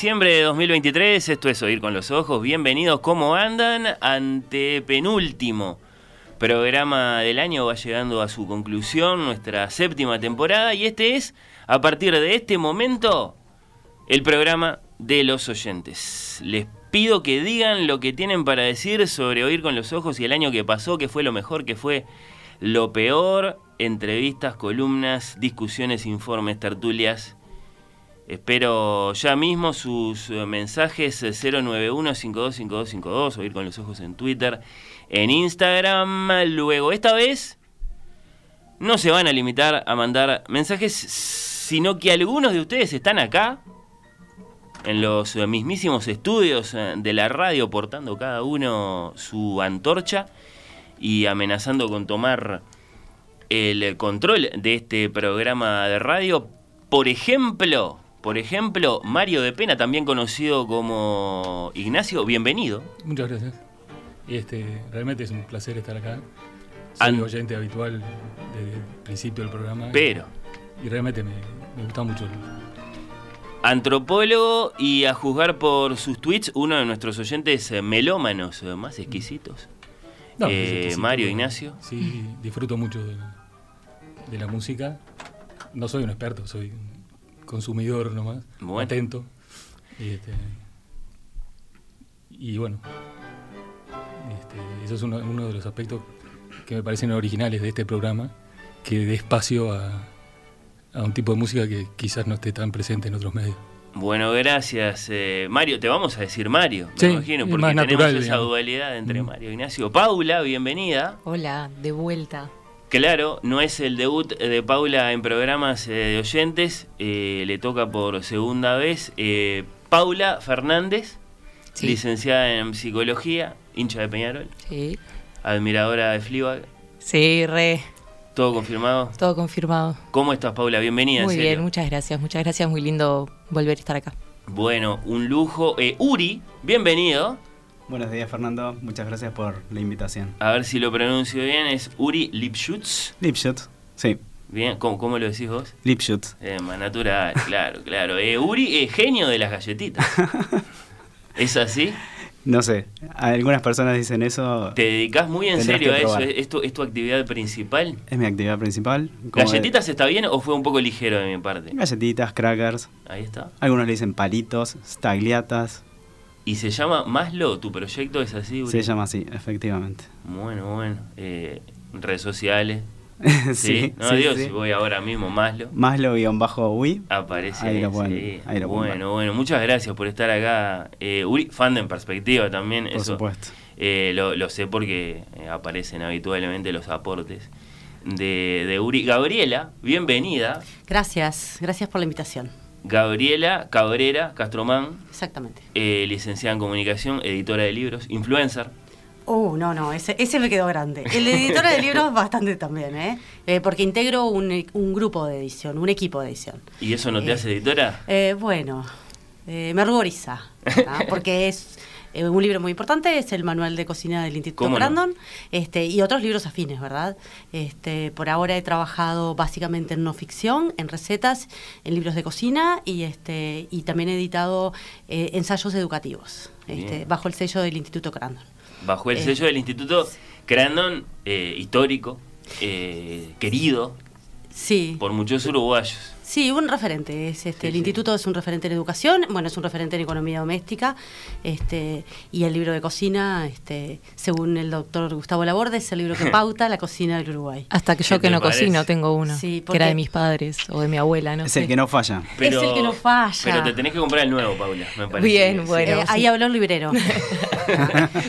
Diciembre de 2023, esto es Oír con los Ojos. Bienvenidos, ¿cómo andan? Ante penúltimo programa del año va llegando a su conclusión, nuestra séptima temporada, y este es, a partir de este momento, el programa de los oyentes. Les pido que digan lo que tienen para decir sobre Oír con los Ojos y el año que pasó, que fue lo mejor, que fue lo peor, entrevistas, columnas, discusiones, informes, tertulias Espero ya mismo sus eh, mensajes 091-525252, oír con los ojos en Twitter, en Instagram. Luego, esta vez no se van a limitar a mandar mensajes, sino que algunos de ustedes están acá, en los mismísimos estudios eh, de la radio, portando cada uno su antorcha y amenazando con tomar el control de este programa de radio. Por ejemplo, por ejemplo, Mario de Pena, también conocido como Ignacio, bienvenido. Muchas gracias. Y este, realmente es un placer estar acá. Soy oyente habitual desde el principio del programa. Pero. Y, realmente me, gusta mucho. Antropólogo y a juzgar por sus tweets, uno de nuestros oyentes eh, melómanos eh, más exquisitos. Eh, Mario Ignacio. Sí, disfruto mucho de, de la música. No soy un experto, soy consumidor nomás, atento. Y, este, y bueno, este, eso es uno, de los aspectos que me parecen originales de este programa, que dé espacio a, un tipo de música que quizás no esté tan presente en otros medios. Bueno, gracias. Eh, Mario, te vamos a decir Mario, me imagino, porque tenemos esa dualidad entre Mario y Ignacio. Paula, bienvenida. Hola, de vuelta. Claro, no es el debut de Paula en programas eh, de oyentes, eh, le toca por segunda vez. Eh, Paula Fernández, licenciada en psicología, hincha de Peñarol. Sí. Admiradora de Fleabag. Sí, re. ¿Todo confirmado? Todo confirmado. ¿Cómo estás, Paula? Bienvenida. Muy bien, muchas gracias, muchas gracias. Muy lindo volver a estar acá. Bueno, un lujo. Uri, bienvenido. Buenos días, Fernando. Muchas gracias por la invitación. A ver si lo pronuncio bien. Es Uri Lipschutz. Lipschutz, sí. Bien, ¿cómo, lo decís vos? Lipschutz. Eh, más natural, claro, claro. Eh, Uri es genio de las galletitas. ¿Es así? No sé, algunas personas dicen eso. ¿Te dedicas muy en serio a eso? ¿Es tu, ¿Es tu, actividad principal? Es mi actividad principal. ¿Galletitas está bien o fue un poco ligero de mi parte? Galletitas, crackers. Ahí está. Algunos le dicen palitos, stagliatas. Y se llama Maslo, tu proyecto es así. Se llama así, efectivamente. Bueno, bueno. Eh, redes sociales. sí, no digo si voy ahora mismo Maslo. Maslo-Ui. Aparece ahí. Lo bueno, bueno, muchas gracias por estar acá. Eh, Uri, fan de En Perspectiva también. Por supuesto. Eh, lo, sé porque eh, aparecen habitualmente los aportes de, de Uri. Gabriela, bienvenida. Gracias, gracias por la invitación. Gabriela Cabrera Castromán. Exactamente. Eh, licenciada en comunicación, editora de libros, influencer. Uh, no, no, ese, ese me quedó grande. El de editora de libros bastante también, ¿eh? eh porque integro un, un, grupo de edición, un equipo de edición. ¿Y eso no te eh, hace editora? bueno, me rugoriza, porque es eh, un libro muy importante es el Manual de Cocina del Instituto Brandon este, y otros libros afines, ¿verdad? Este, por ahora he trabajado básicamente en no ficción, en recetas, en libros de cocina y, este, y también he editado eh, ensayos educativos este, bajo el sello del Instituto Crandon. Bajo el sello del Instituto Crandon, eh, histórico, querido, Sí. por muchos uruguayos. Sí, un referente. Es, este, Sí, el sí. instituto es un referente en educación, bueno, es un referente en economía doméstica, este, y el libro de cocina, este, según el doctor Gustavo Laborde, es el libro que pauta la cocina del Uruguay. Hasta que ¿Qué yo que no parece? cocino tengo uno, Sí, que porque- era de mis padres o de mi abuela, no es sé. el que no falla. Es el que no falla. Pero te tenés que comprar el nuevo, Paula, me parece. Bien, que sí. bueno. Eh, ahí habló el librero.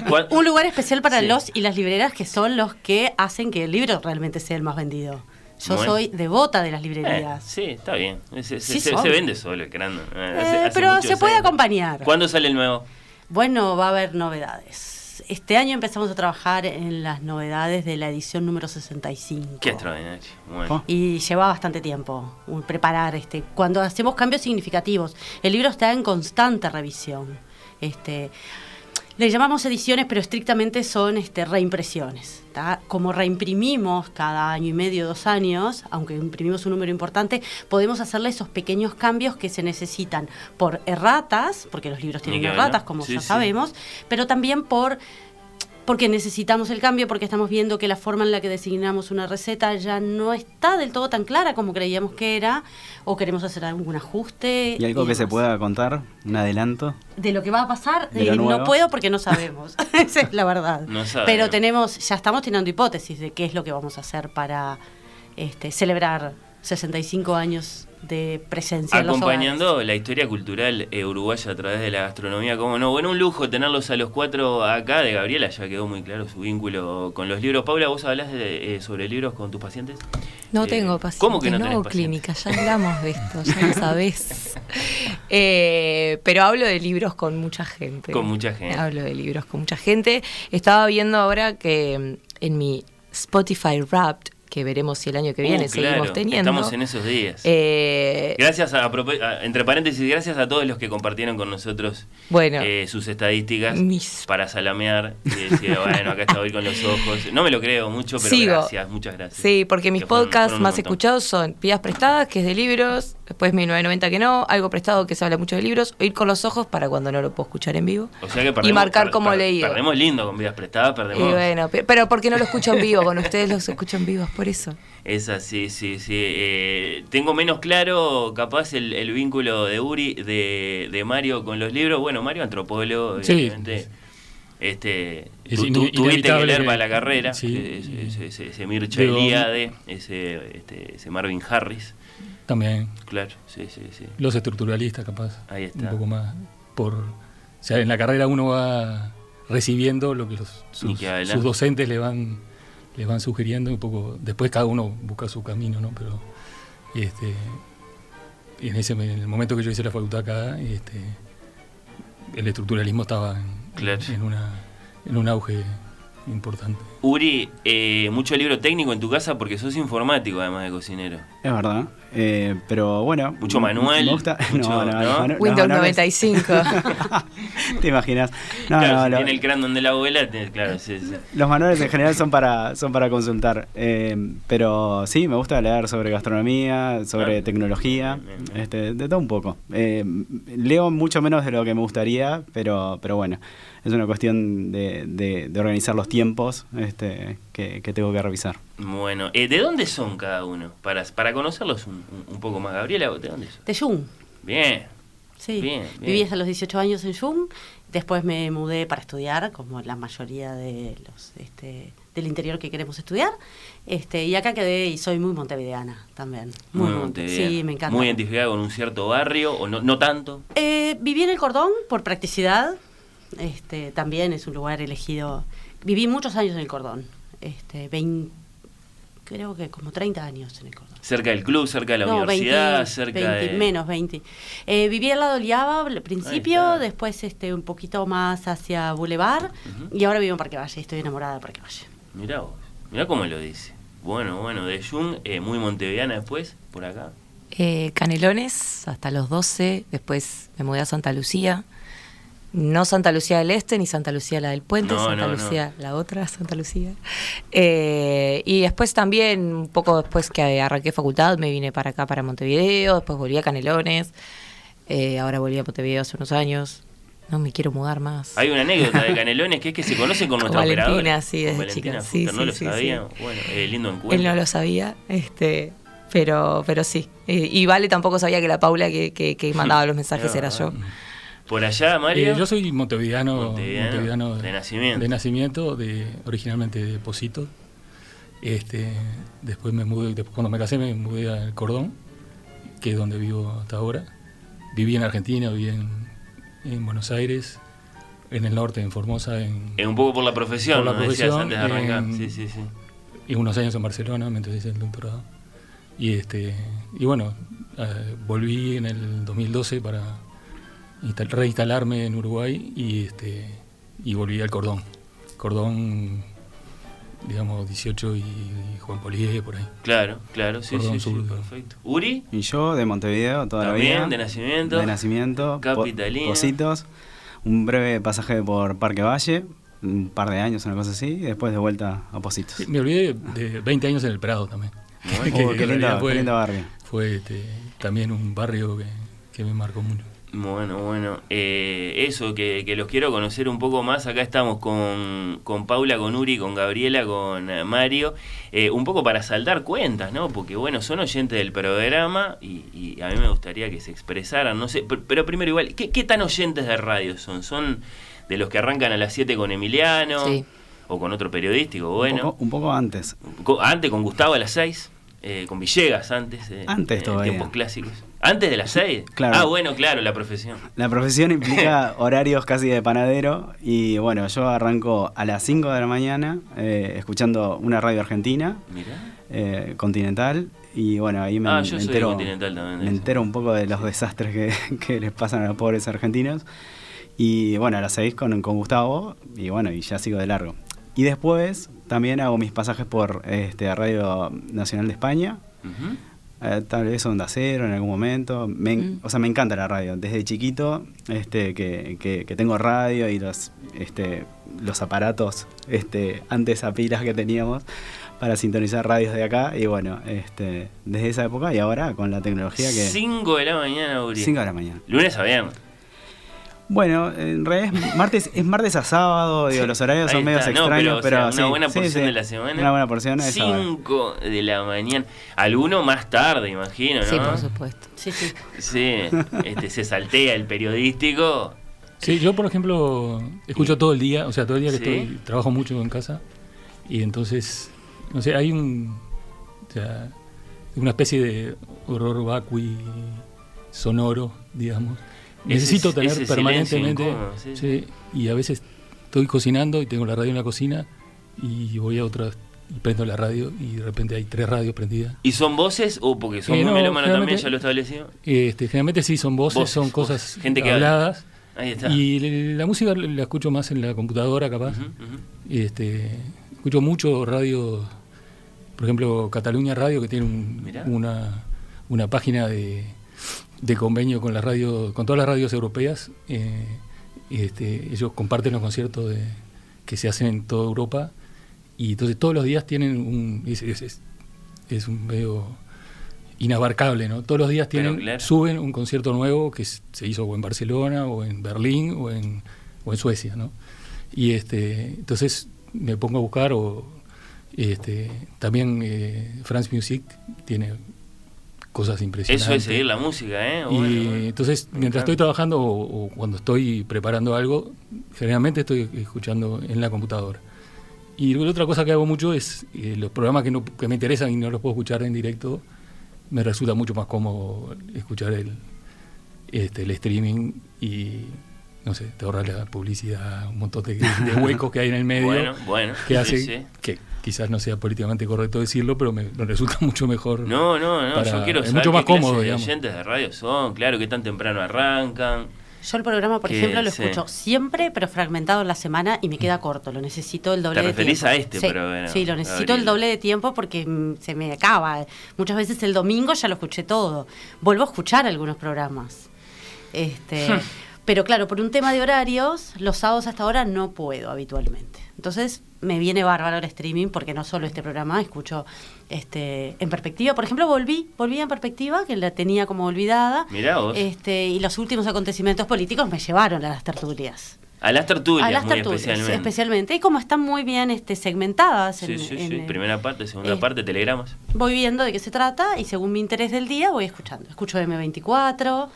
¿Cuál- un lugar especial para Sí. los y las libreras que son los que hacen que el libro realmente sea el más vendido. Yo Bueno. soy devota de las Eh, librerías. sí, está bien. Se, Sí, se- vende solo el cráneo. Eh, Eh, hace- hace pero se puede acompañar. ¿Cuándo sale el nuevo? Bueno, va a haber novedades. Este año empezamos a trabajar en las novedades de la edición número 65. Qué extraordinario. Bueno. Y lleva bastante tiempo un- preparar este. Cuando hacemos cambios significativos, el libro está en constante revisión. Este, le llamamos ediciones, pero estrictamente son este, reimpresiones. ¿tá? Como reimprimimos cada año y medio, dos años, aunque imprimimos un número importante, podemos hacerle esos pequeños cambios que se necesitan por erratas, porque los libros tienen erratas, como Sí, ya sí. sabemos, pero también por porque necesitamos el cambio, porque estamos viendo que la forma en la que designamos una receta ya no está del todo tan clara como creíamos que era, o queremos hacer algún ajuste. ¿Y algo que se pueda contar? ¿Un adelanto? De lo que va a pasar, eh, no puedo porque no sabemos. Esa es la verdad. No. Pero tenemos, ya estamos teniendo hipótesis de qué es lo que vamos a hacer para este, celebrar 65 años de presencia en los Acompañando la historia cultural eh, uruguaya a través de la gastronomía, como no. Bueno, un lujo tenerlos a los cuatro acá. De Gabriela ya quedó muy claro su vínculo con los libros. Paula, ¿vos hablas de, eh, sobre libros con tus pacientes? No Eh, tengo pacientes, ¿Cómo que no, no tenés clínica, ya hablamos de esto, ya lo sabés. Eh, pero hablo de libros con mucha gente. Con mucha gente. Hablo de libros con mucha gente. Estaba viendo ahora que mm, en mi Spotify Wrapped, que veremos si el año que viene Uh, seguimos claro, teniendo. Estamos en esos días. eh, Gracias a, a entre paréntesis, gracias a todos los que compartieron con nosotros Bueno. eh, sus estadísticas Mis- para salamear y decir, bueno, acá está hoy con los ojos. No me lo creo mucho, pero Sigo. gracias, muchas gracias. Sí, porque mis Que podcasts fueron más escuchados son Vidas Prestadas, que es de libros, después 1990 que no, Algo Prestado, que se habla mucho de libros, Oír con los ojos para cuando no lo puedo escuchar en vivo. O sea que y marcar per- como per- leído. Perdemos lindo con vidas prestadas, Y perdemos. bueno, pe- pero porque no lo escucho en vivo, con ustedes los escucho en vivo, es por eso. Es así, sí, sí. Eh, tengo menos claro, capaz, el, el vínculo de Uri, de, de Mario con los libros. Bueno, Mario, antropólogo, Sí. evidentemente. Este, Es tu- ine- tu- tuviste que leer para la carrera sí. ese, ese, ese- ese Mircha Digo, Eliade, ese, este, ese Marvin Harris. También Claro, sí, sí, sí. los estructuralistas, capaz. Ahí está. Un poco más. Por, o sea, en la carrera uno va recibiendo lo que los, sus, que hablar. sus docentes le van, le van sugiriendo un poco. Después cada uno busca su camino, ¿no? Pero este, en, ese, en el momento que yo hice la facultad acá, este, el estructuralismo estaba en, Claro. en, una, en un auge importante. Uri, eh, mucho libro técnico en tu casa porque sos informático además de cocinero. Es verdad. Eh, pero bueno. Mucho manual, Me gusta. mucho, no, no, ¿no? manu- Windows manuales- 95. ¿Te imaginas? No, claro, no, si tiene el crandon de la abuela, tiene- claro, sí, sí. Los manuales en general son para, son para consultar. Eh, pero sí, me gusta leer sobre gastronomía, sobre Claro. tecnología, Bien, bien, bien. este, de todo un poco. Eh, leo mucho menos de lo que me gustaría, pero, pero bueno, es una cuestión de, de- de organizar los tiempos este, que, que tengo que revisar. Bueno, eh, ¿de dónde son cada uno? Para, para conocerlos un, poco más. Gabriela, ¿de dónde son? De Jung. Bien. Sí, Bien, bien. viví hasta los 18 años en Jung, después me mudé para estudiar, como la mayoría de los este, del interior que queremos estudiar, este, y acá quedé y soy muy montevideana también. Muy, Muy monte- montevideana. Sí, me encanta. Muy identificada con un cierto barrio, o no, no tanto. Eh, viví en el Cordón por practicidad, este, también es un lugar elegido. Viví muchos años en el Cordón, este, 20, creo que como 30 años en el Cordón. Cerca del club, cerca de la No, universidad, 20, cerca 20, de... menos 20. Eh, viví al lado del Liaba al principio, después este un poquito más hacia Boulevard y ahora vivo en Parque Valle, estoy enamorada de Parque Valle. Mirá vos, mirá cómo lo dice. Bueno, bueno, de Jung, eh, muy montevideana después, por acá. Eh, Canelones hasta los 12, después me mudé a Santa Lucía. No Santa Lucía del Este ni Santa Lucía la del Puente, No, Santa no, no. Lucía, la otra Santa Lucía. Eh, y después también, un poco después que arranqué facultad, me vine para acá, para Montevideo, después volví a Canelones, eh, ahora volví a Montevideo hace unos años. No me quiero mudar más. Hay una anécdota de Canelones que es que se conocen con nuestra Valentina, operadora. sí, Con desde Valentina. Sí, Fuster, no sí, lo sí, sabía. sí. Bueno, eh, lindo encuentro. Él no lo sabía, este, Pero, pero sí. Eh, y Vale tampoco sabía que la Paula que, que, mandaba los mensajes era yo. Por allá, Mario. Eh, yo soy montevideano, montevideano, de nacimiento. De nacimiento, de, originalmente de Posito. Este, después me mudé, después cuando me casé me mudé al Cordón, que es donde vivo hasta ahora. Viví en Argentina, viví en, en Buenos Aires, en el norte, en Formosa. En, un poco por la profesión, por la profesión, antes de arrancar. sí, sí, sí. Y unos años en Barcelona mientras hice el doctorado. Y, este, y bueno, eh, volví en el 2012 para reinstalarme en Uruguay y, este, y volví al Cordón. Cordón, digamos, 18 y, Juan Polié, por ahí. Claro, claro, sí, sí, sí, perfecto. ¿Uri? Y yo, de Montevideo, toda la vida. de nacimiento. De nacimiento. Capitalina. Positos. Un breve pasaje por Parque Valle, un par de años, una cosa así, y después de vuelta a Positos. me olvidé de 20 años en el Prado también. Oh, qué, lindo, barrio. Fue este, también un barrio que, me marcó mucho. Bueno, bueno, eh, eso, que, los quiero conocer un poco más. Acá estamos con, con Paula, con Uri, con Gabriela, con eh, Mario, eh, un poco para saldar cuentas, ¿no? Porque, bueno, son oyentes del programa y, a mí me gustaría que se expresaran, no sé, pero, primero igual, ¿qué, tan oyentes de radio son? ¿Son de los que arrancan a las 7 con Emiliano? Sí o con otro periodístico, bueno. Un poco, antes. Antes con Gustavo a las 6, eh, con Villegas antes. Eh, antes todavía. tiempos clásicos. Antes de las 6. Claro. Ah, bueno, claro, la profesión. La profesión implica horarios casi de panadero y bueno, yo arranco a las 5 de la mañana eh, escuchando una radio argentina, eh, continental, y bueno, ahí me, ah, entero, también, me entero un poco de los desastres que, que les pasan a los pobres argentinos. Y bueno, a las 6 con, con Gustavo y bueno, y ya sigo de largo. Y después también hago mis pasajes por este, Radio Nacional de España. Eh, tal vez Onda Cero en algún momento. Mm. O sea, me encanta la radio. Desde chiquito este, que, que, tengo radio y los, este, los aparatos este, antes a pilas que teníamos para sintonizar radios de acá. Y bueno, este, desde esa época y ahora con la tecnología que... 5 de la mañana, Uri. 5 de la mañana. Lunes a viernes. Bueno, en realidad es martes, es martes a sábado, digo, los horarios son medio extraños, pero, una buena porción de la semana. Una buena porción 5 de la mañana. Alguno más tarde, imagino, ¿no? Sí, por supuesto. Sí, sí. Sí, este, se saltea el periodístico. Sí, yo por ejemplo escucho todo el día, o sea, todo el día que estoy, trabajo mucho en casa y entonces, no sé, hay un, o sea, una especie de horror vacui sonoro, digamos Necesito tener permanentemente. sí. y a veces estoy cocinando y tengo la radio en la cocina y voy a otra y prendo la radio y de repente hay tres radios prendidas. ¿Y son voces o porque son eh, muy también, ya lo estableció? Este, generalmente sí, son voces, son cosas Gente que habladas. Ahí está. Y la música la escucho más en la computadora, capaz. Este, escucho mucho radio, por ejemplo, Cataluña Radio, que tiene una, una página de de convenio con la radio, con todas las radios europeas. Eh, este, ellos comparten los conciertos de, que se hacen en toda Europa y entonces todos los días tienen un es, es, un medio inabarcable, ¿no? Todos los días tienen suben un concierto nuevo que se hizo o en Barcelona o en Berlín o en, o en Suecia, ¿no? Y este entonces me pongo a buscar o este también eh, France Music tiene cosas impresionantes. Eso es seguir la música, ¿eh? y entonces, mientras estoy trabajando o, cuando estoy preparando algo, generalmente estoy escuchando en la computadora. Y la otra cosa que hago mucho es eh, los programas que, no, que me interesan y no los puedo escuchar en directo, me resulta mucho más cómodo escuchar el, este, el streaming y no sé, te ahorras la publicidad, un montón de, huecos que hay en el medio bueno, bueno, que hace que quizás no sea políticamente correcto decirlo, pero me, resulta mucho mejor. No, no, no, yo quiero saber mucho más cómodo, digamos. oyentes de radio son, claro, que tan temprano arrancan. Yo el programa, por ejemplo, lo escucho siempre, pero fragmentado en la semana y me queda corto. Lo necesito el doble ¿Te de tiempo. a este, pero Sí, lo necesito el doble de tiempo porque mm, se me acaba. Muchas veces el domingo ya lo escuché todo. Vuelvo a escuchar algunos programas. Este, pero claro, por un tema de horarios, los sábados hasta ahora no puedo habitualmente. Entonces me viene bárbaro el streaming porque no solo este programa, escucho este en perspectiva. Por ejemplo, volví, volví en perspectiva, que la tenía como olvidada. Mirá vos. Este, y los últimos acontecimientos políticos me llevaron a las tertulias. A las tertulias, a las muy tertulias, especialmente. especialmente. Y como están muy bien este, segmentadas. Sí, en- sí, en sí. Primera parte, segunda eh, parte, telegramas. Voy viendo de qué se trata y según mi interés del día voy escuchando. Escucho M24.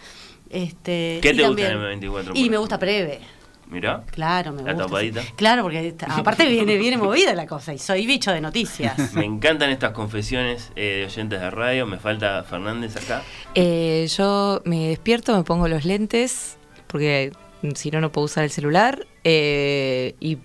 Este, ¿Qué y te gusta también- en M24, por Y me gusta Preve. Mirá. Claro, me La gusta. tapadita. sí. Claro, porque aparte viene, viene movida la cosa y soy bicho de noticias. Me encantan estas confesiones eh, de oyentes de radio. Me falta Fernández acá. Eh, yo me despierto, me pongo los lentes, porque si no, no puedo usar el celular. eh, y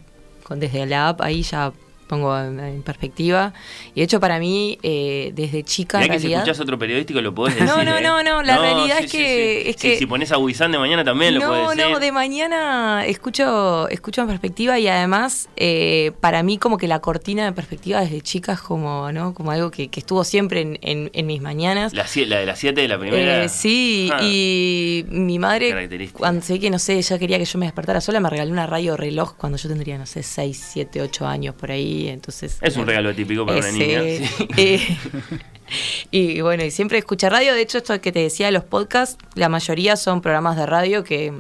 con, desde la app ahí ya pongo en, perspectiva. Y de hecho, para mí, eh, desde chica, en Mirá que si realidad. escuchás otro periodístico lo podés decir. No, no, ¿eh? no, no, la realidad es que- es que- si pones a Wizan de mañana también lo no, podés decir. no, de mañana escucho, escucho en perspectiva y además eh, para mí como que la cortina de perspectiva desde chica es como, ¿no? Como algo que, que estuvo siempre en, en- en mis mañanas. La, de las 7 de la primera. Eh, sí, Ah. y mi madre, cuando sé que, no sé, ella quería que yo me despertara sola, me regaló una radio reloj cuando yo tendría, no sé, 6, 7, 8 años por ahí, entonces... Es un regalo típico para una Ese, niña. sí. eh, y bueno, y siempre escuché radio, de hecho esto que te decía de los podcasts, la mayoría son programas de radio que,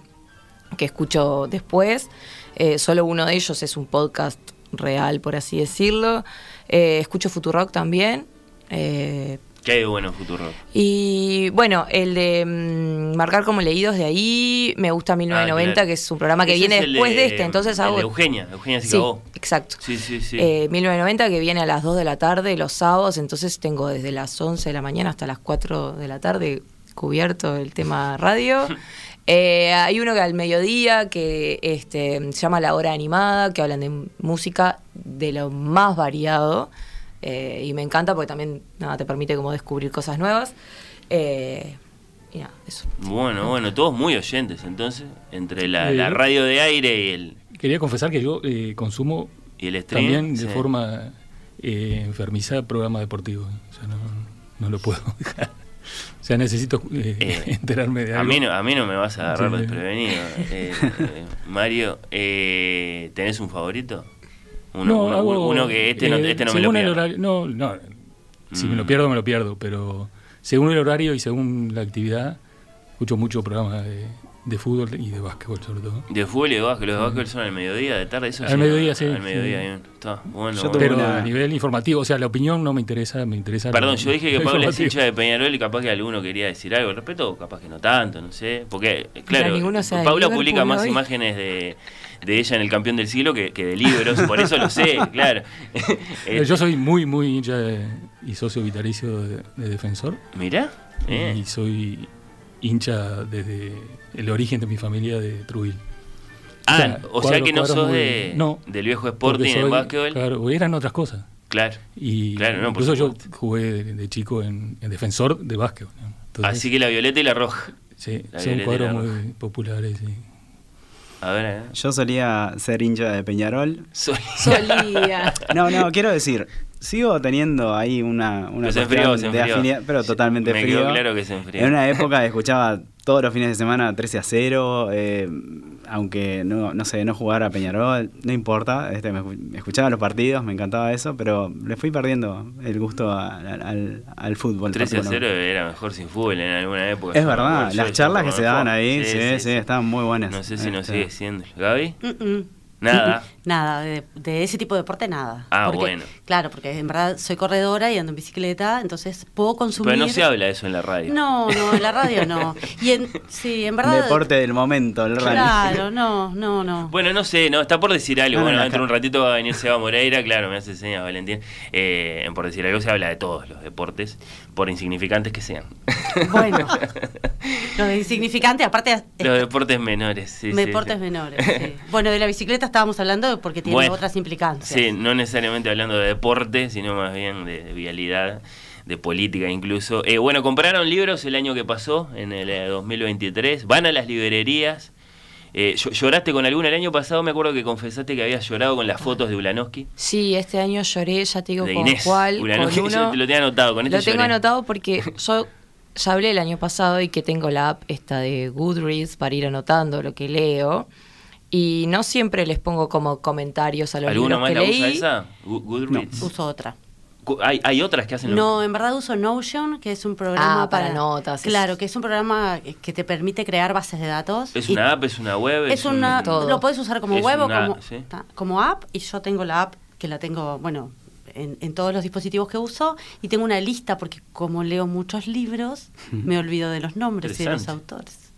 que escucho después, Eh, solo uno de ellos es un podcast real, por así decirlo. Eh, escucho Futurock también. eh, ¿Qué bueno en Futuro? y bueno, el de mm, marcar como leídos de ahí, me gusta 1990, Ah, claro. que es un programa que Ese viene después de, este, entonces el hago... de Eugenia, Eugenia Sí, exacto. Sí, sí, sí. Eh, 1990 que viene a las 2 de la tarde los sábados, entonces tengo desde las 11 de la mañana hasta las 4 de la tarde cubierto el tema radio. Eh, hay uno que al mediodía que este, se llama La Hora Animada, que hablan de música de lo más variado. Eh, y me encanta porque también nada, te permite como descubrir cosas nuevas. Eh, y nada, eso. Bueno, bueno, todos muy oyentes, entonces, entre la, Eh, radio de aire y el, Quería confesar que yo eh, consumo y el stream. también de sí. forma eh, enfermiza programa deportivo. O sea, no, no lo puedo dejar. O sea, necesito eh, Eh, enterarme de A algo. mí, no, a mí no me vas a agarrar Sí. desprevenido. Eh, eh, Mario, eh, ¿tenés un favorito? Uno, no, uno, hago, uno que este no, eh, este no me lo según el pierdo. horario, no, no, si me Mm. lo pierdo, me lo pierdo, pero según el horario y según la actividad, escucho mucho programas de, de fútbol y de básquetbol sobre todo. De fútbol y de básquet, los de básquet son al mediodía, de tarde, eso Al sí, mediodía, sí, Al mediodía, sí. bien. Está, bueno. Yo bueno. Pero una- a nivel informativo, o sea, la opinión no me interesa, me interesa. Perdón, yo dije que lo Pablo es hincha de Peñarol y capaz que alguno quería decir algo al respecto, capaz que no tanto, no sé. Porque, claro, Paula publica más hoy. imágenes de, de ella en el campeón del siglo que, que de libros, por eso lo sé, claro. Eh, Yo soy muy, muy hincha de- y socio vitalicio de, de defensor. Mirá, eh. Y soy hincha desde el origen de mi familia de Trujillo. Ah, sea, o sea que no sos muy- de, no, del viejo Sporting en soy- básquetbol. Claro, eran otras cosas. Claro. Y Claro, no, por incluso yo jugué de, de chico en, en defensor de básquetbol. ¿no? Entonces, Así que la violeta y la roja. sí, la son cuadros muy populares. sí. A ver, eh. Yo solía ser hincha de Peñarol. Solía. No, no, quiero decir, sigo teniendo ahí una, una Pero se enfrió, se de enfrió. afinidad, pero totalmente me frío. quedó claro que se enfrió. En una época escuchaba todos los fines de semana 13 a 0, eh, aunque no, no sé, no jugara a Peñarol, no importa, este, me escu- escuchaba los partidos, me encantaba eso, pero le fui perdiendo el gusto a- al, al, al fútbol. 13 a 0 particularmente. era mejor sin fútbol en alguna época. Es verdad, las charlas que se daban ahí, sí, sí, estaban muy buenas. No sé si no Este, sigue siendo. ¿Gaby? Mm, mm. Nada. Nada, de, de ese tipo de deporte nada. Ah, Porque- bueno. Claro, porque en verdad soy corredora y ando en bicicleta, entonces puedo consumir. Pero no se habla de eso en la radio. No, no, en la radio no. Y en, sí, en verdad. Deporte del momento, el rally. Claro, no, no, no. Bueno, no sé, no, está por decir algo. No, no, bueno, no, dentro de un ratito va a venir Seba Moreira, claro, me hace señas Valentín. Eh, por decir algo se habla de todos los deportes, por insignificantes que sean. Bueno, lo de insignificante, aparte. los deportes menores, sí. sí, deportes sí. menores. sí. Bueno, de la bicicleta estábamos hablando porque tiene Bueno, otras implicancias. Sí, no necesariamente hablando de deporte, sino más bien de, de vialidad, de política incluso. Eh, bueno, compraron libros el año que pasó, en el eh, 2023. Van a las librerías. Eh, ¿llo- ¿Lloraste con alguna? El año pasado me acuerdo que confesaste que habías llorado con las fotos de Ulanowski. Sí, este año lloré, ya te digo De con Inés. cuál, Ulanowski, con yo te lo tenía anotado, con este Lo tengo lloré. anotado porque yo ya hablé el año pasado y que tengo la app esta de Goodreads para ir anotando lo que leo. Y no siempre les pongo como comentarios a los ¿Alguno libros más que la leí. usa esa? Goodreads. Uso otra. ¿Hay, ¿Hay otras que hacen lo No, en verdad uso Notion, que es un programa Ah, para notas. Claro, que es un programa que te permite crear bases de datos. ¿Es una app? ¿Es una web? Es una, un- Todo. lo puedes usar como Es web o como, sí. ta- como app y yo tengo la app que la tengo, bueno, en, en todos los dispositivos que uso y tengo una lista porque como leo muchos libros me olvido de los nombres y de los autores.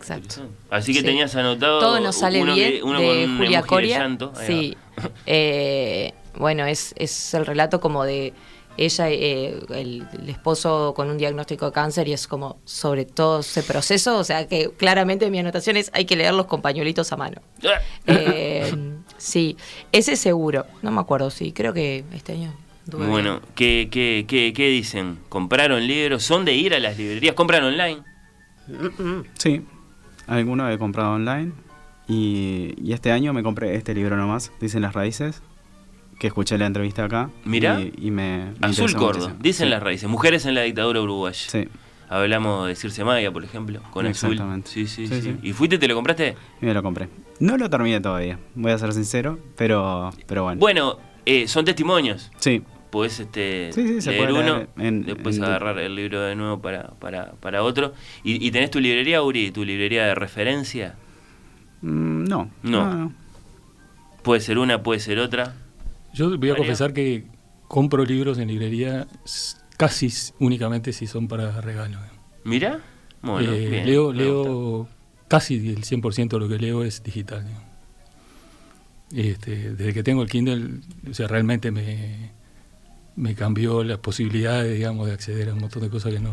Exacto. Así que Sí. tenías anotado Todo nos sale uno bien que- uno de con un Julia de Coria. llanto. Sí. Eh, bueno, es, es el relato como de ella, eh, el, el esposo con un diagnóstico de cáncer y es como sobre todo ese proceso. O sea que claramente mi anotación es hay que leerlos con pañuelitos a mano. Eh, sí, ese seguro. No me acuerdo, sí, creo que este año. anduve Bueno, ¿qué, qué, qué, qué dicen? ¿Compraron libros? ¿Son de ir a las librerías? ¿Compran online? Sí, alguno he comprado online. Y, y este año me compré este libro nomás, Dicen las Raíces, que escuché la entrevista acá. Mirá. Y, y me, me Azul Cordo, muchísimo. dicen Sí, las raíces. Mujeres en la dictadura uruguaya. Sí, Hablamos de Circe Maya, por ejemplo, con Azul. Exactamente. Sí, sí, Sí, sí, sí. ¿Y fuiste te lo compraste? y me lo compré. No lo terminé todavía, voy a ser sincero, pero, pero bueno. Bueno, eh, son testimonios. Sí, Podés este, Sí, sí, se leer uno, en- después en- agarrar el libro de nuevo para, para, para otro. ¿Y, y tenés tu librería, Uri? ¿Tu librería de referencia? Mm, no, No. no, no. Puede ser una, puede ser otra. Yo voy a confesar que compro libros en librería casi únicamente si son para regalo. Mira, bueno, Eh, bien, leo, leo casi el 100% de lo que leo es digital. digamos. Este, desde que tengo el Kindle, o sea, realmente me, me cambió las posibilidades, digamos, de acceder a un montón de cosas que no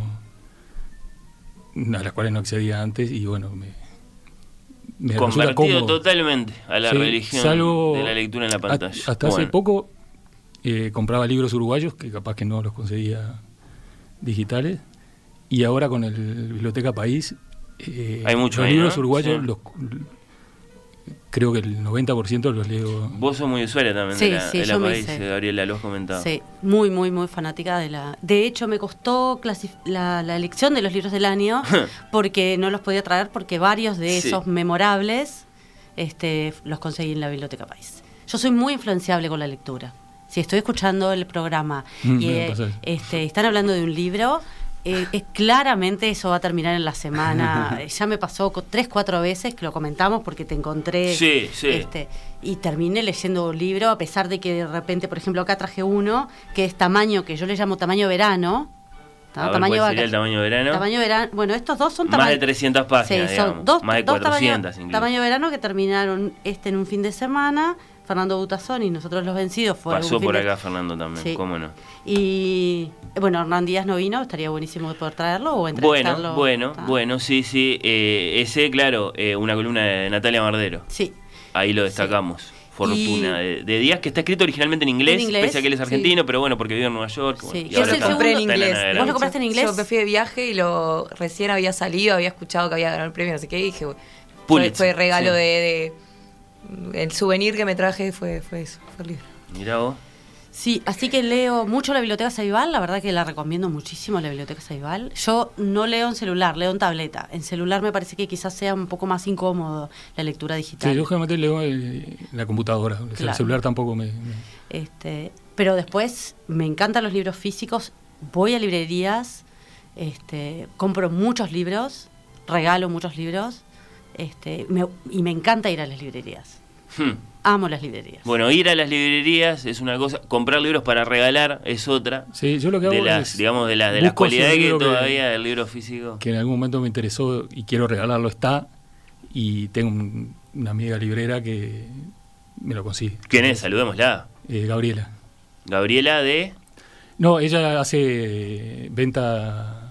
a las cuales no accedía antes y bueno, me, me Convertido totalmente a la Sí, religión salvo de la lectura en la a- pantalla. Hasta hace poco eh, compraba libros uruguayos, que capaz que no los conseguía digitales, y ahora con el Biblioteca País, eh, Hay mucho los ahí, libros ¿no? uruguayos, Sí. los, creo que el 90% los leo. Vos sos muy usuaria también Sí, de la, sí, de la yo me país, eh, Gabriela, lo has comentado. Sí, muy, muy, muy fanática de la... De hecho, me costó la, la elección de los libros del año porque no los podía traer porque varios de Sí. esos memorables este, los conseguí en la Biblioteca País. Yo soy muy influenciable con la lectura. Si estoy escuchando el programa Mm, y eh, este, están hablando de un libro, eh, es claramente eso va a terminar en la semana. Ya me pasó tres, cuatro veces que lo comentamos porque te encontré. Sí, sí. Este, y terminé leyendo un libro, a pesar de que de repente, por ejemplo, acá traje uno que es tamaño, que yo le llamo tamaño verano. tamaño ¿cuál sería el tamaño verano? Tamaño verano. Bueno, estos dos son Más de 300 páginas, Sí, son digamos. dos, Más de dos 400 tamaño, incluso. tamaño verano que terminaron este en un fin de semana. Fernando Butazón y nosotros los vencidos fue Pasó por acá Fernando también, Sí. cómo no. Y bueno, Hernán Díaz no vino, estaría buenísimo poder traerlo o Bueno, entrevistarlo. bueno, ¿tá? bueno, sí, sí. eh, ese, claro, eh, una columna de Natalia Mardero. Sí. Ahí lo destacamos. Fortuna Y- de, de Díaz, que está escrito originalmente en inglés, En inglés, pese a que él es sí. argentino, pero bueno, porque vive en Nueva York. bueno, Sí. y Yo ahora es el está- compré en segundo- está inglés. ¿Vos lo compraste en inglés? Yo me fui de viaje y lo recién había salido, había escuchado que había ganado el premio, así que dije, fue, Pulitzer, fue regalo sí. de, de- El souvenir que me traje fue, fue eso, fue el libro. Mirá vos. Sí, así que leo mucho la Biblioteca Saibal, la verdad que la recomiendo muchísimo la Biblioteca Saibal. Yo no leo en celular, leo en tableta. En celular me parece que quizás sea un poco más incómodo la lectura digital. Sí, yo generalmente leo en la computadora, o sea, Claro. el celular tampoco me... me- Este, pero después me encantan los libros físicos, voy a librerías, este, compro muchos libros, regalo muchos libros, este, me- y me encanta ir a las librerías. Hmm. Amo las librerías. Bueno, ir a las librerías es una cosa, comprar libros para regalar es otra. Sí, yo lo que hago De las, es... digamos, de las, de las cualidades que todavía el libro físico. que en algún momento me interesó y quiero regalarlo está y tengo un- una amiga librera que me lo consigue. ¿Quién es? Saludémosla. Eh, Gabriela. Gabriela de... No, ella hace venta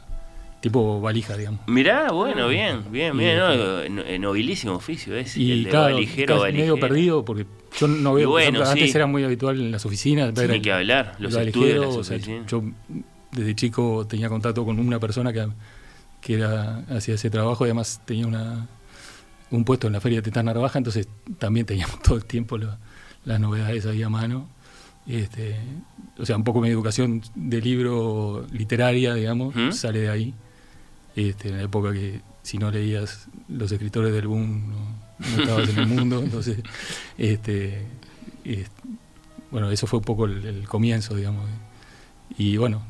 tipo valija, digamos. Mirá, bueno, bien, bien, Y bien. ¿no? este- eh, nobilísimo oficio ese. Y el de claro, valijero, casi medio perdido porque yo no veo, bueno, ejemplo, antes era muy habitual en las oficinas ver el- que hablar, los el estudios de valijero, las o sea, oficinas. yo desde chico tenía contacto con una persona que, que era, hacía ese trabajo y además tenía una, un puesto en la feria de Tetán Narvaja, entonces también teníamos todo el tiempo la- las novedades ahí a mano. Este, o sea, un poco mi educación de libro literaria, digamos, ¿Mm? sale de ahí. Este, en la época que si no leías los escritores del boom no, no estabas en el mundo. Entonces, este, es- bueno, eso fue un poco el, el comienzo, digamos. Y bueno,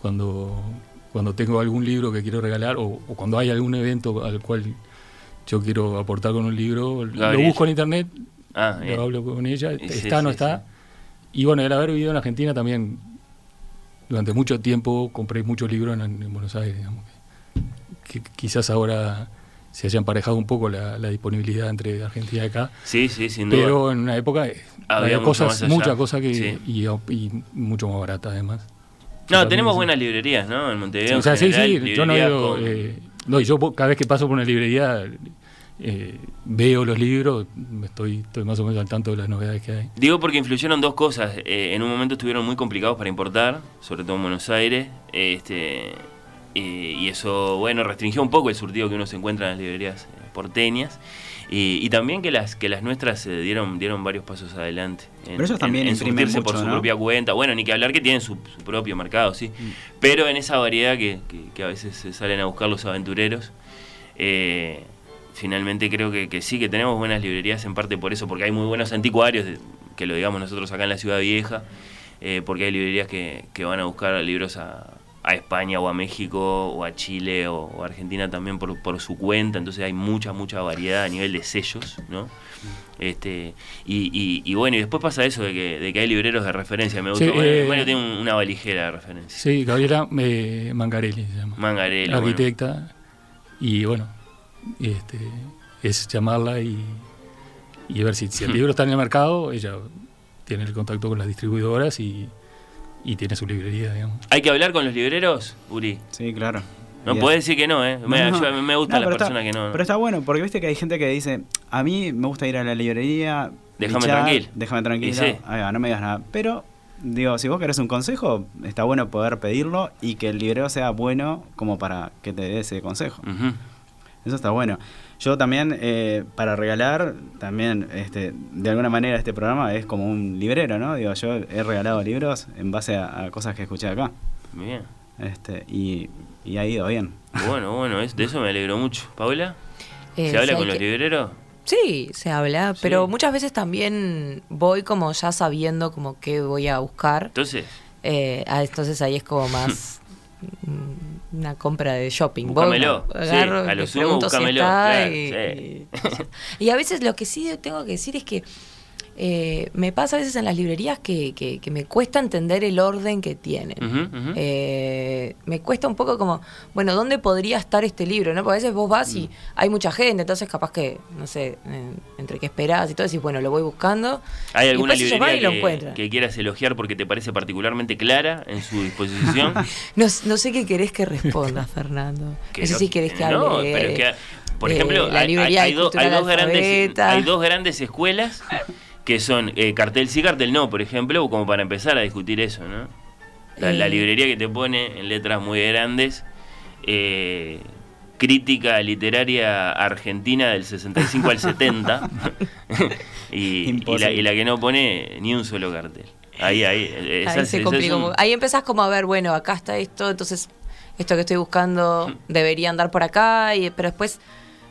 cuando, cuando tengo algún libro que quiero regalar o, o cuando hay algún evento al cual yo quiero aportar con un libro, lo busco en internet, Ah, lo hablo con ella, Sí, está, sí, no sí, está. Y bueno, el haber vivido en Argentina también, durante mucho tiempo compré muchos libros en, en Buenos Aires, digamos, que, quizás ahora se haya emparejado un poco la, la disponibilidad entre Argentina y acá. Sí, sí, sin duda. Pero en una época eh, Había cosas, muchas cosas que Sí. y, y mucho más baratas además. No, tenemos sí. buenas librerías, ¿no? En Montevideo. o sea, en sí, general, sí, yo no digo, con- eh, no, yo cada vez que paso por una librería eh, veo los libros, estoy, estoy más o menos al tanto de las novedades que hay. Digo porque influyeron dos cosas. Eh, en un momento estuvieron muy complicados para importar, sobre todo en Buenos Aires. Este, eh, y eso, bueno, restringió un poco el surtido que uno se encuentra en las librerías eh, porteñas. Y, y también que las que las nuestras eh, dieron dieron varios pasos adelante. En, Pero ellos también en, en surtirse por mucho, su ¿no? propia cuenta. Bueno, ni que hablar que tienen su, su propio mercado, sí. Mm. Pero en esa variedad que, que- que a veces se salen a buscar los aventureros. eh, finalmente creo que, que sí, que tenemos buenas librerías en parte por eso, porque hay muy buenos anticuarios, de- que lo digamos nosotros acá en la Ciudad Vieja, eh, porque hay librerías que, que van a buscar libros a, a España o a México o a Chile o, o a Argentina también por, por su cuenta, entonces hay mucha, mucha variedad a nivel de sellos, ¿no? Este, y, y- y bueno, y después pasa eso de que, de que hay libreros de referencia, me gusta. Sí, eh, Mario tiene un- una valijera de referencia. Sí, Gabriela eh, Mangarelli se llama. Mangarelli, bueno. arquitecta. Y bueno, este, es llamarla y, y ver si, si el libro está en el mercado, ella tiene el contacto con las distribuidoras y, y tiene su librería, digamos. ¿Hay que hablar con los libreros, Uri? Sí, claro. No Bien. puedes decir que no, ¿eh? Me, No, yo- me No, pero está- personas que no. Pero está bueno, porque viste que hay gente que dice, a mí me gusta ir a la librería. Déjame tranquilo. Déjame tranquilo. Y sí. ahí va, no me digas nada. Pero, digo, si vos querés un consejo, está bueno poder pedirlo y que el librero sea bueno como para que te dé ese consejo. Eso está bueno. Yo también, eh, para regalar, también, este, de alguna manera este programa es como un librero, ¿no? Digo, yo he regalado libros en base a, a cosas que escuché acá. Bien. Este, y, y ha ido bien. Bueno, bueno, es- de eso me alegro mucho. ¿Paula? Eh, ¿Se habla sí, con los libreros? Sí, se habla, Sí. pero muchas veces también voy como ya sabiendo como qué voy a buscar. Entonces, Eh, ah, entonces ahí es como más una compra de shopping. Búscamelo, sí, agarro, a lo sumo, si búscamelo, está claro, y, sí. y- y a veces lo que sí tengo que decir es que eh, me pasa a veces en las librerías que, que- que me cuesta entender el orden que tienen. Eh, me cuesta un poco como, bueno, ¿dónde podría estar este libro? ¿no? Porque a veces vos vas Mm. y hay mucha gente, entonces capaz que, no sé, entre que esperás y todo, decís, bueno, lo voy buscando. ¿hay alguna y librería que, quieras elogiar porque te parece particularmente clara en su disposición? No, no sé qué querés que responda, Fernando. No sé si querés que hable. No, pero que, por ejemplo, hay, hay- librería hay do- hay cultural dos grandes, hay dos grandes escuelas que son eh, cartel sí, cartel no, por ejemplo, como para empezar a discutir eso, ¿no? La, la Eh. librería que te pone en letras muy grandes, eh, crítica literaria argentina del 65 al 70, y, y, la, Imposible. y la que no pone ni un solo cartel. Ahí, ahí, Ahí esa- se esa complica un-. Ahí empezás como a ver, bueno, acá está esto, entonces esto que estoy buscando debería andar por acá, y, pero después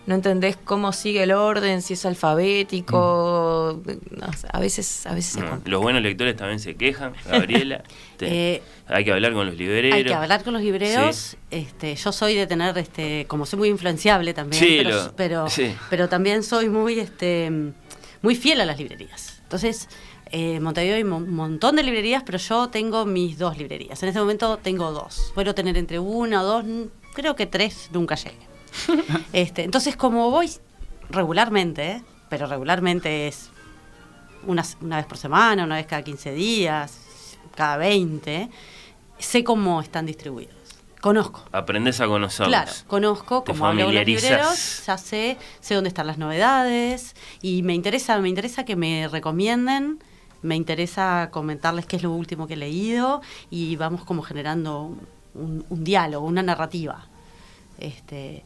no entendés cómo sigue el orden, si es alfabético. no sé, a veces, a veces no, complica. los buenos lectores también se quejan, Gabriela. Te- Eh, hay que hablar con los libreros. Hay que hablar con los libreros. Este, yo soy de tener, este, como soy muy influenciable también, Sí, pero, lo- pero, sí. pero también soy muy, este, muy fiel a las librerías. Entonces, eh, Montevideo hay un montón de librerías, pero yo tengo mis dos librerías. En este momento tengo dos. Puedo tener entre una o dos, creo que tres nunca llegue. este, entonces, como voy regularmente, ¿eh? pero regularmente es una, una vez por semana, una vez cada 15 días, cada 20, sé cómo están distribuidos. Conozco. Aprendes a conocerlos. Claro, conozco, Te como hablo con los libreros, ya sé, sé dónde están las novedades y me interesa, me interesa que me recomienden, me interesa comentarles qué es lo último que he leído y vamos como generando un, un diálogo, una narrativa. Este,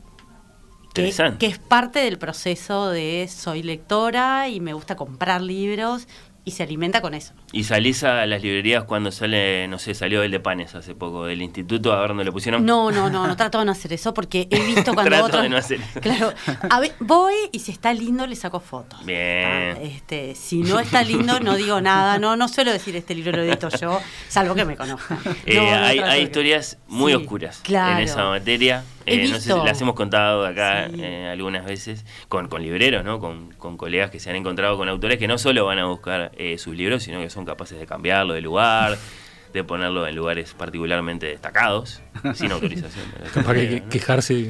que, es parte del proceso de soy lectora y me gusta comprar libros y se alimenta con eso. ¿Y salís a las librerías cuando sale, no sé, salió el de panes hace poco del instituto, a ver dónde lo pusieron? No, no, no, no trato de no hacer eso porque he visto cuando Trato otros... de no hacer eso. Claro, a ver, voy y si está lindo le saco fotos. Bien. Ah, este, si no está lindo no digo nada, no, no suelo decir este libro lo edito yo, salvo que me conozcan. Eh, No, hay, hay historias muy Sí, oscuras claro. en esa materia. He Eh, no sé si las hemos contado acá Sí. eh, algunas veces con, con libreros, ¿no? Con, con colegas que se han encontrado con autores que no solo van a buscar eh, sus libros, sino que son capaces de cambiarlo de lugar, de ponerlo en lugares particularmente destacados, sin autorización. Capaz que, quejarse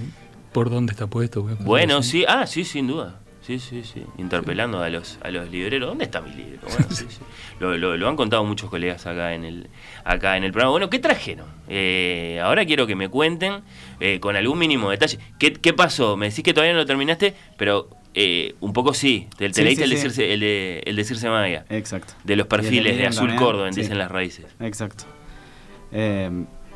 por dónde está puesto. Bueno, sí, ah, sí, sin duda. Sí, sí, sí. Interpelando a los, a los libreros. ¿Dónde está mi libro? Bueno, sí, sí. Lo, lo- lo han contado muchos colegas acá en el, acá en el programa. Bueno, ¿qué trajeron? Eh, ahora quiero que me cuenten eh, con algún mínimo detalle. ¿Qué, qué pasó? Me decís que todavía no lo terminaste, pero eh, un poco sí. Te, te Sí, leíste el, decirse, el, de, el decirse Maya. Exacto. De los perfiles de Azul también, sí. Dicen las Raíces. Exacto.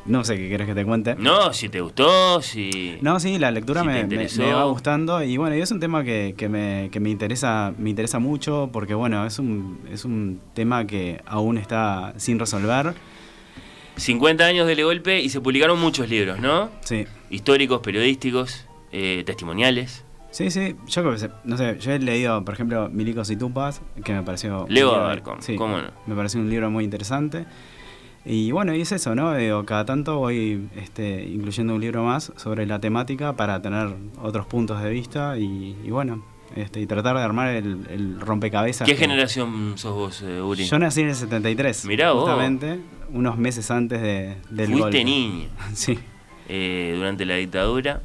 No sé qué quieres que te cuente. No, si te gustó, si... No, sí, la lectura Si me, me- me va gustando y bueno, y es un tema que, que me, que me interesa me interesa mucho porque bueno, es un, es un tema que aún está sin resolver. 50 años de Le Golpe y se publicaron muchos libros, ¿no? Sí, Históricos, periodísticos, eh, testimoniales. sí, sí, yo creo que, se- no sé, yo he leído, por ejemplo, Milicos y Tupas, que me pareció... Leo Abercon, sí, cómo no. Me pareció un libro muy interesante. Y bueno, y es eso, ¿no? Digo, cada tanto voy este, incluyendo un libro más sobre la temática para tener otros puntos de vista y, y bueno, este, y tratar de armar el, el rompecabezas. ¿Qué que- generación sos vos, eh, Uri? Yo nací en el 73. Mirá vos. Justamente, unos meses antes de, del Fuiste golpe. niño Sí. eh, durante la dictadura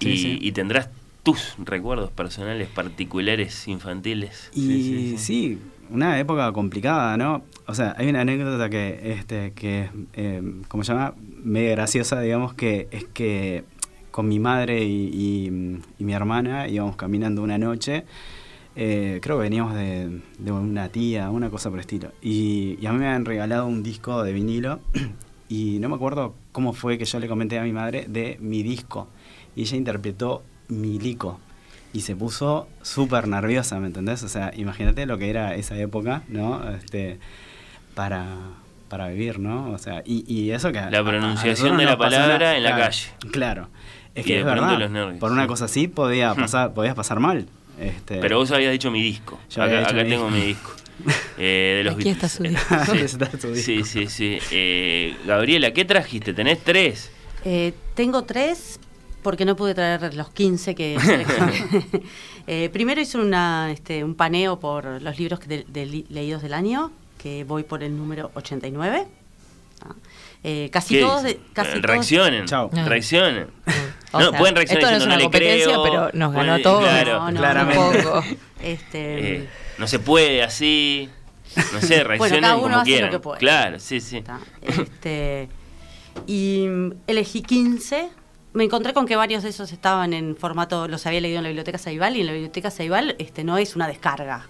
y, Sí, sí. y tendrás tus recuerdos personales, particulares, infantiles. Y Sí, sí, sí, sí. Una época complicada, ¿no? O sea, hay una anécdota que, este, que eh, ¿cómo se llama? Medio graciosa, digamos, que es que con mi madre y, mi hermana íbamos caminando una noche. eh, creo que veníamos de, de una tía, una cosa por el estilo. Y, a mí me habían regalado un disco de vinilo. Y no me acuerdo cómo fue que yo le comenté a mi madre de mi disco. Y ella interpretó Milico. Y se puso súper nerviosa, ¿me entendés? O sea, imagínate lo que era esa época, ¿no? Este, para, para vivir, ¿no? O sea, y, y eso que... La a- a pronunciación de la palabra en la claro, calle. Claro. Es Y que de es verdad, los nervios, por una sí. cosa así podía pasar, podías pasar mal. Este, Pero vos habías dicho mi disco. Yo acá dicho acá mi tengo disco. mi disco. Eh, de los Aquí está Beatles. su disco. Sí. ¿Dónde está tu disco? Sí, sí, sí. Eh, Gabriela, ¿qué trajiste? ¿Tenés tres? Eh, tengo tres porque no pude traer los 15 que seleccioné. Eh, primero hice una, este, un paneo por los libros de- de leídos del año, que voy por el número 89. Ah, eh, casi ¿Qué todos... de- casi Eh, todos- Reaccionen. Chau. No. Reaccionen. O no, sea, pueden reaccionar esto no es diciendo una no le competencia, creo. pero nos ganó a todos. Claro, No, no, claramente. un poco. Este, Eh, no se puede así. No sé, reaccionen cada uno como hace lo quieran. que puede. Claro, sí, sí. Este, y mm, elegí 15. Me encontré con que varios de esos estaban en formato, los había leído en la biblioteca Saibal y en la biblioteca Saibal este, no es una descarga.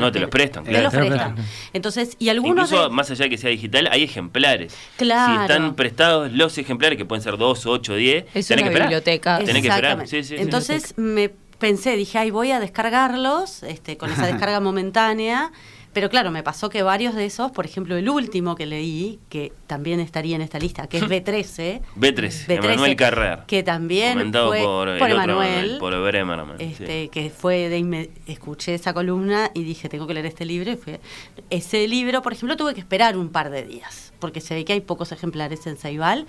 No, te los prestan, Te claro. los prestan. Entonces, y algunos Incluso de- más allá de que sea digital, hay ejemplares. Claro. Si están prestados los ejemplares, que pueden ser 2, 8, 10, Es tenés una que esperar. biblioteca. Tenés que esperar. Sí, sí. Entonces me pensé, dije, ay, voy a descargarlos este, con esa descarga momentánea. Pero claro, me pasó que varios de esos, por ejemplo, el último que leí, que también estaría en esta lista, que es B13. B3, Emanuel Carrer. Que también Comentado fue por, por Emanuel. por Bremerman. sí. Este, que fue de escuché esa columna y dije tengo que leer este libro y fue ese libro por ejemplo tuve que esperar un par de días porque se ve que hay pocos ejemplares en Saibal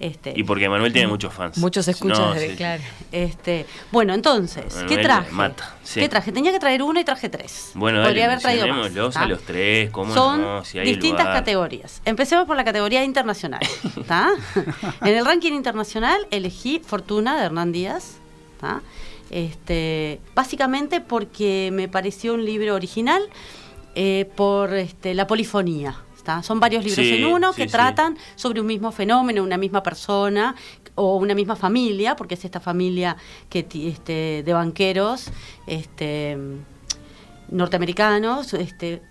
este Y porque Emanuel tiene muchos fans. Muchos escuchas, No, de, sí. claro. este bueno entonces Manuel qué traje mata, sí. qué traje tenía que traer uno y traje tres Bueno, dale, podría haber traído más a los tres, cómo son no, si hay distintas lugar. categorías empecemos por la categoría internacional ¿tá? en el ranking internacional elegí Fortuna de Hernán Díaz ¿tá? este básicamente porque me pareció un libro original eh, por este, la polifonía ¿tá? son varios libros Sí, en uno sí, que tratan sobre un mismo fenómeno una misma persona o una misma familia porque es esta familia que este, de banqueros este norteamericanos este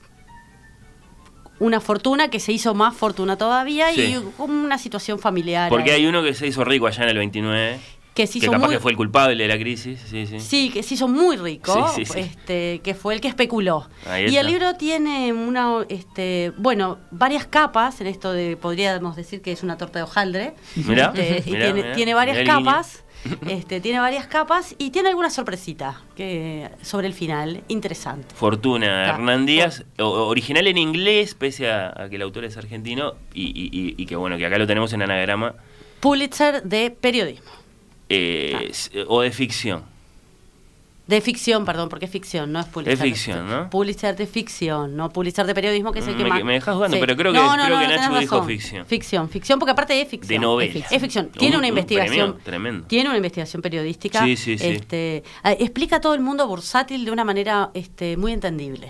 una fortuna que se hizo más fortuna todavía Sí. y una situación familiar. Porque ahí. hay uno que se hizo rico allá en el 29 que se que capaz muy, que fue el culpable de la crisis, sí, sí. Sí, que se hizo muy rico, Sí. Este, que fue el que especuló. Y el libro tiene una, este, bueno, varias capas, en esto de, podríamos decir que es una torta de hojaldre. Mirá, Este, y tiene, mirá, tiene varias capas. Este, tiene varias capas y tiene alguna sorpresita que, sobre el final, interesante. Fortuna Está. Hernán Díaz, original en inglés, pese a, a que el autor es argentino, y, y- y- y que bueno, que acá lo tenemos en anagrama, Pulitzer de periodismo. Eh, s- o de ficción. De ficción, perdón, porque es ficción, no es Pulitzer. Es ficción, ¿no? Pulitzer de ficción, no Pulitzer de periodismo, que es el Mm, que me- más... me dejas jugando, pero creo que- creo que tenés Nacho dijo razón. ficción. Ficción, ficción, porque aparte es ficción. De novela. Es ficción. Tiene Un- una un investigación... premio tremendo. Tiene una investigación periodística. Sí, sí, sí. Este, ah, explica a todo el mundo bursátil de una manera este, muy entendible.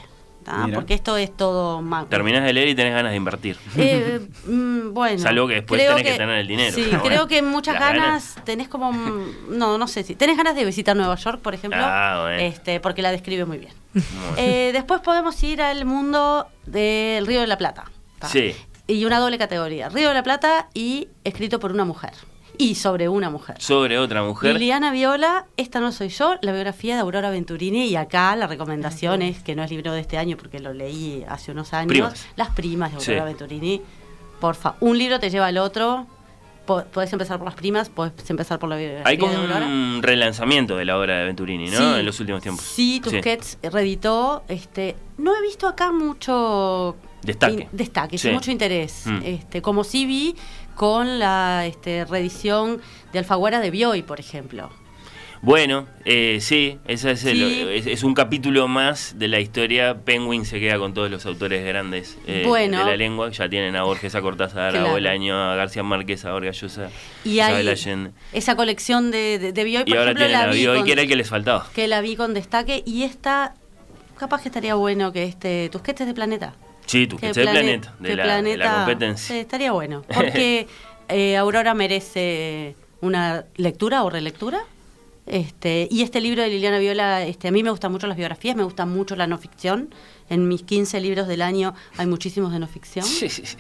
Mira. Porque esto es todo macro. Terminás de leer y tenés ganas de invertir. Eh, mm, bueno. Salvo que después tenés que tener el dinero, Sí, creo que muchas las ganas, tenés como. mm, No, no sé si. ¿Tenés ganas de visitar Nueva York, por ejemplo? Ah, bueno. este, porque la describe muy bien. Muy Eh, después podemos ir al mundo del Río de la Plata. ¿tá? Sí. Y una doble categoría: Río de la Plata y escrito por una mujer. Y sobre una mujer. Sobre otra mujer. Liliana Viola, Esta no soy yo, la biografía de Aurora Venturini. Y acá la recomendación es, que no es libro de este año porque lo leí hace unos años, Primas. Las primas de Sí. Aurora Venturini. Porfa, un libro te lleva al otro. Po- Podés empezar por las primas, podés empezar por la biografía Hay como de Aurora. un relanzamiento de la obra de Venturini, ¿no? Sí. En los últimos tiempos. Sí, Tusquets reeditó. Este, no he visto acá mucho Destaque. in- destaque, Sí. sí, mucho interés. Mm. Este, como sí vi con la este, reedición de Alfaguara de Bioy, por ejemplo. Bueno, eh, sí, ese es, el- es, es un capítulo más de la historia. Penguin se queda con todos los autores grandes eh, Bueno. de la lengua. Ya tienen a Borges, a Cortázar, a Claro. Bolaño, a García Márquez, a Orga Llosa, Y Allende. esa colección de, de, de Bioy, Y por ahora ejemplo, tienen la a Bioy, con- que era el que les faltaba. que la vi con destaque. Y esta, capaz que estaría bueno que este Tusquets es de Planeta. Sí, tú, que Que es de Plane- Planeta, de la, Planeta- competencia. estaría bueno. Porque eh, Aurora merece una lectura o relectura. Este, y este libro de Liliana Viola, este, a mí me gustan mucho las biografías, me gusta mucho la no ficción. En mis 15 libros del año hay muchísimos de no ficción. Sí, sí, sí.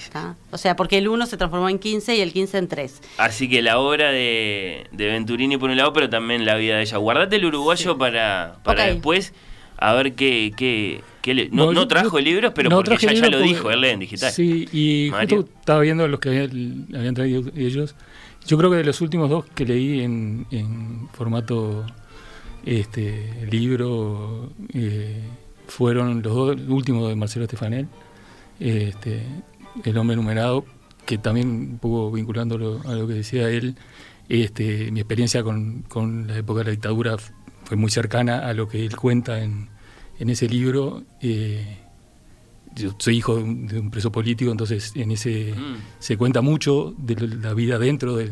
O sea, porque el 1 se transformó en 15 y el 15 en 3. Así que la obra de, de Venturini por un lado, pero también la vida de ella. Guardate el uruguayo para, para después, a ver qué, qué le- no, No, no trajo libros, pero no porque ya, lo porque- dijo, él lee en digital. Sí, y justo estaba viendo los que habían, habían traído ellos. Yo creo que de los últimos dos que leí en, en formato este libro eh, fueron los dos últimos de Marcelo Estefanel, este, El hombre numerado, que también un poco vinculándolo a lo que decía él, este, mi experiencia con, con la época de la dictadura fue muy cercana a lo que él cuenta en, en ese libro. eh, yo soy hijo de un, de un preso político, entonces en ese Mm. se cuenta mucho de la vida dentro del,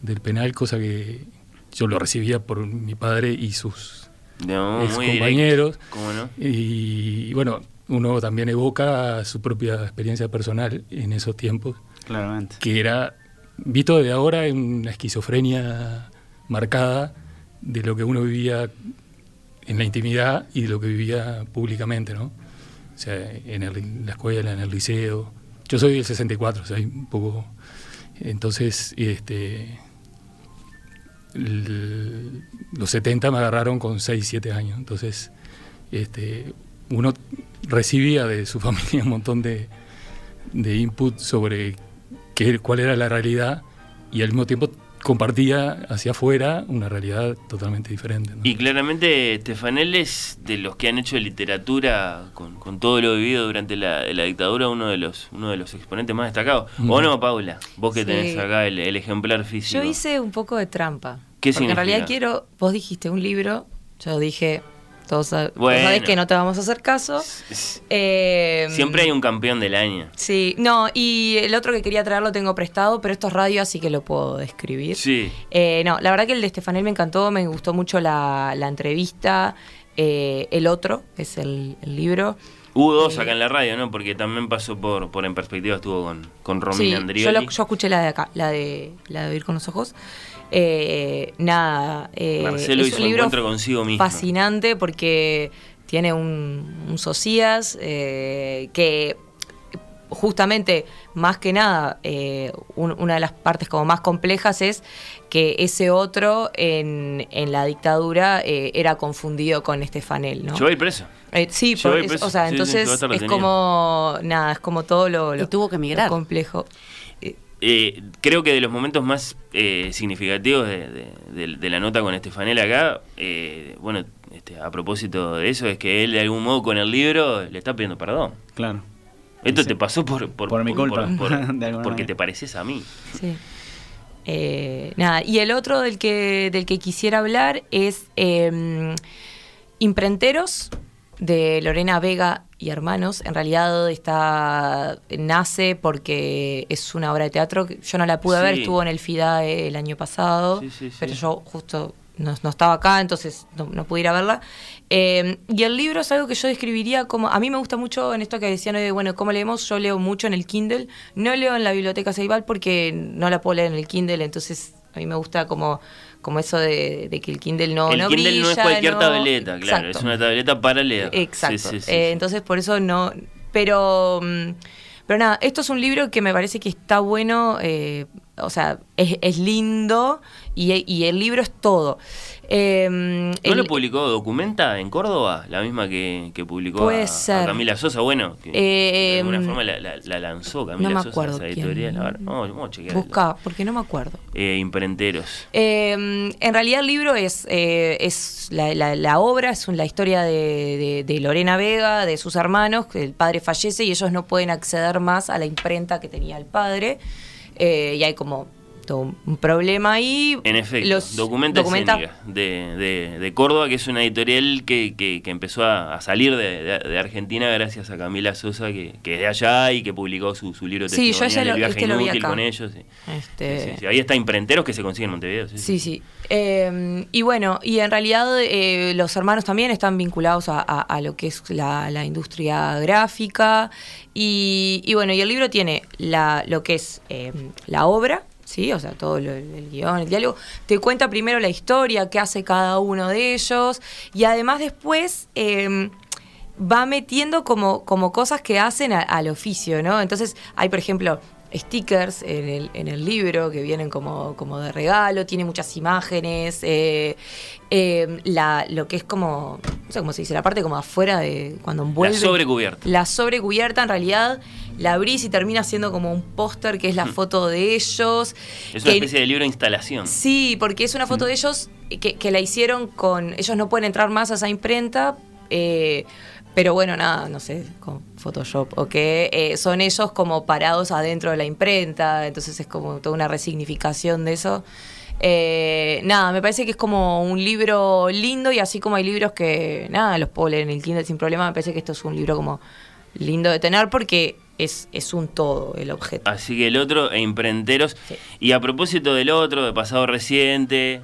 del penal, cosa que yo lo recibía por mi padre y sus No, ex compañeros. ¿Cómo no? Y, y bueno, uno también evoca su propia experiencia personal en esos tiempos, Claramente. que era, visto de ahora, en una esquizofrenia marcada de lo que uno vivía en la intimidad y lo que vivía públicamente, ¿no? O sea, en, el- la escuela, en el liceo. Yo soy del 64, o sea, un poco... Entonces, este, los 70 me agarraron con 6, 7 años. Entonces, este, uno recibía de su familia un montón de, de input sobre qué, cuál era la realidad y al mismo tiempo compartía hacia afuera una realidad totalmente diferente. ¿no? Y claramente Estefanel es de los que han hecho literatura con, con todo lo vivido durante la, la dictadura, uno de los uno de los exponentes más destacados. Mm. ¿O no, Paula? Vos que Sí. tenés acá el, el ejemplar físico. Yo hice un poco de trampa. ¿Qué porque en realidad significa? quiero, vos dijiste un libro, yo dije, todos, Bueno. que no te vamos a hacer caso. Eh, Siempre hay un campeón del año. Sí, no, y el otro que quería traer lo tengo prestado, pero esto es radio, así que lo puedo describir. Sí. Eh, no, la verdad que el de Estefanel me encantó, me gustó mucho la, la entrevista. eh, el otro, es el, el libro. Hubo dos acá en la radio, ¿no? Porque también pasó por, por En Perspectiva, estuvo con, con Romina Sí, Andrioli. yo, lo- yo escuché la de acá, la de, la de Oír con los Ojos. Eh, nada, eh, Marcelo es hizo un libro encuentro consigo mismo. fascinante porque tiene un, un Socias eh, que justamente, más que nada, eh, una de las partes como más complejas es que ese otro en, en la dictadura eh, era confundido con Estefanel, ¿no? Yo voy preso. Eh, sí, o sea, entonces es como, nada, es como todo lo, y tuvo que emigrar. complejo. Eh, creo que de los momentos más significativos de, la nota con Estefanel acá, bueno, este, a propósito de eso, es que él de algún modo con el libro le está pidiendo perdón. Claro. Esto te pasó por, por, mi culpa, porque te pareces a mí. Sí. Eh, nada, y el otro del que, del que quisiera hablar es eh, Imprenteros de Lorena Vega y Hermanos. En realidad está nace porque es una obra de teatro. Yo no la pude ver, estuvo en el FIDAE el año pasado, pero yo justo no, estaba acá, entonces no, no pude ir a verla. Eh, y el libro es algo que yo describiría como, a mí me gusta mucho en esto que decían, de, bueno, ¿cómo leemos? Yo leo mucho en el Kindle, no leo en la biblioteca Ceibal porque no la puedo leer en el Kindle, entonces a mí me gusta como, como eso de, que el Kindle no El Kindle no es cualquier tableta, claro, es una tableta para leer. Exacto, eh, entonces por eso no, pero... Mm, pero nada, esto es un libro que me parece que está bueno, eh, o sea, es, es lindo y, y, el libro es todo. Eh, ¿No lo publicó Documenta en Córdoba? La misma que, que publicó a, Camila Sosa. Bueno, que de alguna em, forma la, lanzó Camila no me Sosa acuerdo esa editorial. Quién. vamos, vamos a Busca, porque no me acuerdo. Eh, imprenteros. Em, en realidad el libro es, eh, es la, la, obra, es la historia de, de, Lorena Vega, de sus hermanos, que el padre fallece y ellos no pueden acceder más a la imprenta que tenía el padre. Eh, y hay como un problema ahí. En efecto, los documenta, de, de, Córdoba, que es una editorial que, que, empezó a, salir de, Argentina gracias a Camila Sosa, que, que es de allá y que publicó su, su libro sí, yo ya El viaje este inútil con ellos. Este... Ahí está Imprenteros que se consiguen en Montevideo. Sí, sí. Eh, y bueno, y en realidad eh, los hermanos también están vinculados a, a, lo que es la, la industria gráfica. Y, y, bueno, y el libro tiene la, lo que es eh, la obra, ¿sí? O sea, todo el guion, el diálogo, te cuenta primero la historia, qué hace cada uno de ellos, y además después em, va metiendo como, como cosas que hacen al oficio, ¿no? Entonces, hay, por ejemplo, stickers en el, en el libro que vienen como, como de regalo, tiene muchas imágenes, eh, la, lo que es como, no sé cómo se dice, la parte como afuera de cuando envuelve. La sobrecubierta. La sobrecubierta en realidad la abrís y termina siendo como un póster que es la hmm. foto de ellos. Es una especie de libro de instalación. Sí, porque es una foto hmm. de ellos que, la hicieron con. Ellos no pueden entrar más a esa imprenta. Eh, pero bueno, nada, no sé, con Photoshop, o que eh, son ellos como parados adentro de la imprenta, entonces es como toda una resignificación de eso. Eh, nada, me parece que es como un libro lindo y así como hay libros que, nada, los puedo leer en el Kindle sin problema, me parece que esto es un libro como lindo de tener porque es, es un todo el objeto. Así que el otro, e imprenteros. Y a propósito del otro, de pasado reciente,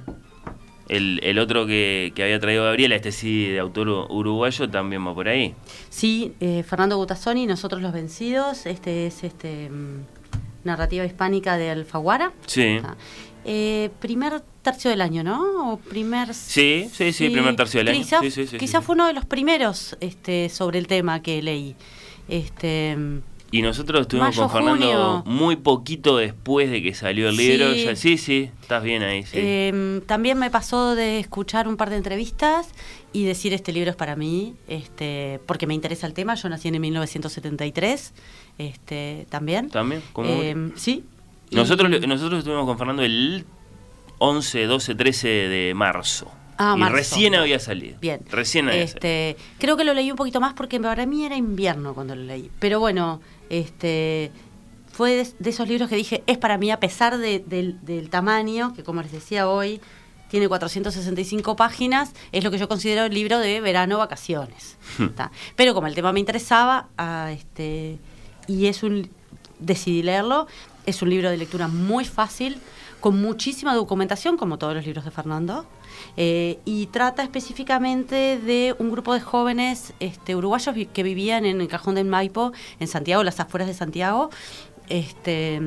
el, el otro que, que, había traído Gabriela, este sí de autor uruguayo, también va por ahí. Sí, eh, Fernando Butazzoni, Nosotros los Vencidos, este es este mm, narrativa hispánica de Alfaguara. Sí. Eh, primer tercio del año, ¿no? O primer... Sí, sí, sí, primer tercio del año. Quizás fue uno de los primeros este, sobre el tema que leí. Este, y nosotros estuvimos con Fernando muy poquito después de que salió el libro. Sí, sí, sí, estás bien ahí. Sí. Em, también me pasó de escuchar un par de entrevistas y decir este libro es para mí, este, porque me interesa el tema. Yo nací en 1973, este, también. También, eh, Sí. Nosotros, nosotros estuvimos con Fernando el 11, 12, 13 de marzo. Ah, y recién había salido. Bien. Recién había este, Creo que lo leí un poquito más porque para mí era invierno cuando lo leí. Pero bueno, este fue de, esos libros que dije, es para mí a pesar del tamaño, que como les decía hoy, tiene 465 páginas, es lo que yo considero el libro de verano vacaciones. Hmm. Pero como el tema me interesaba, ah, este, y es un decidí leerlo, es un libro de lectura muy fácil, con muchísima documentación, como todos los libros de Fernando. Eh, y trata específicamente de un grupo de jóvenes este, uruguayos que vivían en el Cajón del Maipo, en Santiago, las afueras de Santiago. Este,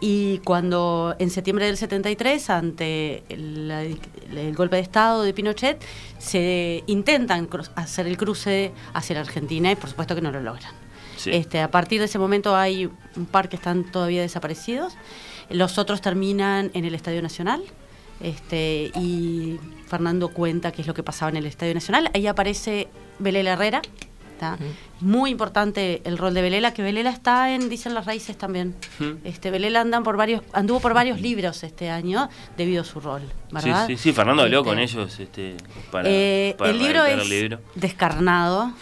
y cuando en septiembre del 73, ante el, golpe de Estado de Pinochet, se intentan hacer el cruce hacia la Argentina y por supuesto que no lo logran. Sí. Este, a partir de ese momento hay un par que están todavía desaparecidos. Los otros terminan en el Estadio Nacional. Este, y Fernando cuenta qué es lo que pasaba en el Estadio Nacional. Ahí aparece Belela Herrera. ¿tá? Muy importante el rol de Belela, que Belela está en Dicen las Raíces también. Este, Belela andan por varios, anduvo por varios libros este año debido a su rol, ¿verdad? Sí, sí, sí, Fernando habló Este, con ellos este, para, eh, para el libro es el libro. descarnado.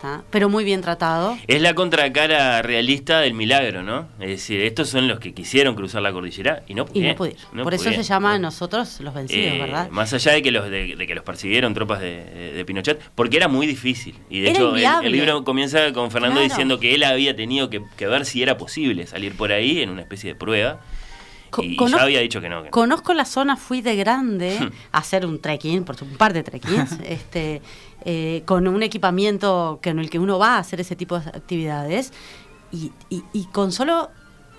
¿Tá? pero muy bien tratado. Es la contracara realista del milagro, ¿no? Es decir, estos son los que quisieron cruzar la cordillera y no Y pudieron. no pudieron. no Por eso se llama Nosotros los vencidos, Eh, ¿verdad? Más allá de que los de, de que los persiguieron tropas de, Pinochet, porque era muy difícil. Y de Era hecho, el, libro comienza con Fernando Claro. diciendo que él había tenido que, que ver si era posible salir por ahí en una especie de prueba. Y cono- ya había dicho que no. que no. Conozco la zona, fui de grande a hacer un trekking, por un par de trekkings, este, eh, con un equipamiento en el que uno va a hacer ese tipo de actividades. Y, y- y con solo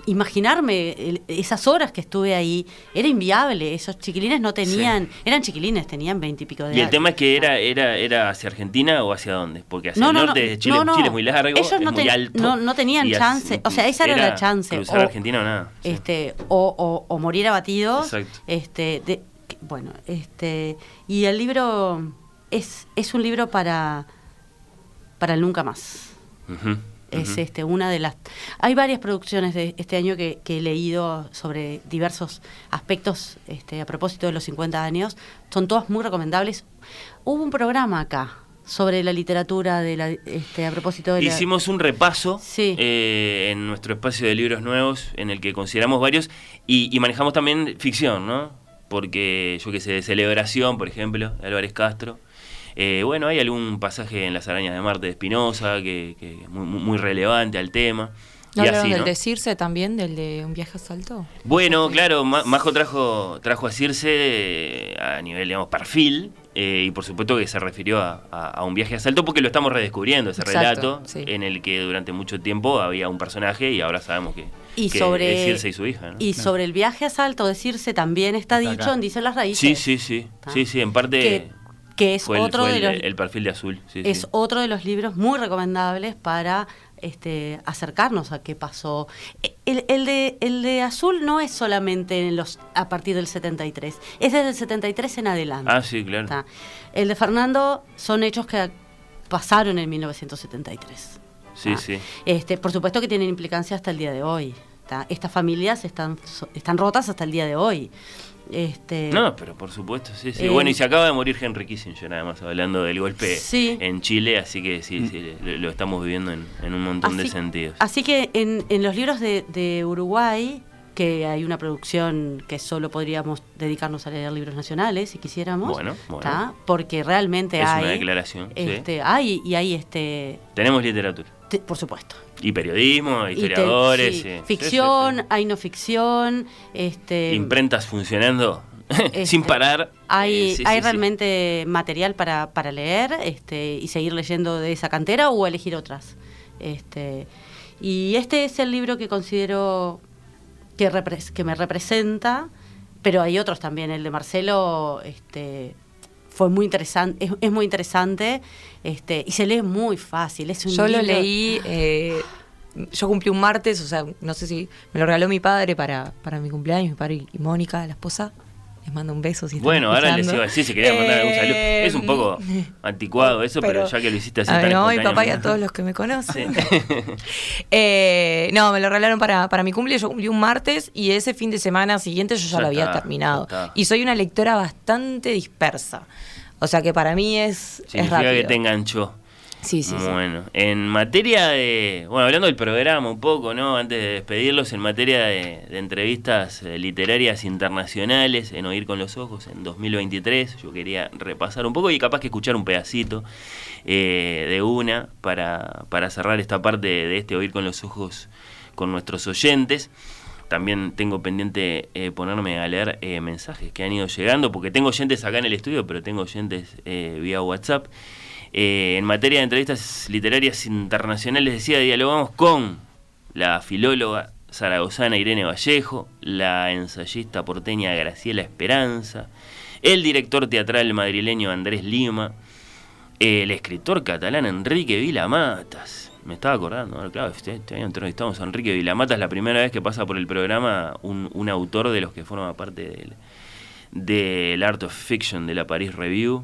imaginarme el- esas horas que estuve ahí, era inviable. Esos chiquilines no tenían, eran chiquilines, tenían veintipico de Y el años. tema es que era, era, era hacia Argentina o hacia dónde, porque hacia No, el no, norte no, de Chile, no. Chile es muy largo, Ellos es no muy alto. no- no tenían chance, o sea, esa era la chance, Cruzar o- Argentina o nada. sí. este o, o- o morir abatidos Exacto. este de- bueno este y el libro es es un libro para para el nunca más es este una de las hay varias producciones de este año que, que he leído sobre diversos aspectos este a propósito de los 50 años son todas muy recomendables hubo un programa acá sobre la literatura de la este a propósito de la Hicimos un repaso Sí. eh, en nuestro espacio de libros nuevos, en el que consideramos varios, y, y manejamos también ficción, ¿no? Porque, yo qué sé, de Celebración, por ejemplo, Álvarez Castro. Eh, bueno, hay algún pasaje en Las Arañas de Marte de Espinosa que, que es muy, relevante al tema. ¿No y hablaron así, del ¿no? de Circe también, del de un viaje a Salto? Bueno, claro, Ma- Majo trajo, trajo a Circe eh, a nivel, digamos, perfil, eh, y por supuesto que se refirió a, a- a un viaje a salto porque lo estamos redescubriendo, ese Exacto, relato, sí. en el que durante mucho tiempo había un personaje y ahora sabemos que, y que sobre es Circe y su hija. ¿no? y sobre el viaje a Salto decirse también está, Está dicho acá. en Dicen las raíces Sí, sí, sí, Ah. sí, sí, en parte que, que es fue, el, otro fue de el- los el perfil de azul. sí, es sí. otro de los libros muy recomendables para este, acercarnos a qué pasó. El, el de, el de Azul no es solamente en los, a partir del 73, es desde el 73 en adelante. Ah, sí, claro. El de Fernando son hechos que pasaron en 1973. Sí, ¿tá? sí. Este, por supuesto que tienen implicancia hasta el día de hoy. Estas familias están, están rotas hasta el día de hoy. Este, No, pero por supuesto, sí, sí. Eh, bueno, y se acaba de morir Henry Kissinger, además, hablando del golpe Sí. en Chile, así que sí, sí, lo, lo estamos viviendo en, en un montón de sentidos. Así que en, en los libros de, de Uruguay, que hay una producción que solo podríamos dedicarnos a leer libros nacionales si quisiéramos, Bueno, bueno. ¿tá? porque realmente Es hay... una declaración. Este, Hay, y hay, este, Tenemos literatura. Te- por supuesto. Y periodismo, Y te- historiadores. sí, ficción, Sí, sí, hay no ficción, este. Imprentas funcionando Este, sin parar. Hay, Eh, hay realmente material para, para leer este, y seguir leyendo de esa cantera o elegir otras. Este, y este es el libro que considero que, que me representa, pero hay otros también. El de Marcelo este, fue muy interesante, es, es muy interesante este, y se lee muy fácil. Es un Yo lo leí, eh, yo cumplí un martes, o sea, no sé si me lo regaló mi padre para, para mi cumpleaños, mi padre y Mónica, la esposa. Les mando un beso si Bueno, ahora les iba a decir si quería mandar algún saludo. Es un poco anticuado eso, pero, ya que lo hiciste así a tan mi papá y a todos los que me conocen. Sí. Eh, no, me lo regalaron para, para mi cumple, yo cumplí un martes y ese fin de semana siguiente yo ya, Ya lo había está, terminado. está. Y soy una lectora bastante dispersa. O sea que para mí es, es Significa rápido. que te enganchó. Sí, sí. Bueno, en materia de. Bueno, hablando del programa un poco, ¿no? Antes de despedirlos, en materia de, de entrevistas eh, literarias internacionales, en Oír con los Ojos, en 2023, yo quería repasar un poco y capaz que escuchar un pedacito eh, de una para, para cerrar esta parte de este Oír con los Ojos con nuestros oyentes. También tengo pendiente eh, ponerme a leer eh, mensajes que han ido llegando, porque tengo oyentes acá en el estudio, pero tengo oyentes eh, vía WhatsApp. Eh, en materia de entrevistas literarias internacionales, decía, dialogamos con la filóloga zaragozana Irene Vallejo, la ensayista porteña Graciela Esperanza, el director teatral madrileño Andrés Lima, el escritor catalán Enrique Vilamatas, me estaba acordando, claro, este, este año entrevistamos a Enrique Vilamata, es la primera vez que pasa por el programa un, un autor de los que forma parte del, del Art of Fiction de la Paris Review,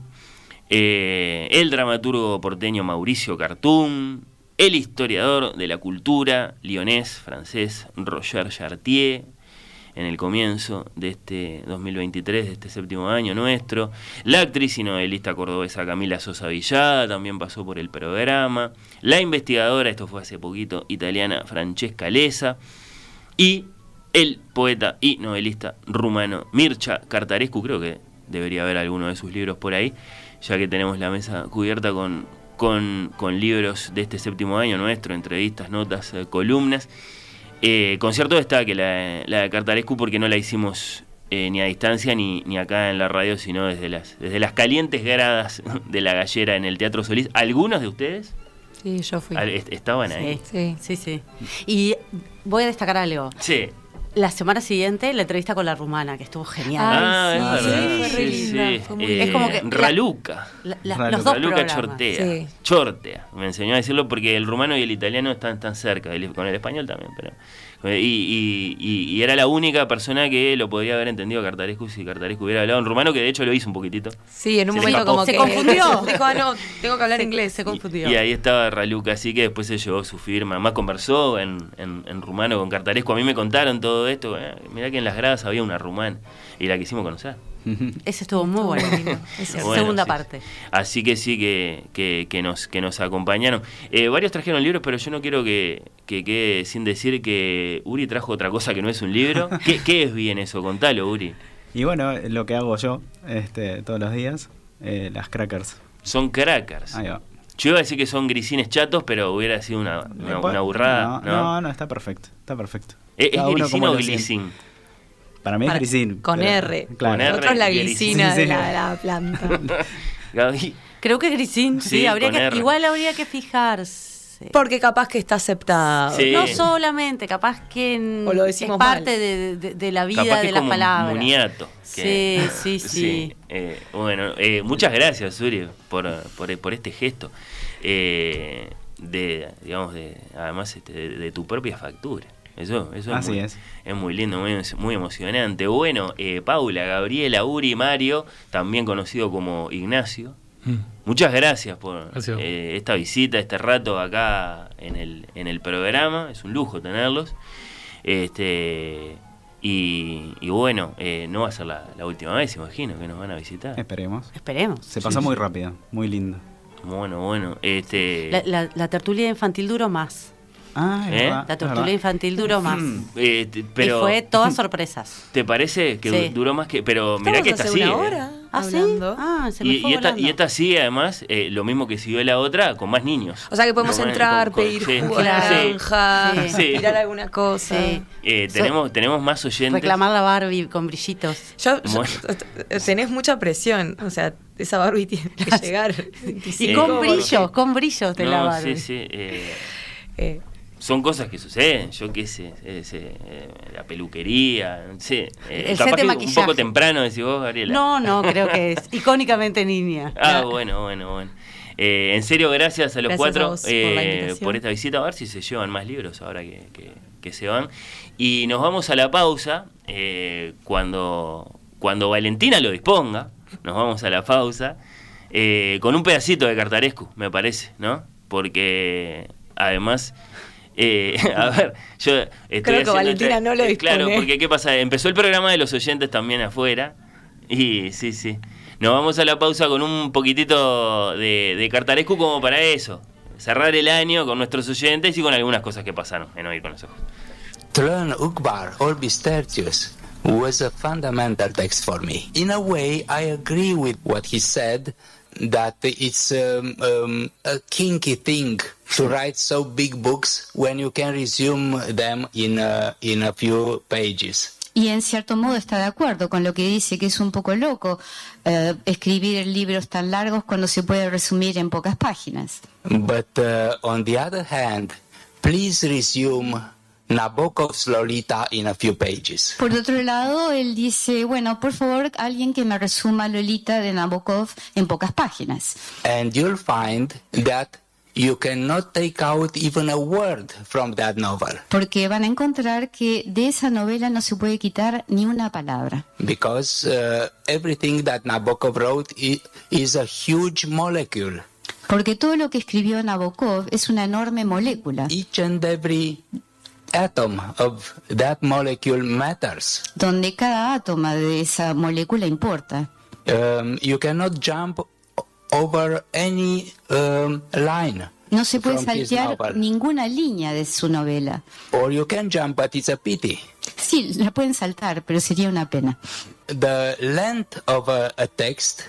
eh, el dramaturgo porteño Mauricio Cartoon, el historiador de la cultura lionés francés Roger Chartier, en el comienzo de este 2023, de este séptimo año nuestro. La actriz y novelista cordobesa Camila Sosa Villada también pasó por el programa. La investigadora, esto fue hace poquito, italiana Francesca Lesa. Y el poeta y novelista rumano Mircha Cartarescu, creo que debería haber alguno de sus libros por ahí, ya que tenemos la mesa cubierta con, con, con libros de este séptimo año nuestro, entrevistas, notas, eh, columnas. Eh, con cierto está que la, la de Cartarescu porque no la hicimos eh, ni a distancia ni, ni acá en la radio, sino desde las, desde las calientes gradas de la gallera en el Teatro Solís. ¿Algunos de ustedes? Sí, yo fui. ¿Estaban ahí? Sí, sí, sí. Y voy a destacar algo. Sí. La semana siguiente la entrevista con la rumana, que estuvo genial. Ah, Ay, es sí, verdad. fue re Sí, linda, sí. fue muy Eh, linda. Es como que Raluca. La- la- Raluca. los dos Raluca programas. Chortea. Sí. Chortea. Me enseñó a decirlo porque el rumano y el italiano están tan cerca, el- con el español también. pero y, y- y- y era la única persona que lo podía haber entendido a Cartarescu si Cartarescu hubiera hablado en rumano, que de hecho lo hizo un poquitito. Sí, en un Se momento como Se confundió. Dijo, ah, no, tengo que hablar Se- inglés. se confundió. y ahí estaba Raluca, así que después se llevó su firma. Más conversó en, en- en rumano con Cartarescu. A mí me contaron todo esto. eh, mirá que en las gradas había una rumana y la quisimos conocer. Ese estuvo muy bueno. Bueno, Segunda sí. parte. Así que sí que, que, que nos, que nos acompañaron. Eh, varios trajeron libros, pero yo no quiero que, que quede sin decir que Uri trajo otra cosa que no es un libro. ¿Qué, qué es bien eso? Contalo, Uri. Y bueno, lo que hago yo este, todos los días, eh, las crackers. Son crackers. Ahí va. Yo iba a decir que son grisines chatos, pero hubiera sido una, una, una burrada. No, ¿no? no, no, está perfecto. Está perfecto. ¿Es, es grisín como o glisín? Para mí es grisín. Con pero- R. Claro. Con R. Nosotros la glicina sí, sí. de la, la planta. Gaby. Creo que Grisín, sí, Sí, habría con que, R. igual habría que fijarse. Porque capaz que está aceptado. Sí. No solamente, capaz que en- O lo es parte mal. de, de- de la vida Capaz que de es las como palabras. Muniato. Sí, sí, sí. eh, bueno, eh, muchas gracias, Uri, por, por, por este gesto. Eh, de, digamos, de, además este, de, de tu propia factura. Eso, eso es, muy, es. muy lindo, muy, muy emocionante. Bueno, eh, Paula, Gabriela, Uri, Mario, también conocido como Ignacio. Mm. Muchas gracias por Gracias. eh, esta visita, este rato acá en el, en el programa. Es un lujo tenerlos. Este y, y bueno, eh, no va a ser la, la última vez, imagino, que nos van a visitar. Esperemos. Esperemos. Se pasó muy rápido, muy lindo. Bueno, bueno, este La, la- la tertulia infantil duró más. Ah, ¿Eh? verdad, La verdad. infantil duró más. eh, te- pero y fue todas sorpresas. ¿te parece que Sí. duró más que pero mirá que esta hace una ¿eh? hora ¿Ah, sí? hablando. Ah, se me Y, fue y esta, volando. y esta sigue además eh, lo mismo que siguió la otra con más niños. O sea que podemos Con- entrar, con- con- pedir sí. jugo de Claro. naranja, Sí. Sí. tirar alguna cosa. Sí. Eh, So- tenemos, tenemos más oyentes. Reclamar la Barbie con brillitos. Yo, tenés mucha presión, o sea, esa Barbie tiene que llegar. Y Sí. con brillos, con brillos de la No, Barbie. sí, sí. eh, Eh, son cosas que suceden, yo qué sé, eh, sé, eh, la peluquería, no sé. eh, El capaz set de que un poco temprano, decís vos, Gabriela. No, no, creo que es icónicamente niña. Ah, bueno, bueno, bueno. Eh, en serio, gracias a los Gracias a cuatro vos por eh, esta visita. A ver si se llevan más libros ahora que, que- que se van. Y nos vamos a la pausa eh, cuando, cuando Valentina lo disponga. Nos vamos a la pausa eh, con un pedacito de Cartarescu, me parece, ¿no? Porque además... eh, a ver, yo estoy Creo que Valentina no lo eh, Claro, dispone. porque ¿qué pasa? Empezó el programa de los oyentes también afuera. Y sí, sí. Nos vamos a la pausa con un poquitito de, de Cartarescu como para eso. Cerrar el año con nuestros oyentes y con algunas cosas que pasaron en Oír con los Ojos. Learn Ukbar or be Stertius was a fundamental text for me. In a way, I agree with what he said that it's um, um, a kinky thing to write so big books when you can resume them in a, in a few pages. Y en cierto modo está de acuerdo con lo que dice, que es un poco loco eh, escribir libros tan largos cuando se puede resumir en pocas páginas. But uh, on the other hand, please resume Nabokov's Lolita in a few pages. Por otro lado, él dice, bueno, por favor, alguien que me resuma Lolita de Nabokov en pocas páginas. and you'll find that you cannot take out even a word from that novel Porque van a encontrar que de esa novela no se puede quitar ni una palabra. because uh, everything that Nabokov wrote is a huge molecule. Porque todo lo que escribió Nabokov es una enorme molécula, Each and every atom of that molecule matters. donde cada átomo de esa molécula importa. Um, you cannot jump over any um, line. No se puede saltear ninguna línea de su novela. Or you can jump, but it's a pity. Sí, la pueden saltar, pero sería una pena. The length of a, a text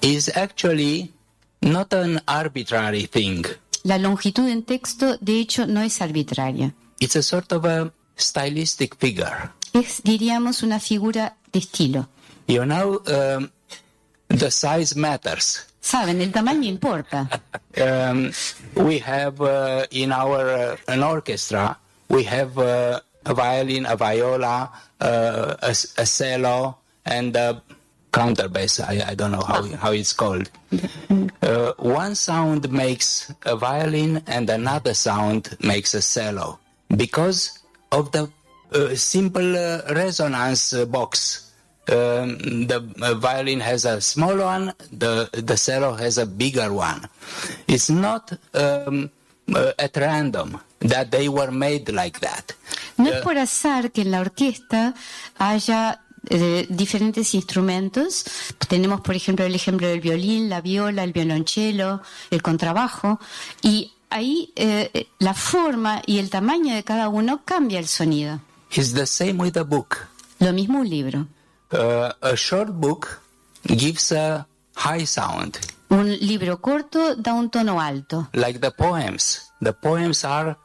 is actually not an arbitrary thing. La longitud en texto, de hecho, no es arbitraria. It's a sort of a stylistic figure. Es, diríamos, una figura de estilo. You know, um, the size matters. Saben, el tamaño importa. Um, we have uh, in our uh, an orchestra, we have uh, a violin, a viola, uh, a, a cello, and a counterbass. I, I don't know how, how it's called. Uh, one sound makes a violin and another sound makes a cello because of the uh, simple uh, resonance box. Um, the uh, violin has a small one, the, the cello has a bigger one. It's not um, uh, at random that they were made like that. No es por azar que en la orquesta haya eh, diferentes instrumentos. Tenemos, por ejemplo, el ejemplo del violín, la viola, el violonchelo, el contrabajo. Y ahí eh, la forma y el tamaño de cada uno cambia el sonido. It's the same with a book. Lo mismo un libro. Uh, a short book gives a high sound, Un libro corto da un tono alto, like the poems. The poems are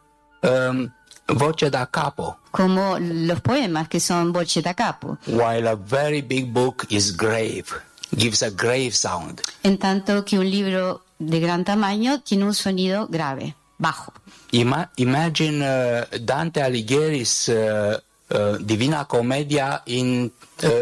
um, voce da capo, como los poemas que son voce da capo. while a very big book is grave, gives a grave sound. En tanto que un libro de gran tamaño tiene un sonido grave, bajo. Ima- imagine uh, Dante Alighieri's uh, uh, Divina Commedia in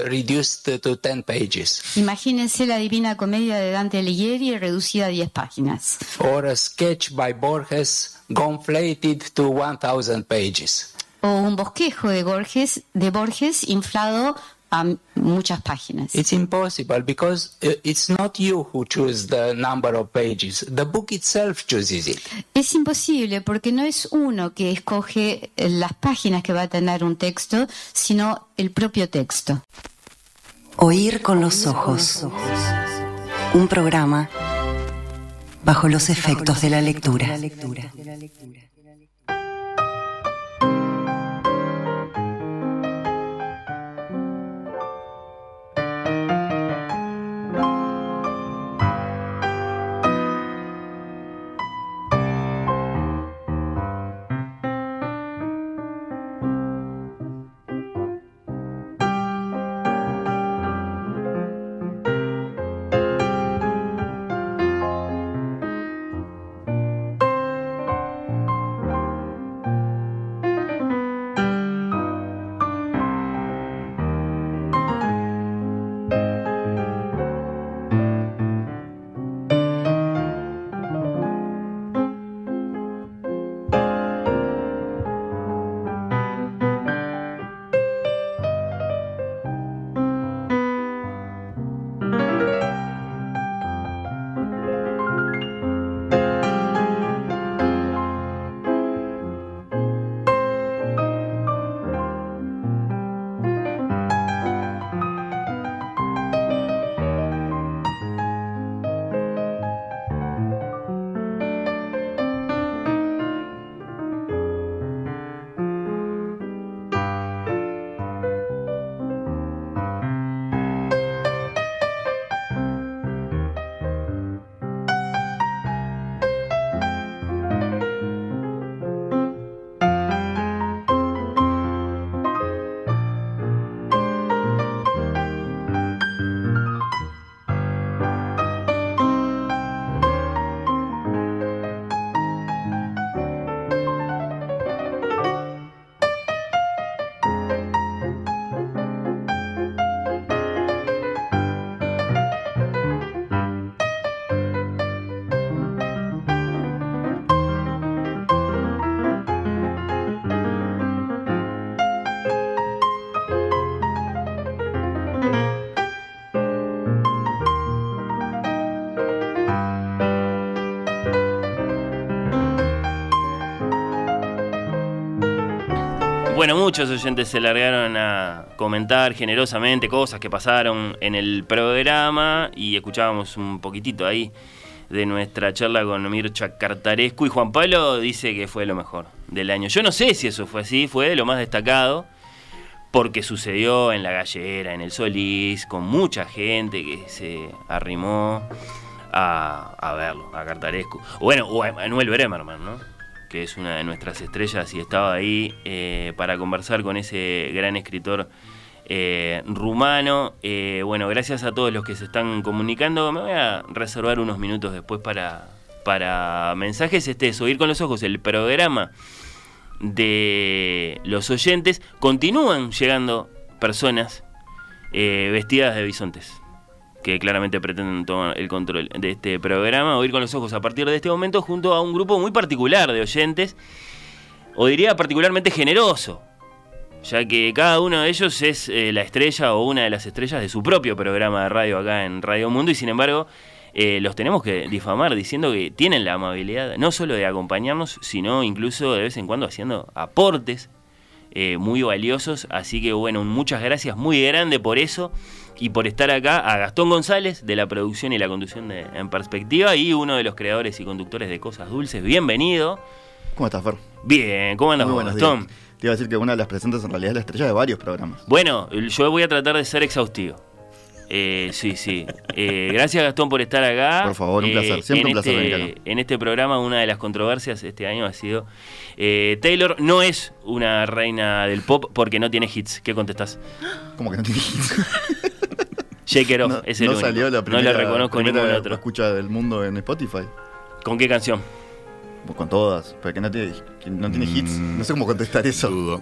reduced to 10 pages, Imagínense la Divina Comedia de Dante Alighieri reducida a 10 páginas. or a sketch by Borges gonflated to 1000 pages. O un bosquejo de Borges, de Borges inflado a muchas páginas. It's impossible because uh, it's not you who choose the number of pages. The book itself chooses it. Es imposible porque no es uno que escoge eh, las páginas que va a tener un texto, sino el propio texto. Oír con los ojos. Un programa bajo los efectos de la lectura. Muchos oyentes se largaron a comentar generosamente cosas que pasaron en el programa y escuchábamos un poquitito ahí de nuestra charla con Mircha Cartarescu y Juan Pablo dice que fue lo mejor del año. Yo no sé si eso fue así, fue lo más destacado porque sucedió en la gallera, en el Solís, con mucha gente que se arrimó a, verlo, a Cartarescu. Bueno, o a Manuel Bremerman, ¿no? Que es una de nuestras estrellas y estaba ahí eh, para conversar con ese gran escritor eh, rumano. Eh, bueno, gracias a todos los que se están comunicando. Me voy a reservar unos minutos después para, para mensajes. Este es Oír con los Ojos, el programa de los oyentes. Continúan llegando personas vestidas de bisontes que claramente pretenden tomar el control de este programa, oír con los ojos a partir de este momento junto a un grupo muy particular de oyentes, o diría particularmente generoso, ya que cada uno de ellos es eh, la estrella o una de las estrellas de su propio programa de radio acá en Radio Mundo y sin embargo eh, los tenemos que difamar diciendo que tienen la amabilidad no solo de acompañarnos, sino incluso de vez en cuando haciendo aportes eh, muy valiosos. Así que bueno, muchas gracias muy grande por eso y por estar acá a Gastón González de la producción y la conducción de En Perspectiva y uno de los creadores y conductores de Cosas Dulces. Bienvenido. ¿Cómo estás, Fer? Bien, ¿cómo andas, Gastón? Te iba a decir que una de las presentes en realidad es la estrella de varios programas. Bueno, yo voy a tratar de ser exhaustivo. Eh, sí, sí. Eh, gracias Gastón por estar acá. Por favor, un placer. Eh, Siempre un placer este, En este programa una de las controversias este año ha sido Taylor no es una reina del pop porque no tiene hits. ¿Qué contestás? ¿Cómo que no tiene hits? Shake no, es el no Salió la primera, no le reconozco ningún otro. escucha del mundo en Spotify? ¿Con qué canción? Pues con todas, porque no tiene, no tiene hits. No sé cómo contestar eso. Dudo.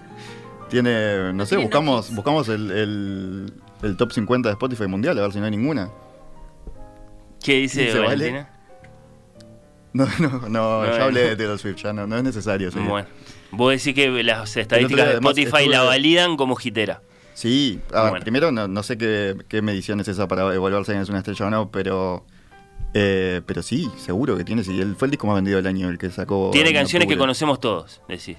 Tiene, no sé, buscamos, buscamos el el top 50 de Spotify mundial, a ver si no hay ninguna. ¿Qué dice Valentina? No, no, no, ya hablé de Taylor Swift, ya no, no es necesario. Bueno, vos decís que las estadísticas de Spotify la validan como hitera. Sí, primero no, sé qué, qué, medición es esa para evaluar si es una estrella o no, pero eh, pero sí, seguro que tiene. Sí, él fue el disco más vendido del año, el que sacó. Tiene canciones que conocemos todos, decís.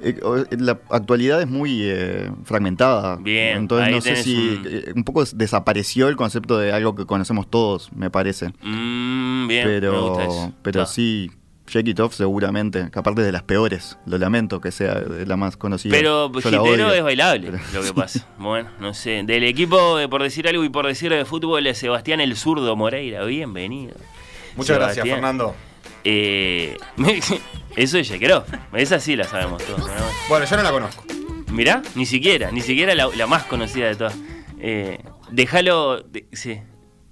Eh, la actualidad es muy eh, fragmentada. Bien. Entonces no sé si eh, un... poco desapareció el concepto de algo que conocemos todos, me parece. Mm, bien. Pero, pero sí, Shake It Off seguramente, que aparte de las peores, lo lamento que sea la más conocida. Pero Gitero es bailable, lo que pasa. bueno, no sé. Del equipo, por decir algo y por decir de fútbol, Sebastián el zurdo Moreira, bienvenido. Muchas gracias, Fernando. Eh, eso es Shake Esa sí la sabemos todos. Bueno, yo no la conozco. Mirá, ni siquiera, ni siquiera la, más conocida de todas. Eh, déjalo. sí.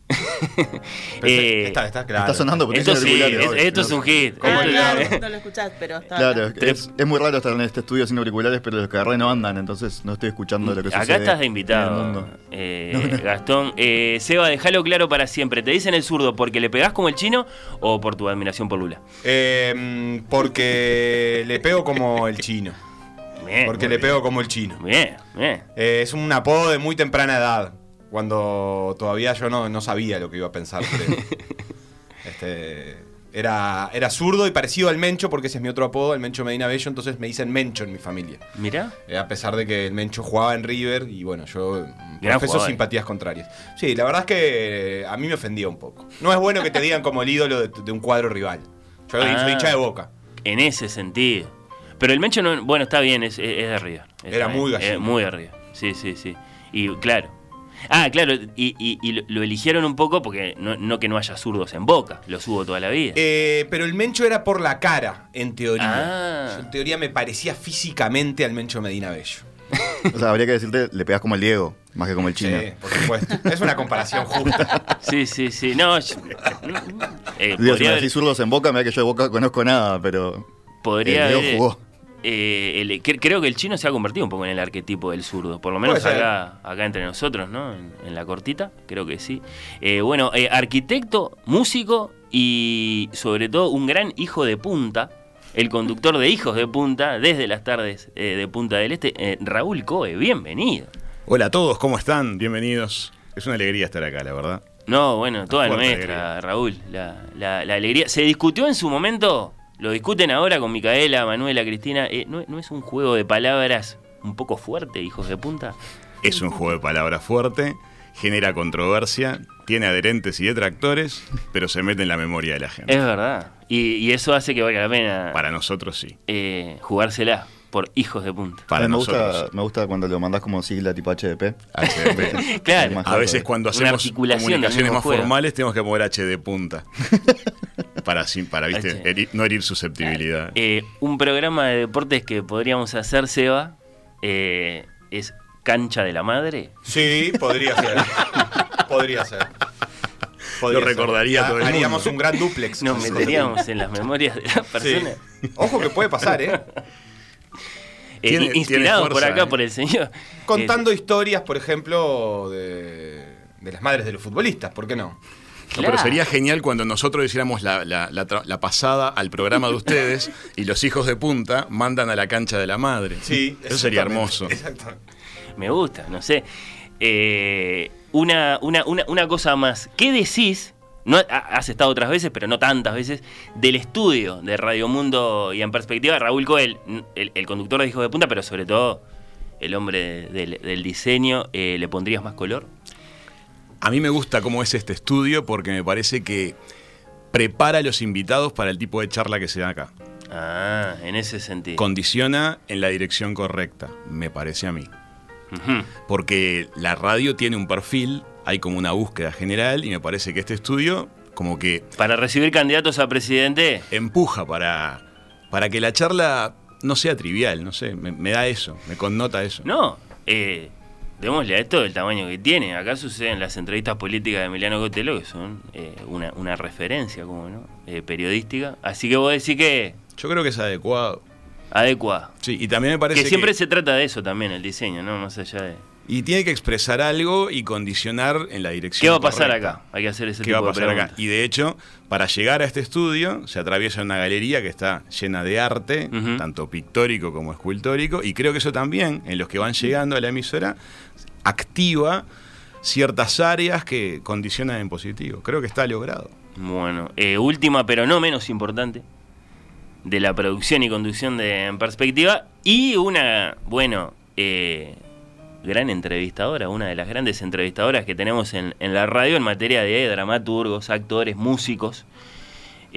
Eh, está, está, claro. está, sonando porque esto, sí, esto es un hit. Ah, claro, no lo escuchás, pero está. Claro, es, es, muy raro estar en este estudio sin auriculares, pero los que agarré no andan, entonces no estoy escuchando lo que sucede. Acá estás de invitado. Eh, Gastón, eh, Seba, déjalo claro para siempre. ¿Te dicen el zurdo porque le pegás como el chino o por tu admiración por Lula? Eh, porque le pego como el chino. Bien, porque le pego como el chino. Bien, bien. Eh, es un apodo de muy temprana edad cuando todavía yo no, sabía lo que iba a pensar. este, era, era zurdo y parecido al Mencho, porque ese es mi otro apodo, el Mencho Medina Bello, entonces me dicen Mencho en mi familia. Mira. Eh, a pesar de que el Mencho jugaba en River y bueno, yo profeso simpatías contrarias. Sí, la verdad es que a mí me ofendía un poco. No es bueno que te digan como el ídolo de, un cuadro rival. Yo soy ah, hincha de boca. En ese sentido. Pero el Mencho, no, bueno, está bien, es, de River. Era muy gallego. muy de River. Sí, sí, sí. Y claro, Ah, claro, y, lo eligieron un poco porque no, que no haya zurdos en boca, los hubo toda la vida. Eh, pero el Mencho era por la cara, en teoría. Ah. en teoría me parecía físicamente al Mencho Medina Bello. O sea, habría que decirte, le pegas como el Diego, más que como el chino. Sí, por supuesto. Es una comparación justa. Sí, sí, sí. No, eh, Digo, si me zurdos en boca, me da que yo de boca conozco nada, pero. Podría el Diego jugó. Eh, creo que el chino se ha convertido un poco en el arquetipo del zurdo, por lo menos acá, acá, entre nosotros, ¿no? En, la cortita, creo que sí. Eh, bueno, eh, arquitecto, músico y sobre todo un gran hijo de punta, el conductor de Hijos de Punta desde las tardes de Punta del Este, Raúl Coe, bienvenido. Hola a todos, ¿cómo están? Bienvenidos. Es una alegría estar acá, la verdad. No, bueno, toda nuestra, Raúl, la, la alegría. Se discutió en su momento lo discuten ahora con Micaela, Manuela, Cristina. Eh, ¿no, ¿no, es un juego de palabras un poco fuerte, hijos de punta? Es un juego de palabras fuerte, genera controversia, tiene adherentes y detractores, pero se mete en la memoria de la gente. Es verdad. Y, eso hace que valga la pena. Para nosotros sí. Eh, jugársela por hijos de punta. Para me, gusta, me gusta cuando lo mandas como sigla tipo HDP. HDP. claro. A veces cuando hacemos comunicaciones más formales tenemos que poner HD punta. para, para ¿viste? no herir susceptibilidad. Eh, un programa de deportes que podríamos hacer, Seba, eh, es Cancha de la Madre. Sí, podría ser. podría ser. lo recordaría todo el Haríamos un gran duplex. Nos meteríamos en las memorias de las personas. Ojo que puede pasar, ¿eh? Eh inspirados por acá, ¿eh? por el señor. Contando historias, por ejemplo, de, las madres de los futbolistas, ¿por qué no? pero sería genial cuando nosotros hiciéramos la, la, pasada al programa de ustedes y los hijos de punta mandan a la cancha de la madre. Sí, eso sería hermoso. Me gusta, no sé. Eh, una, una, una, cosa más. ¿Qué decís? No, has estado otras veces, pero no tantas veces, del estudio de Radio Mundo y en perspectiva, Raúl Coel, el, conductor de Hijos de Punta, pero sobre todo el hombre del, diseño, eh, ¿le pondrías más color? A mí me gusta cómo es este estudio porque me parece que prepara a los invitados para el tipo de charla que se da acá. Ah, en ese sentido. Condiciona en la dirección correcta, me parece a mí. Porque la radio tiene un perfil, hay como una búsqueda general y me parece que este estudio como que... Para recibir candidatos a presidente. Empuja para, para que la charla no sea trivial, no sé, me, da eso, me connota eso. No, eh, démosle a esto el tamaño que tiene. Acá suceden las entrevistas políticas de Emiliano Cotelo, que son eh, una, referencia como no eh, periodística. Así que vos decís que... Yo creo que es adecuado adecuada. Sí, y también me parece que... siempre se trata de eso también, el diseño, ¿no? Más allá de... Y tiene que expresar algo y condicionar en la dirección. ¿Qué va a pasar acá? Hay que hacer ese ¿Qué va a pasar acá? Y de hecho, para llegar a este estudio, se atraviesa una galería que está llena de arte, tanto pictórico como escultórico, y creo que eso también, en los que van llegando a la emisora, activa ciertas áreas que condicionan en positivo. Creo que está logrado. Bueno, eh, última pero no menos importante, de la producción y conducción de En Perspectiva y una, bueno, eh, gran entrevistadora, una de las grandes entrevistadoras que tenemos en, la radio en materia de dramaturgos, actores, músicos.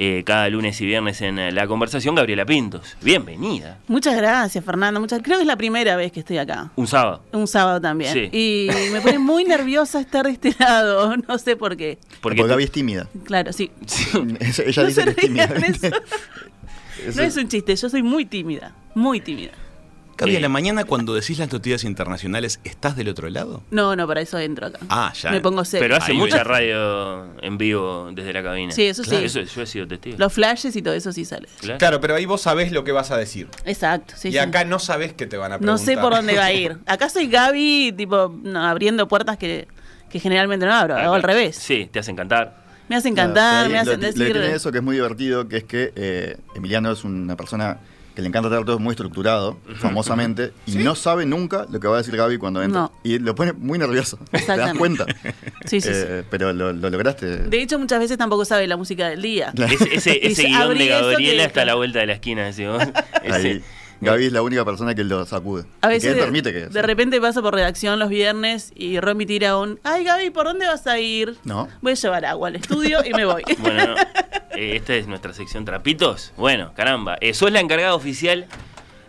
Eh, cada lunes y viernes en la conversación, Gabriela Pintos. Bienvenida. Muchas gracias, Fernando. Muchas, creo que es la primera vez que estoy acá. Un sábado. Un sábado también. Y me pone muy nerviosa estar de este lado. No sé por qué. Porque, Gaby es tímida. Claro, sí. Ella dice que es tímida. no es un chiste, yo soy muy tímida, muy tímida. Gaby, a la mañana cuando decís las noticias internacionales, ¿estás del otro lado? No, no, para eso entro acá. Ah, ya. Me pongo serio. Pero hace mucha radio en vivo desde la cabina. Sí, eso sí. Eso yo he sido testigo. Los flashes y todo eso sí sale. Claro, pero ahí vos sabés lo que vas a decir. Exacto, sí. Y acá no sabés qué te van a preguntar. No sé por dónde va a ir. Acá soy Gaby, tipo, abriendo puertas que, que generalmente no abro, hago al revés. Sí, te hacen cantar me hacen cantar, me hacen decir. Le tiene eso que es muy divertido, que es que eh, Emiliano es una persona que le encanta tener todo muy estructurado, famosamente, y no sabe nunca lo que va a decir Gaby cuando entra. Y lo pone muy nervioso. ¿Te das cuenta? sí, sí, eh, Pero lo, lograste. De hecho, muchas veces tampoco sabe la música del día. Ese, ese, guion de Gabriela está a la vuelta de la esquina, decimos. Ahí. Gaby es la única persona que lo sacude. A veces de, permite que de repente paso por redacción los viernes y Romy tira un, ay Gaby, ¿por dónde vas a ir? No. Voy a llevar agua al estudio y me voy. Bueno, eh, esta es nuestra sección Trapitos. Bueno, caramba. Eh, sos la encargada oficial,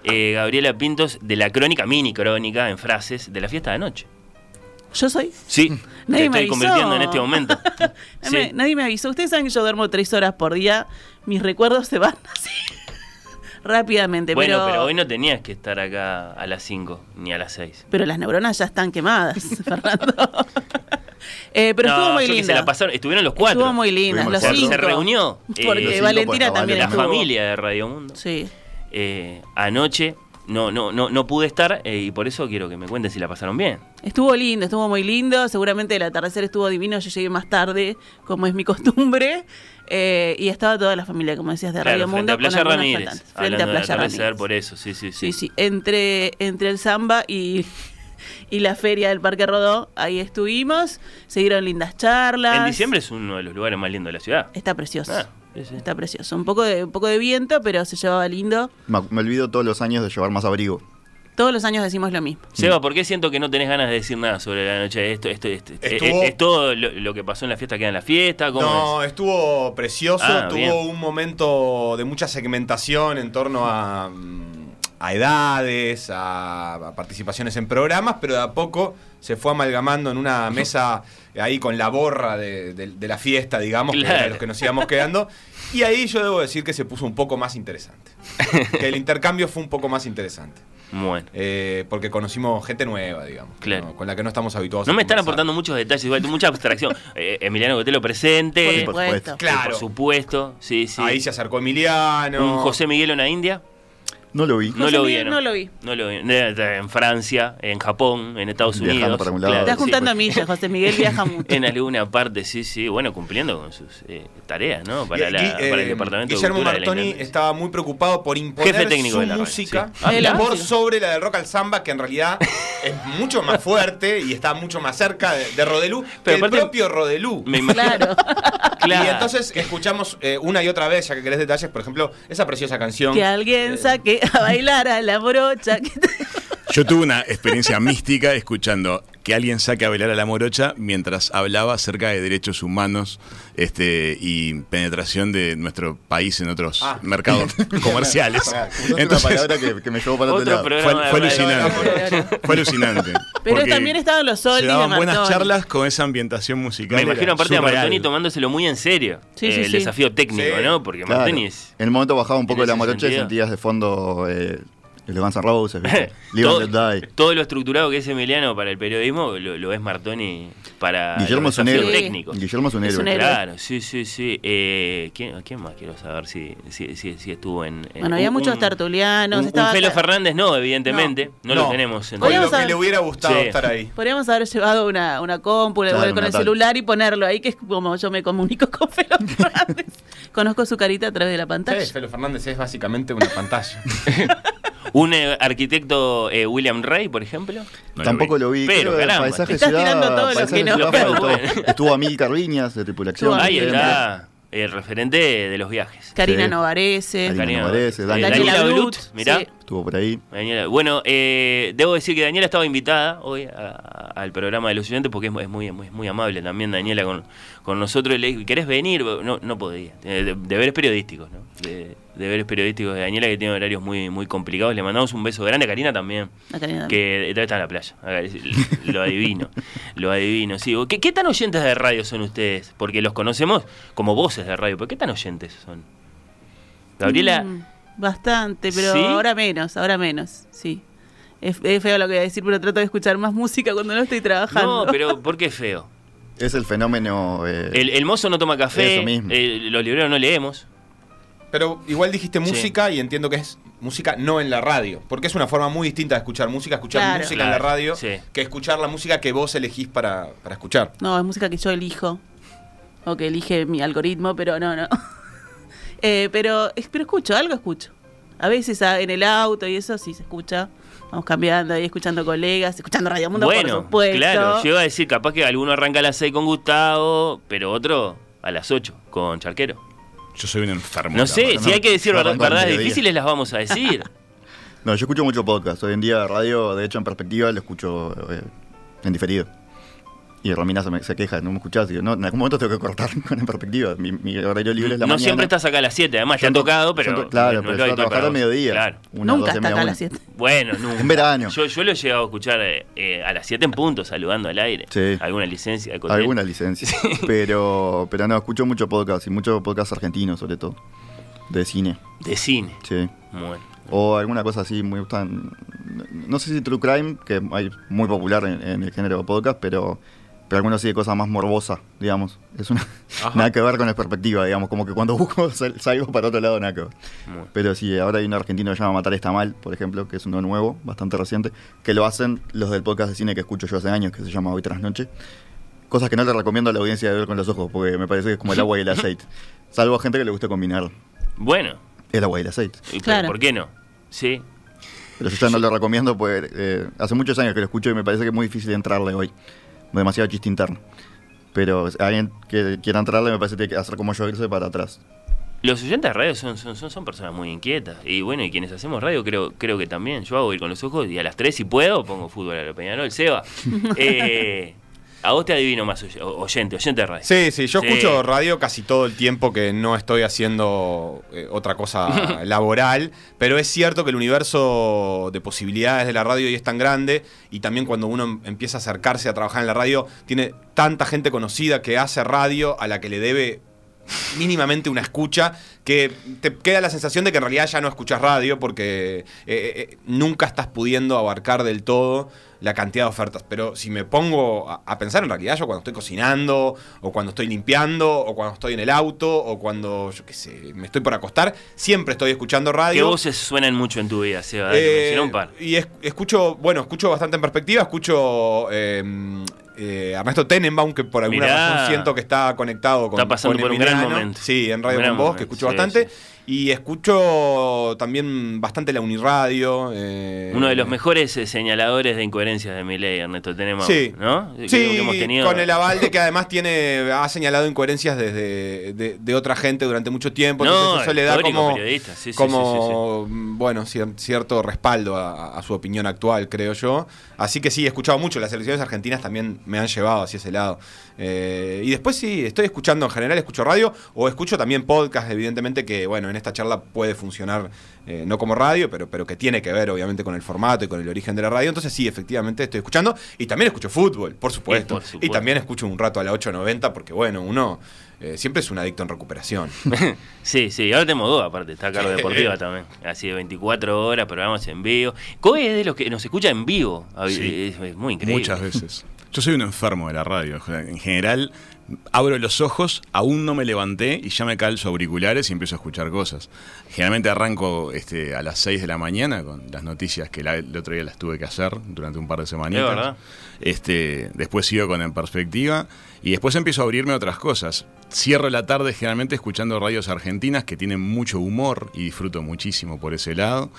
eh, Gabriela Pintos, de la crónica, mini crónica, en frases, de la fiesta de anoche. ¿Yo soy? Sí, nadie me estoy convirtiendo en este momento. nadie me avisó. Ustedes saben que yo duermo tres horas por día. Mis recuerdos se van así rápidamente. Bueno, pero... hoy no tenías que estar acá a las 5 ni a las 6. Pero las neuronas ya están quemadas, Fernando. Eh, pero estuvo muy linda. Se la pasaron, estuvieron los cuatro. Estuvo muy linda, los cinco. Se reunió. Porque eh, Valentina también La familia de Radio Mundo. Sí. Eh, anoche no, no, no, no pude estar y por eso quiero que me cuenten si la pasaron bien. Estuvo lindo, estuvo muy lindo. Seguramente el atardecer estuvo divino. Yo llegué más tarde, como es mi costumbre. Eh, y estaba toda la familia, como decías, de Radio Mundo. Frente a Playa Ramírez. Frente a Playa Ramírez. por eso, sí, sí, sí. Sí, sí. Entre, entre el samba y, y la feria del Parque Rodó, ahí estuvimos. Se dieron lindas charlas. En diciembre es uno de los lugares más lindos de la ciudad. Está precioso. Ah. Está precioso. Un poco, de, un poco de viento, pero se llevaba lindo. Me, me olvido todos los años de llevar más abrigo. Todos los años decimos lo mismo. Seba, ¿por qué siento que no tenés ganas de decir nada sobre la noche de esto? esto, esto Estuvo- ¿Es, es todo lo, lo que pasó en la fiesta queda en la fiesta? ¿Cómo No, es? estuvo precioso. Ah, tuvo bien. un momento de mucha segmentación en torno a, mm, a edades, a, a participaciones en programas, pero de a poco se fue amalgamando en una mesa ahí con la borra de, de- de la fiesta, digamos, que era los que nos íbamos quedando. Y ahí yo debo decir que se puso un poco más interesante. que el intercambio fue un poco más interesante. Bueno. Eh, porque conocimos gente nueva, digamos, Claro. no- con la que no estamos habituados. No a me están aportando muchos detalles, igual, mucha abstracción. Eh, Emiliano Cotelo presente. Por supuesto. Eh, Claro. Por supuesto, sí, sí. Ahí se acercó Emiliano. Un José Miguel en la India. No lo vi. No José lo vieron. no lo vi. No lo vi. En Francia, en Japón, en Estados Viajando Unidos. para algún lado. Estás sí. juntando millas, José Miguel viaja mucho. En alguna parte, sí, sí. Bueno, cumpliendo con sus eh, tareas, ¿no? Para, la- para eh, el Departamento Guillermo de Cultura de la Martoni Intendencia. estaba muy preocupado por imponer Jefe técnico su de la radio, música sí. Ah, mirá. por sobre la del rock al samba, que en realidad es mucho más fuerte y está mucho más cerca de, de Rodelú Pero que el aparte- propio Rodelú. Me imagino. Claro. Claro. Y entonces escuchamos eh, una y otra vez, ya que querés detalles, por ejemplo, esa preciosa canción. Que alguien saque a bailar a la te- Yo tuve una experiencia mística escuchando que alguien saque a bailar a la morocha mientras hablaba acerca de derechos humanos este, y penetración de nuestro país en otros Ah. mercados comerciales. Una Entonces, palabra que, que me llevó para otro, lado. fue, de alucinante. Fue alucinante. Pero también estaban los se Oli de daban buenas charlas con esa ambientación musical. Me imagino aparte a surreal. Martoni tomándoselo muy en serio. Sí, eh, sí, el sí. desafío técnico, Sí. ¿no? Porque Claro. Martoni es. En el momento bajaba un poco En la morocha y sentías de fondo eh, el Guns N' Roses, todo, and Let Die. todo lo estructurado que es Emiliano para el periodismo lo, lo es Martoni para Guillermo es un desafíos héroe. técnicos. Guillermo es un Es un héroe. héroe. Claro, sí, sí, sí. Eh, ¿quién, quién más quiero saber si, si, si, si estuvo en, en- Bueno, había un- muchos tertulianos. Un, un estaba Felo Fernández no, evidentemente. No, lo No. tenemos. en- lo que haber- le hubiera gustado Sí. estar ahí. Podríamos haber llevado una, una compu Claro, con una el celular y ponerlo ahí, que es como yo me comunico con Felo Fernández. Conozco su carita a través de la pantalla. Sí, Felo Fernández es básicamente una pantalla. Un eh, arquitecto eh, William Ray, por ejemplo. No lo Tampoco lo vi. Pero, creo que caramba, paisaje te estás ciudad, tirando todo lo paisaje que no- ciudad Pero faltó. bueno. Estuvo Amílcar Viñas de tripulación. Ahí está el referente de los viajes. Karina Sí. Novarese. Karina Novarese, Daniela. Blut, mirá. Sí. Estuvo por ahí. Daniela- Bueno, eh, debo decir que Daniela estaba invitada hoy a- a- al programa de los estudiantes porque es, mu- es muy, muy, muy amable también Daniela con, con nosotros. Le dije, ¿querés venir? No, no podía. Eh, de- deberes periodísticos, ¿no? De- deberes periodísticos de Daniela que tiene horarios muy, muy complicados. Le mandamos un beso grande a Karina también. A Karina también. Que estar en la playa. Lo adivino. lo adivino, sí. ¿Qué, ¿Qué tan oyentes de radio son ustedes? Porque los conocemos como voces de radio, pero ¿qué tan oyentes son? Gabriela. Mm, bastante, pero ¿Sí? ahora menos, ahora menos, sí. Es, es feo lo que voy a decir, pero trato de escuchar más música cuando no estoy trabajando. No, pero ¿por qué es feo? Es el fenómeno. eh, El, el mozo no toma café, Eso mismo. eh, los libreros no leemos. Pero igual dijiste Sí. música y entiendo que es música no en la radio. Porque es una forma muy distinta de escuchar música, escuchar Claro. música en la radio, sí. que escuchar la música que vos elegís para, para escuchar. No, es música que yo elijo. O que elige mi algoritmo, pero no, no. Eh, pero, pero escucho, algo escucho. A veces en el auto y eso sí se escucha. Vamos cambiando ahí, escuchando colegas, escuchando Radio Mundo, bueno, por supuesto. claro, yo iba a decir, capaz que alguno arranca a las 6 con Gustavo, pero otro a las 8 con Charquero. Yo soy un enfermo. No sé, si hay que decir no, verdades difíciles, las vamos a decir. No, yo escucho mucho podcast. Hoy en día radio, de hecho, en perspectiva, lo escucho eh, en diferido. Y Romina se, me- se queja, no me escuchás. Yo, no, en algún momento tengo que cortar con en perspectiva. Mi, mi horario libre es la no mañana. siempre estás acá a las 7, además te Yo han to- tocado, pero. to- claro, no pero es yo habitual trabajar vos. mediodía. Claro. Una, Nunca media, acá a las 7. Bueno, nunca. En verano. Yo, yo lo he llegado a escuchar eh, eh, a las 7 en punto, saludando al aire. Sí. Alguna licencia de Cotel. Alguna licencia. Pero, pero no, escucho mucho podcast y mucho podcast argentino, sobre todo. De cine. De cine. Sí. Bueno. O alguna cosa así muy tan. No sé si True Crime, que hay muy popular en, en el género podcast, pero, pero algunos sí de cosas más morbosas, digamos. Es una. Nada que ver con la perspectiva, digamos. Como que cuando busco sal- salgo para otro lado, nada que ver. Bueno. Pero sí, ahora hay un argentino que se llama Matar está mal, por ejemplo, que es uno nuevo, bastante reciente, que lo hacen los del podcast de cine que escucho yo hace años, que se llama Hoy tras Noche. Cosas que no le recomiendo a la audiencia de ver con los ojos, porque me parece que es como el agua y el aceite. Salvo a gente que le guste combinar Bueno, el agua y el aceite. y Claro. ¿por qué no? Sí. Pero yo ya no lo recomiendo, pues eh, hace muchos años que lo escucho y me parece que es muy difícil entrarle hoy. Demasiado chiste interno. Pero alguien que quiera entrarle me parece que tiene que hacer como yo irse para atrás. Los oyentes de radio son, son, son, personas muy inquietas. Y bueno, y quienes hacemos radio creo, creo que también. Yo hago ir con los ojos y a las 3 si puedo pongo fútbol a lo Peñarol. Seba, eh, a vos te adivino más oyente, oyente de radio. Sí, sí, yo escucho radio casi todo el tiempo que no estoy haciendo eh, otra cosa laboral, pero es cierto que el universo de posibilidades de la radio hoy es tan grande y también cuando uno empieza a acercarse a trabajar en la radio, tiene tanta gente conocida que hace radio a la que le debe mínimamente una escucha que te queda la sensación de que en realidad ya no escuchas radio porque eh, eh, nunca estás pudiendo abarcar del todo la cantidad de ofertas. Pero si me pongo a, pensar en realidad, yo cuando estoy cocinando, o cuando estoy limpiando, o cuando estoy en el auto, o cuando, yo qué sé, me estoy por acostar, siempre estoy escuchando radio. ¿Qué voces suenan mucho en tu vida, Seba? Eh, un par. Y escucho, bueno, escucho bastante en perspectiva, escucho eh, Ernesto Tenenbaum, que por alguna razón siento que está conectado con. Está pasando por un gran momento. Sí, en Radio con Voz, que escucho bastante. Y escucho también bastante la Uniradio. Eh, Uno de los mejores eh, señaladores de incoherencias de mi ley, Ernesto. Tenemos, sí, ¿no? Sí, con el aval de que además tiene ha señalado incoherencias desde de, otra gente durante mucho tiempo. No, eso le da como, sí, como bueno, cierto respaldo a, su opinión actual, creo yo. Así que sí, he escuchado mucho. Las elecciones argentinas también me han llevado hacia ese lado. Eh, y después sí, estoy escuchando en general, escucho radio o escucho también podcast, evidentemente, que bueno, en esta charla puede funcionar eh, no como radio, pero, pero que tiene que ver obviamente con el formato y con el origen de la radio. Entonces sí, efectivamente estoy escuchando. Y también escucho fútbol, por supuesto. Y también escucho un rato a la 8.90 porque bueno, uno... Eh, siempre es un adicto en recuperación. sí, sí, ahora tenemos dos, aparte, está Carlos Deportiva también. Así de 24 horas, programas en vivo. Coe es de los que nos escucha en vivo. es, muy increíble. Muchas veces. Yo soy un enfermo de la radio. En general, abro los ojos, aún no me levanté y ya me calzo auriculares y empiezo a escuchar cosas. Generalmente arranco este, a las 6 de la mañana con las noticias que el otro día las tuve que hacer durante un par de semanitas. Este, después sigo con En Perspectiva y después empiezo a abrirme otras cosas. Cierro la tarde generalmente escuchando radios argentinas que tienen mucho humor y disfruto muchísimo por ese lado.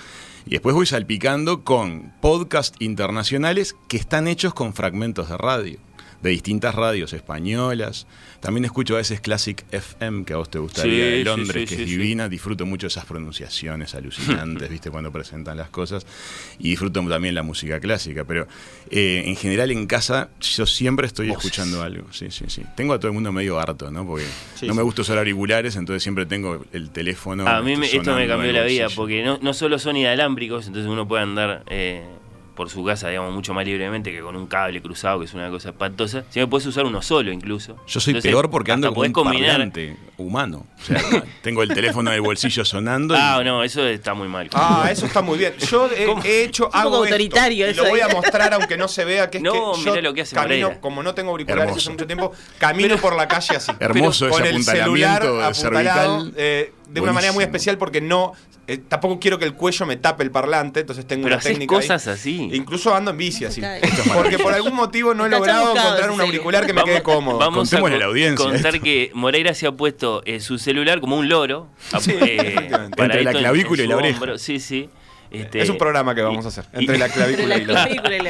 Y después voy salpicando con podcasts internacionales que están hechos con fragmentos de radio de distintas radios españolas. También escucho a veces Classic FM, que a vos te gustaría, de Londres, que es divina. Disfruto mucho esas pronunciaciones alucinantes, ¿viste? Cuando presentan las cosas. Y disfruto también la música clásica. Pero eh, en general en casa yo siempre estoy escuchando algo. Sí, sí, sí. Tengo a todo el mundo medio harto, ¿no? Porque no me gusta usar auriculares, entonces siempre tengo el teléfono. A mí esto me cambió la vida, porque no, no solo son inalámbricos, entonces uno puede andar... Eh, por su casa, digamos, mucho más libremente que con un cable cruzado, que es una cosa espantosa. Si me puedes usar uno solo incluso. Yo soy peor porque ando con un combinar... humano. O sea, tengo el teléfono en el bolsillo sonando. Ah, no, eso está muy mal. Ah, eso está muy bien. Yo he, hecho algo autoritario lo voy a mostrar aunque no se vea que es no, que yo lo que hace camino, como no tengo auriculares hace mucho tiempo, camino por la calle así. Hermoso ese con el celular cervical. Eh, de una manera muy especial porque no eh, tampoco quiero que el cuello me tape el parlante, entonces tengo una técnica. cosas así. Incluso ando en bici así. Porque por algún motivo no he logrado encontrar un auricular que me quede cómodo. Vamos a la audiencia contar que Moreira se ha puesto eh, su celular como un loro. Eh, para Entre la clavícula y la oreja. Sí, sí. Este, es un programa que vamos a hacer entre la clavícula y la,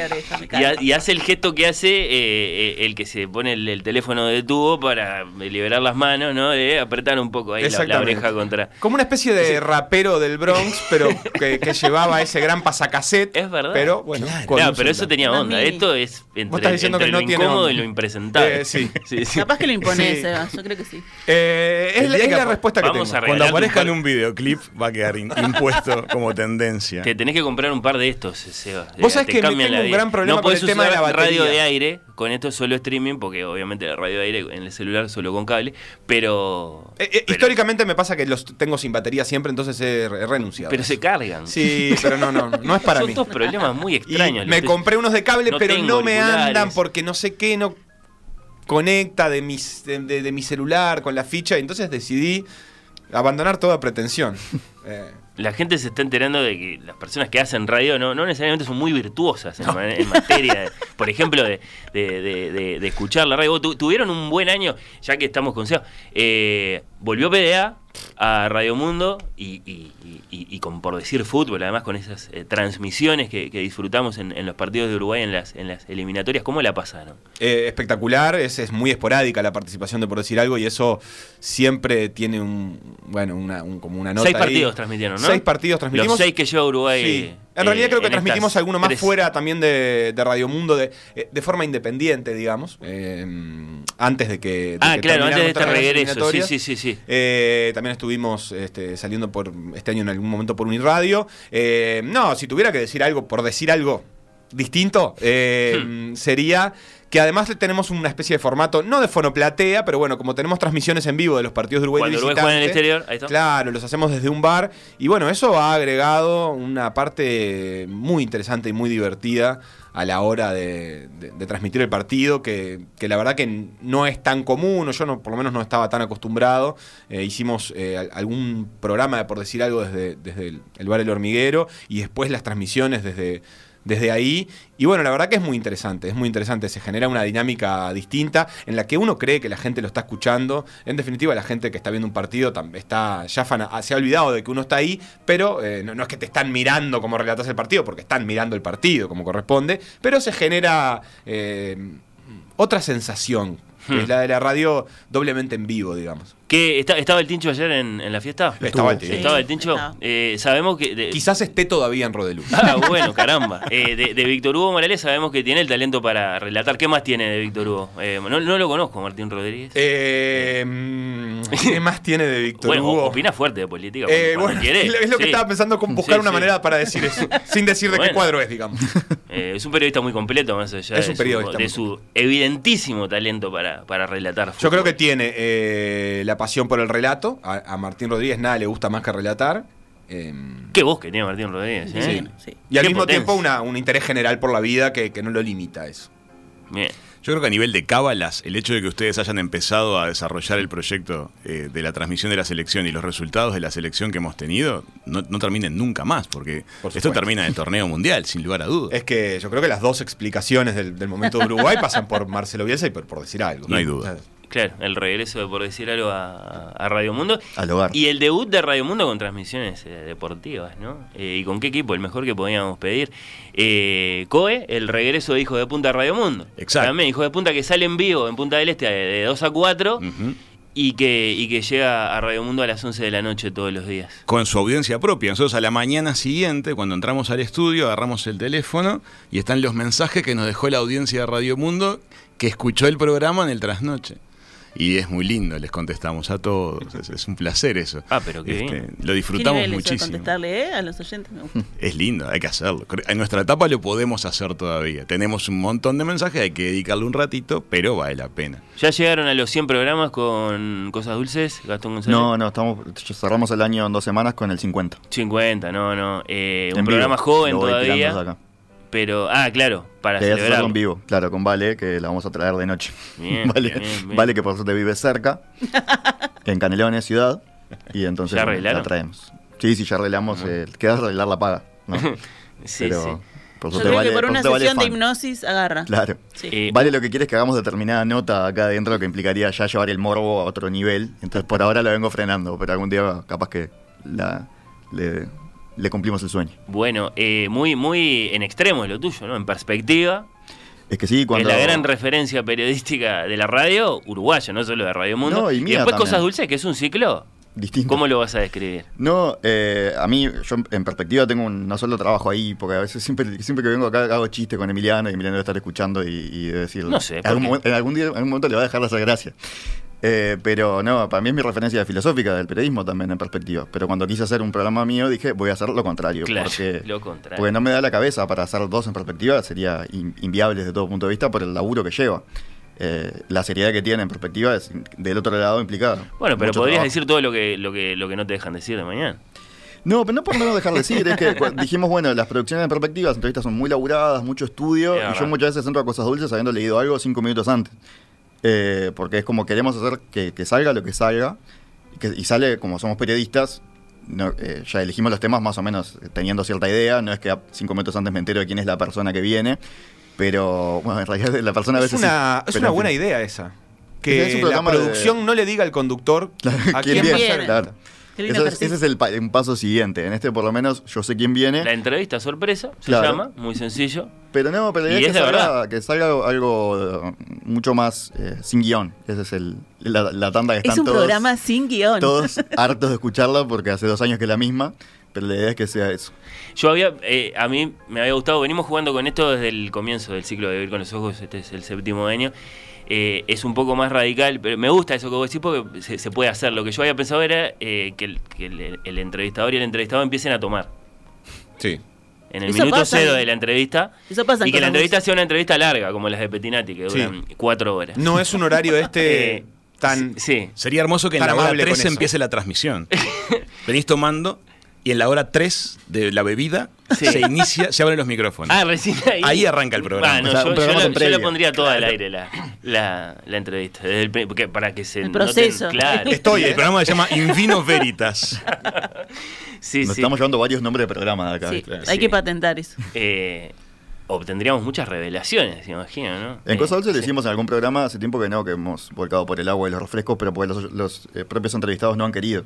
oreja. Y, hace el gesto que hace eh, eh, el que se pone el, teléfono de tubo para liberar las manos, ¿no? De apretar un poco ahí la, oreja contra. Como una especie de rapero del Bronx, pero que, llevaba ese gran pasacaset. Es verdad. Pero bueno, claro, pero eso tenía onda. Esto es entre, entre lo incómodo y lo impresentable. Eh, sí. Capaz que lo impones, Eva. Yo creo que sí. es, la, respuesta que tengo. Cuando aparezca en un videoclip va a quedar impuesto como tendencia. Te tenés que comprar un par de estos, Seba. Vos sabés que me tengo un gran problema con el tema de la batería. radio de aire, con esto solo streaming, porque obviamente la radio de aire en el celular solo con cable, pero, eh, eh, históricamente me pasa que los tengo sin batería siempre, entonces he, renunciado. Pero se cargan. Sí, pero no, no, no es para mí. Son dos problemas muy extraños. me compré unos de cable, pero no me andan porque no sé qué, no conecta de, mis, de, mi celular con la ficha, y entonces decidí abandonar toda pretensión. Eh, la gente se está enterando de que las personas que hacen radio no, no necesariamente son muy virtuosas en, materia, por ejemplo, de, de, escuchar la radio. tuvieron un buen año, ya que estamos con SEO. Eh, volvió PDA, a Radio Mundo y, y, con por decir fútbol, además con esas eh, transmisiones que, disfrutamos en, los partidos de Uruguay en las, en las eliminatorias, ¿cómo la pasaron? Eh, espectacular, es, es, muy esporádica la participación de por decir algo y eso siempre tiene un, bueno, una, como una nota. Seis partidos transmitieron, ¿no? Seis partidos transmitimos. Los seis que lleva Uruguay. En realidad creo que transmitimos alguno más fuera también de, Radio Mundo de, de, forma independiente, digamos. antes de que. ah, claro, antes de este regreso. Sí, sí, sí. sí. también estuvimos este, saliendo por este año en algún momento por Uniradio. Eh, no, si tuviera que decir algo, por decir algo distinto, eh, hmm. sería que además tenemos una especie de formato, no de fonoplatea, pero bueno, como tenemos transmisiones en vivo de los partidos de Uruguay Cuando Uruguay juega en el exterior, ahí está. Claro, los hacemos desde un bar. Y bueno, eso ha agregado una parte muy interesante y muy divertida a la hora de, transmitir el partido, que, la verdad que no es tan común, o yo no, por lo menos no estaba tan acostumbrado. Eh, hicimos eh, algún programa, por decir algo, desde, desde el, el, bar El Hormiguero y después las transmisiones desde desde ahí. Y bueno, la verdad que es muy interesante, es muy interesante, se genera una dinámica distinta en la que uno cree que la gente lo está escuchando. En definitiva, la gente que está viendo un partido está ya se ha olvidado de que uno está ahí, pero eh, no, es que te están mirando como relatas el partido, porque están mirando el partido como corresponde, pero se genera eh, otra sensación, que es hmm. la de la radio doblemente en vivo, digamos. ¿Estaba el Tincho ayer en, la fiesta? Estaba el Tincho. ¿Estaba el Tincho? Eh, sabemos que... Quizás esté todavía en Rodelú. Ah, bueno, caramba. Eh, de, Víctor Hugo Morales sabemos que tiene el talento para relatar. ¿Qué más tiene de Víctor Hugo? Eh, no, lo conozco, Martín Rodríguez. ¿Qué más tiene de Víctor bueno, Hugo? opina fuerte de política. bueno, Es lo que estaba pensando, con buscar una manera para decir eso, sin decir de qué cuadro es, digamos. es un periodista muy completo, más allá es un periodista de, su, evidentísimo talento para, para relatar. Yo creo que tiene la pasión por el relato. A, Martín Rodríguez nada le gusta más que relatar. Em, Qué voz que tiene Martín Rodríguez. ¿eh? Y al mismo tiempo un interés general por la vida que, no lo limita a eso. Yo creo que a nivel de cábalas, el hecho de que ustedes hayan empezado a desarrollar el proyecto eh, de la transmisión de la selección y los resultados de la selección que hemos tenido no, terminen nunca más, porque esto termina en el torneo mundial, sin lugar a dudas. Es que yo creo que las dos explicaciones del, momento de Uruguay pasan por Marcelo Bielsa y por, por decir algo. No hay duda. Claro, el regreso, por decir algo, a, Radio Mundo. Al hogar. Y el debut de Radio Mundo con transmisiones eh, deportivas, ¿no? Eh, ¿Y con qué equipo? El mejor que podíamos pedir. Eh, COE, el regreso de Hijo de Punta a Radio Mundo. Exacto. También Hijo de Punta que sale en vivo en Punta del Este de, 2 a 4. Y que, y que llega a Radio Mundo a las 11 de la noche todos los días. Con su audiencia propia. Nosotros a la mañana siguiente, cuando entramos al estudio, agarramos el teléfono y están los mensajes que nos dejó la audiencia de Radio Mundo que escuchó el programa en el trasnoche y es muy lindo, les contestamos a todos, es, un placer eso. Ah, pero qué este, Lo disfrutamos muchísimo. contestarle eh, a los oyentes? Es lindo, hay que hacerlo. En nuestra etapa lo podemos hacer todavía. Tenemos un montón de mensajes, hay que dedicarle un ratito, pero vale la pena. ¿Ya llegaron a los 100 programas con Cosas Dulces, Gastón González? No, no, estamos, cerramos el año en dos semanas con el 50. 50, no, no. Eh, un programa joven todavía. Pero, ah, claro, para que celebrar. en vivo, claro, con Vale, que la vamos a traer de noche. vale, vale, que por suerte vive cerca, en Canelones, ciudad, y entonces la traemos. Sí, sí, ya arreglamos, eh, queda arreglar la paga, ¿no? sí, Pero, sí. Por Yo creo que por una sesión de hipnosis agarra. Claro. Eh, vale lo que quiere es que hagamos determinada nota acá adentro, lo que implicaría ya llevar el morbo a otro nivel. Entonces por ahora lo vengo frenando, pero algún día capaz que la, le, le cumplimos el sueño. Bueno, eh, muy, muy en extremo es lo tuyo, ¿no? En perspectiva. Es que sí, cuando. Es la gran referencia periodística de la radio uruguaya, no solo de Radio Mundo. y, después Cosas Dulces, que es un ciclo. Distinto. ¿Cómo lo vas a describir? No, eh, a mí, yo en perspectiva tengo un, no solo trabajo ahí, porque a veces siempre, siempre que vengo acá hago chiste con Emiliano y Emiliano debe estar escuchando y, y decir. No sé. En algún, en algún, día, en algún momento le va a dejar de hacer gracia. Eh, pero no, para mí es mi referencia filosófica del periodismo también en perspectiva. Pero cuando quise hacer un programa mío dije, voy a hacer lo contrario. porque, porque no me da la cabeza para hacer dos en perspectiva, sería inviable desde todo punto de vista por el laburo que lleva. Eh, la seriedad que tiene en perspectiva es del otro lado implicada. Bueno, pero podrías decir todo lo que, lo, que, lo que no te dejan decir de mañana. No, pero no por no dejar de decir, es que dijimos, bueno, las producciones en perspectiva, las entrevistas son muy laburadas, mucho estudio, y yo muchas veces entro a cosas dulces habiendo leído algo cinco minutos antes. Eh, porque es como queremos hacer que, salga lo que salga, y, sale como somos periodistas, eh, ya elegimos los temas más o menos teniendo cierta idea, no es que cinco minutos antes me entero de quién es la persona que viene, pero bueno, en realidad la persona a veces... Una, es una buena idea esa. que la producción no le diga al conductor a quién, viene. Ese es el paso siguiente. En este, por lo menos, yo sé quién viene. La entrevista sorpresa se llama, muy sencillo. Pero no, pero la idea es que, salga, algo, eh, mucho más eh, sin guion. Esa es el, la, tanda que están Es un programa sin guion. Todos hartos de escucharla porque hace dos años que es la misma. Pero la idea es que sea eso. Yo había, eh, a mí me había gustado, venimos jugando con esto desde el comienzo del ciclo de Vivir con los Ojos, este es el séptimo año. Eh, es un poco más radical, pero me gusta eso que vos decís porque se, puede hacer. Lo que yo había pensado era eh, que, el, entrevistador y el entrevistado empiecen a tomar. Sí. En el minuto cero de la entrevista. y que la entrevista sea una entrevista larga, como las de Petinati, que duran cuatro horas. No es un horario este tan. Sí. Sería hermoso que en la hora 3 empiece la transmisión. Venís tomando y en la hora 3 de la bebida se inicia, se abren los micrófonos. Ah, recién ahí. Ahí arranca el programa. yo, lo, pondría todo al aire la, la, la entrevista. porque, para que se. El proceso. claro. Estoy, el programa se llama Invino Veritas. sí, Nos estamos llevando varios nombres de programas acá. hay que patentar eso. Eh, obtendríamos muchas revelaciones, imagino, ¿no? En Cosa Dulce le hicimos en algún programa hace tiempo que no, que hemos volcado por el agua y los refrescos, pero porque los, eh, propios entrevistados no han querido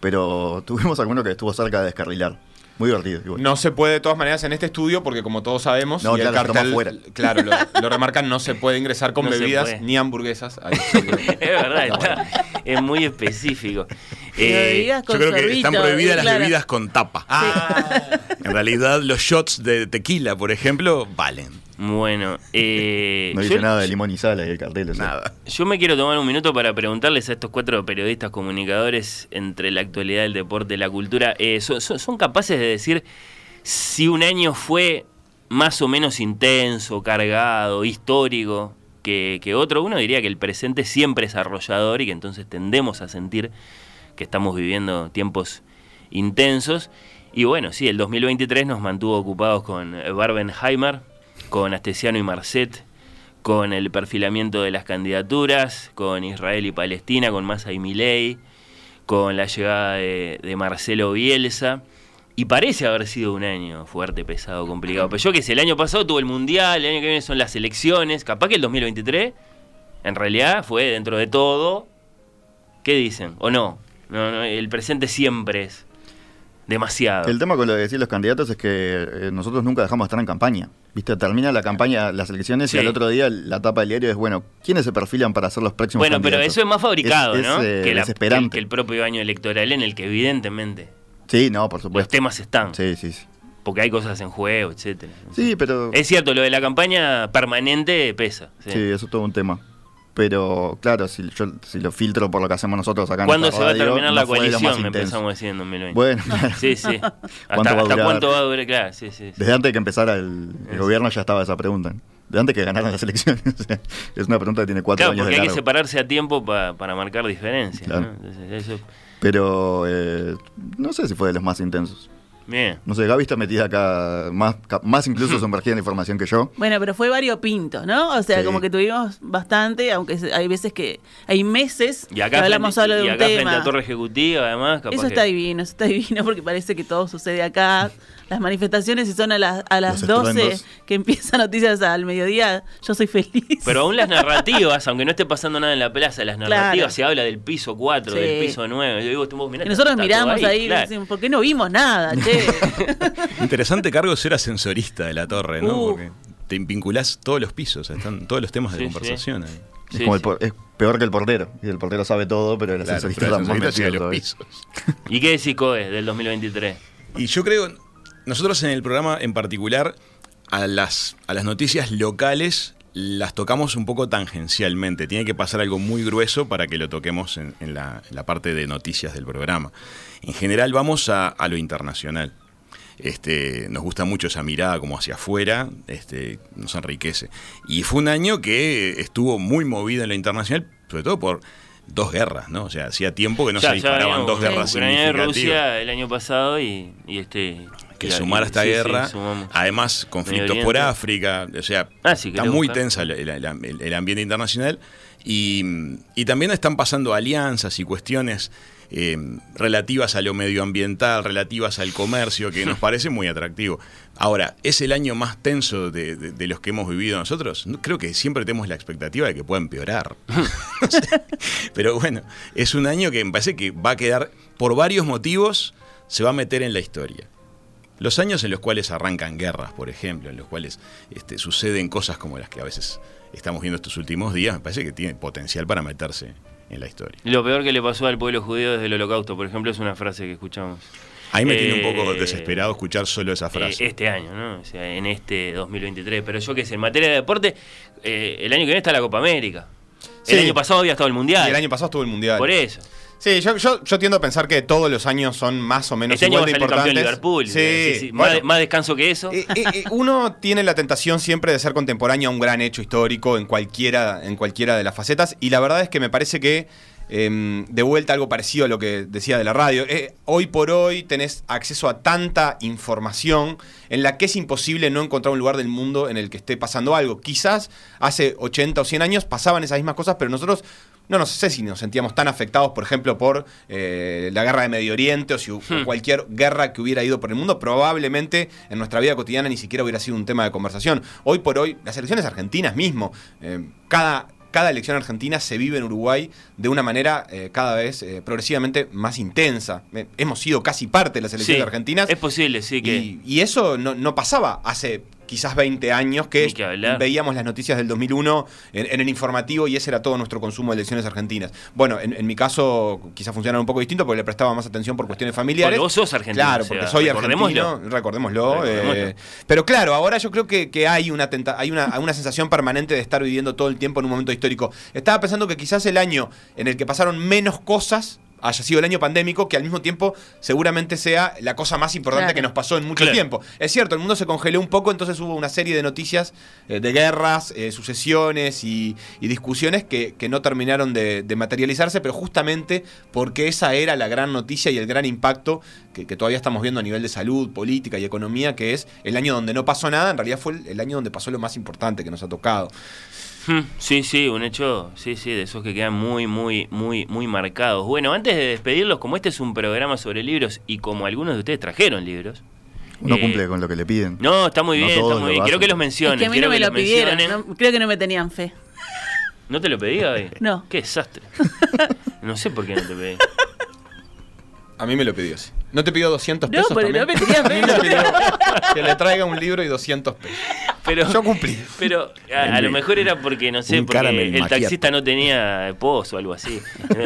pero tuvimos alguno que estuvo cerca de descarrilar. Muy divertido. No se puede de todas maneras en este estudio porque como todos sabemos, y el cartel, claro, lo, remarcan, no se puede ingresar con bebidas ni hamburguesas. es verdad, es muy específico. Eh, yo creo que están prohibidas las bebidas con tapa. Ah. En realidad los shots de tequila, por ejemplo, valen. Bueno, eh, no dice nada de limón y sal ahí el cartel. Nada. Yo me quiero tomar un minuto para preguntarles a estos cuatro periodistas comunicadores entre la actualidad del deporte y la cultura, eh, ¿son, capaces de decir si un año fue más o menos intenso, cargado, histórico que, que otro? Uno diría que el presente siempre es arrollador y que entonces tendemos a sentir que estamos viviendo tiempos intensos. Y bueno, sí, el 2023 nos mantuvo ocupados con Barbenheimer, con Astesiano y Marcet, con el perfilamiento de las candidaturas, con Israel y Palestina, con Massa y Milei, con la llegada de, Marcelo Bielsa. Y parece haber sido un año fuerte, pesado, complicado. Pero yo que sé, el año pasado tuvo el Mundial, el año que viene son las elecciones. Capaz que el 2023, en realidad, fue dentro de todo. ¿Qué dicen? ¿O no? no el presente siempre es demasiado. El tema con lo de decir los candidatos es que eh, nosotros nunca dejamos de estar en campaña. ¿Viste? Termina la campaña, las elecciones y al otro día la tapa del diario es, bueno, ¿quiénes se perfilan para ser los próximos Bueno, pero eso es más fabricado, ¿no? Eh, que, el, propio año electoral en el que evidentemente Sí, no, por supuesto. Los temas están. Sí, sí, sí. Porque hay cosas en juego, etcétera. Sí, pero... Es cierto, lo de la campaña permanente pesa. Sí, eso es todo un tema. Pero claro, si yo si lo filtro por lo que hacemos nosotros acá en ¿Cuándo se va a terminar la coalición? Me empezamos diciendo en 2020. Bueno, sí, sí. ¿Hasta, cuánto va a durar? Claro, sí, sí, Desde antes de que empezara el, gobierno ya estaba esa pregunta. Desde antes de que ganaran las elecciones. es una pregunta que tiene cuatro años porque hay que separarse a tiempo para marcar diferencias. ¿no? eso... Pero eh, no sé si fue de los más intensos. Bien. No sé, Gaby está metida acá, más, más incluso sumergida en información que yo. Bueno, pero fue variopinto, ¿no? O sea, como que tuvimos bastante, aunque hay veces que hay meses y acá que hablamos frente, solo de y un acá tema. frente a Torre Ejecutiva, además. eso está divino, eso está divino porque parece que todo sucede acá. Las manifestaciones, y son a las, a las 12 que empiezan noticias al mediodía, yo soy feliz. Pero aún las narrativas, aunque no esté pasando nada en la plaza, las narrativas se habla del piso 4, del piso 9. Yo digo, y nosotros miramos ahí, y decimos, ¿por qué no vimos nada, che? Interesante cargo ser ascensorista de la torre, ¿no? Uh. Porque te vinculás todos los pisos, están todos los temas de conversación ahí. Es, como es, peor que el portero. Y el portero sabe todo, pero el ascensorista claro, está los pisos. ¿Y qué decís, Coe, del 2023? Y yo creo, nosotros en el programa en particular, a las, a las noticias locales las tocamos un poco tangencialmente. Tiene que pasar algo muy grueso para que lo toquemos en, la, parte de noticias del programa. En general vamos a, a lo internacional. Este, nos gusta mucho esa mirada como hacia afuera, este, nos enriquece. Y fue un año que estuvo muy movido en lo internacional, sobre todo por dos guerras, ¿no? O sea, hacía tiempo que no se disparaban dos guerras Ucrania Rusia el año pasado y, este que sumar a esta guerra. Además, conflictos por África, o sea, ah, está muy tensa el, ambiente internacional. Y, y, también están pasando alianzas y cuestiones eh, relativas a lo medioambiental, relativas al comercio, que nos parece muy atractivo. Ahora, ¿es el año más tenso de, los que hemos vivido nosotros? creo que siempre tenemos la expectativa de que pueda empeorar. Pero bueno, es un año que me parece que va a quedar, por varios motivos, se va a meter en la historia. Los años en los cuales arrancan guerras, por ejemplo, en los cuales este, suceden cosas como las que a veces estamos viendo estos últimos días, me parece que tiene potencial para meterse en la historia. Lo peor que le pasó al pueblo judío desde el holocausto, por ejemplo, es una frase que escuchamos. Ahí me tiene un poco eh, desesperado escuchar solo esa frase. Eh, este año, ¿no? O sea, en este 2023. Pero yo qué sé, en materia de deporte, eh, el año que viene está la Copa América. El año pasado había estado el Mundial. Y el año pasado estuvo el Mundial. Por eso. Sí, yo, yo, yo, tiendo a pensar que todos los años son más o menos este igual año de importantes. Liverpool, sí, sí, Más, descanso que eso. uno tiene la tentación siempre de ser contemporáneo a un gran hecho histórico en cualquiera, en cualquiera de las facetas. Y la verdad es que me parece que Em, de vuelta algo parecido a lo que decía de la radio. Eh, hoy por hoy tenés acceso a tanta información en la que es imposible no encontrar un lugar del mundo en el que esté pasando algo. Quizás hace 80 o 100 años pasaban esas mismas cosas, pero nosotros no, no sé si nos sentíamos tan afectados, por ejemplo, por eh, la guerra de Medio Oriente o si hmm. cualquier guerra que hubiera ido por el mundo. Probablemente en nuestra vida cotidiana ni siquiera hubiera sido un tema de conversación. Hoy por hoy, las elecciones argentinas mismo, eh, cada cada elección argentina se vive en Uruguay de una manera eh, cada vez eh, progresivamente más intensa. Eh, hemos sido casi parte de las elecciones argentinas. Es posible, sí. Que... Y, eso no, no, pasaba hace quizás 20 años que, veíamos las noticias del 2001 en, el informativo y ese era todo nuestro consumo de elecciones argentinas. Bueno, en, mi caso quizás funcionara un poco distinto porque le prestaba más atención por cuestiones familiares. Porque vos sos argentino. Claro, porque soy argentino, recordémoslo. Eh, pero claro, ahora yo creo que, hay, una, hay una, una sensación permanente de estar viviendo todo el tiempo en un momento histórico. Estaba pensando que quizás el año en el que pasaron menos cosas haya sido el año pandémico, que al mismo tiempo seguramente sea la cosa más importante que nos pasó en mucho tiempo. Es cierto, el mundo se congeló un poco, entonces hubo una serie de noticias eh, de guerras, eh, sucesiones y, discusiones que, no terminaron de, materializarse, pero justamente porque esa era la gran noticia y el gran impacto que, todavía estamos viendo a nivel de salud, política y economía, que es el año donde no pasó nada, en realidad fue el año donde pasó lo más importante que nos ha tocado. Sí, sí, un hecho, sí, sí, de esos que quedan muy, muy, muy, muy marcados. Bueno, antes de despedirlos, como este es un programa sobre libros y como algunos de ustedes trajeron libros. Uno eh, cumple con lo que le piden. No, está muy bien, está muy bien. Quiero que los mencionen. que a mí no me lo pidieron, creo que no me tenían fe. ¿No te lo pedí hoy? No. Qué desastre. no sé por qué no te pedí. A mí me lo pidió, sí. ¿No te pidió 200 pesos? No, pero no me tenía que le traiga un libro y 200 pesos. Pero, Yo cumplí. Pero a, lo mejor era porque, no sé, porque el taxista no tenía pozo o algo así.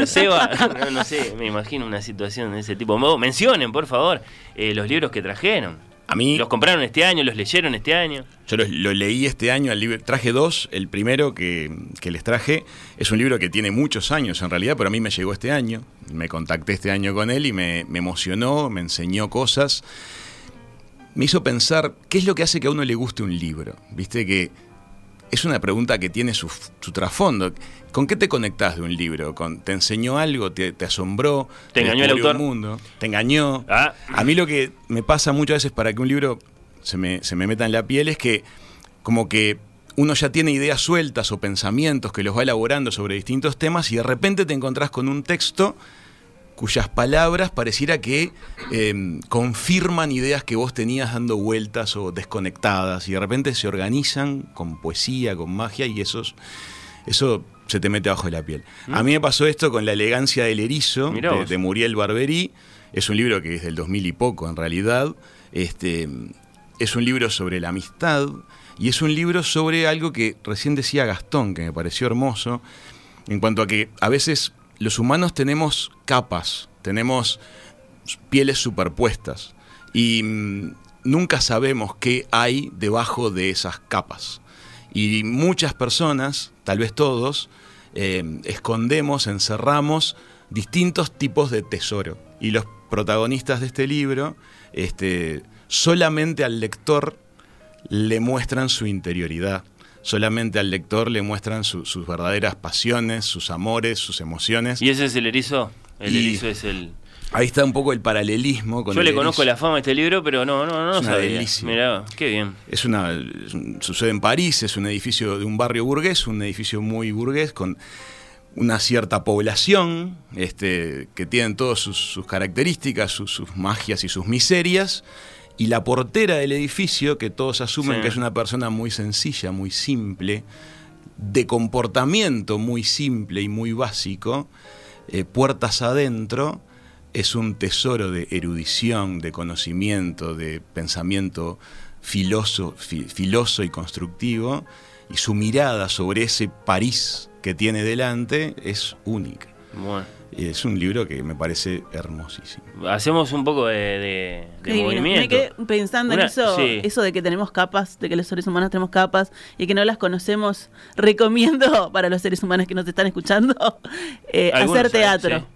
Seba, no, sé, me imagino una situación de ese tipo. Mencionen, por favor, eh, los libros que trajeron. A mí, ¿Los compraron este año? ¿Los leyeron este año? Yo lo, leí este año, libro, traje dos. El primero que, les traje es un libro que tiene muchos años en realidad, pero a mí me llegó este año. Me contacté este año con él y me, me emocionó, me enseñó cosas. Me hizo pensar qué es lo que hace que a uno le guste un libro. Viste que es una pregunta que tiene su, trasfondo. ¿Con qué te conectás de un libro? ¿Con, ¿Te enseñó algo? ¿Te, asombró? ¿Te engañó el autor? mundo? ¿Te engañó? Ah. A mí lo que me pasa muchas veces para que un libro se me, se me meta en la piel es que como que uno ya tiene ideas sueltas o pensamientos que los va elaborando sobre distintos temas y de repente te encontrás con un texto cuyas palabras pareciera que em, confirman ideas que vos tenías dando vueltas o desconectadas y de repente se organizan con poesía, con magia y eso, eso se te mete abajo de la piel. A mí me pasó esto con La elegancia del erizo de, Muriel Barberí. Es un libro que es del 2000 y poco en realidad. Este, es un libro sobre la amistad y es un libro sobre algo que recién decía Gastón, que me pareció hermoso, en cuanto a que a veces los humanos tenemos capas, tenemos pieles superpuestas y mm, nunca sabemos qué hay debajo de esas capas. Y muchas personas, tal vez todos, eh, escondemos, encerramos distintos tipos de tesoro. Y los protagonistas de este libro, este, solamente al lector le muestran su interioridad solamente al lector le muestran sus verdaderas pasiones, sus amores, sus emociones. ¿Y ese es el erizo? El erizo es el... Ahí está un poco el paralelismo con Yo le conozco la fama de este libro, pero no, no, no, es una sabía. delicia. Mirá, qué bien. Es una sucede en París, es un edificio de un barrio burgués, un edificio muy burgués con una cierta población este, que tienen todas sus, sus características, sus, sus, magias y sus miserias. Y la portera del edificio, que todos asumen Sí. que es una persona muy sencilla, muy simple, de comportamiento muy simple y muy básico, eh, puertas adentro, es un tesoro de erudición, de conocimiento, de pensamiento filoso, fi- filoso y constructivo, y su mirada sobre ese París que tiene delante es única. Bueno. Y es un libro que me parece hermosísimo. Hacemos un poco de, de- movimiento. Me quedé pensando Una- en eso, sí. eso de que tenemos capas, de que los seres humanos tenemos capas y que no las conocemos. Recomiendo para los seres humanos que nos están escuchando eh, hacer saben, teatro.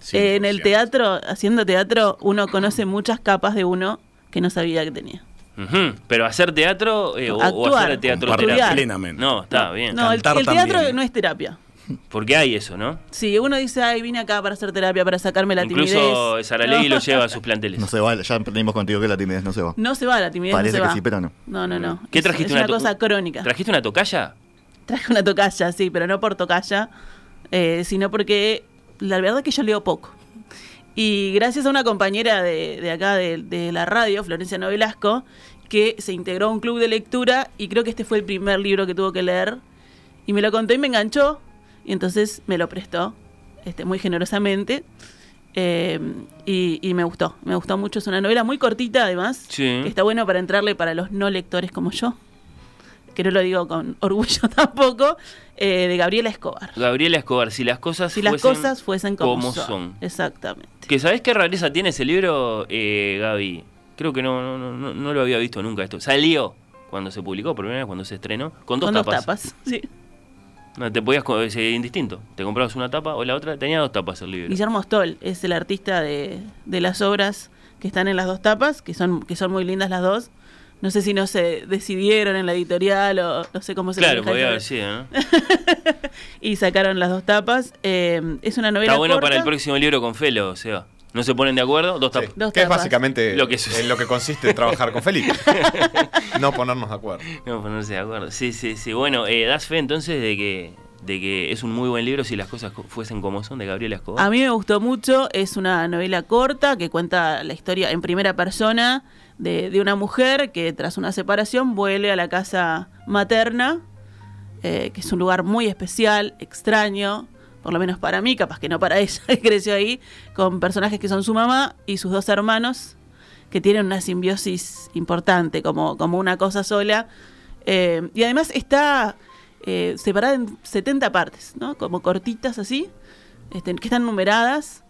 sí. Eh, en el teatro, haciendo teatro, uno conoce muchas capas de uno que no sabía que tenía. Pero hacer teatro eh, o, o Actuar, hacer teatro terapia. plenamente. No, está bien. No, el, Cantar el teatro también. no es terapia. Porque hay eso, ¿no? Sí, uno dice, ay, vine acá para hacer terapia, para sacarme la Incluso timidez. Saralegui No. lo lleva a sus planteles. No se va, ya aprendimos contigo que la timidez no se va. No se va la timidez, Parece no se que va. sí, pero no. No, no, no. ¿Qué Es- trajiste? Es una cosa crónica. ¿Trajiste una tocaya? Traje una tocaya, sí, pero no por tocaya, eh, sino porque la verdad es que yo leo poco. Y gracias a una compañera de, de acá de, de la radio, Florencia Novelasco, que se integró a un club de lectura y creo que este fue el primer libro que tuvo que leer. Y me lo contó y me enganchó, y entonces me lo prestó este, muy generosamente. eh, y, y me gustó, me gustó mucho. Es una novela muy cortita además, Sí. que está bueno para entrarle para los no lectores como yo, que no lo digo con orgullo tampoco, eh, de Gabriela Escobar. Gabriela Escobar, si las cosas Si las fuesen cosas fuesen como, como son. son. Exactamente. Que sabés qué rareza tiene ese libro, eh, Gaby. Creo que no, no, no, no- no lo había visto nunca esto. Salió cuando se publicó, por primera vez cuando se estrenó, con dos Con tapas. dos tapas, sí. No, te podías es, eh, indistinto. Te comprabas una tapa o la otra, tenía dos tapas el libro. Guillermo Stoll es el artista de, de las obras que están en las dos tapas, que son, que son muy lindas las dos. No sé si no se decidieron en la editorial o no sé cómo se Claro, podía haber sido, ¿no? Y sacaron las dos tapas. Eh, es una novela Está bueno corta. para el próximo libro con Felo, Seba. ¿No se ponen de acuerdo? Dos tapas. Dos Que es básicamente Lo que en lo que consiste trabajar con Felipe. no ponernos de acuerdo. No, ponerse de acuerdo. Sí, sí, sí. Bueno, eh, das fe entonces de que, de que es un muy buen libro si las cosas co- fuesen como son de Gabriela Escobar. A mí me gustó mucho, es una novela corta que cuenta la historia en primera persona de, de una mujer que tras una separación vuelve a la casa materna, eh, que es un lugar muy especial, extraño, por lo menos para mí, capaz que no para ella, que creció ahí, con personajes que son su mamá y sus dos hermanos, que tienen una simbiosis importante, como, como una cosa sola. Eh, y además está eh, separada en 70 partes, ¿no? Como cortitas así, este, que están numeradas.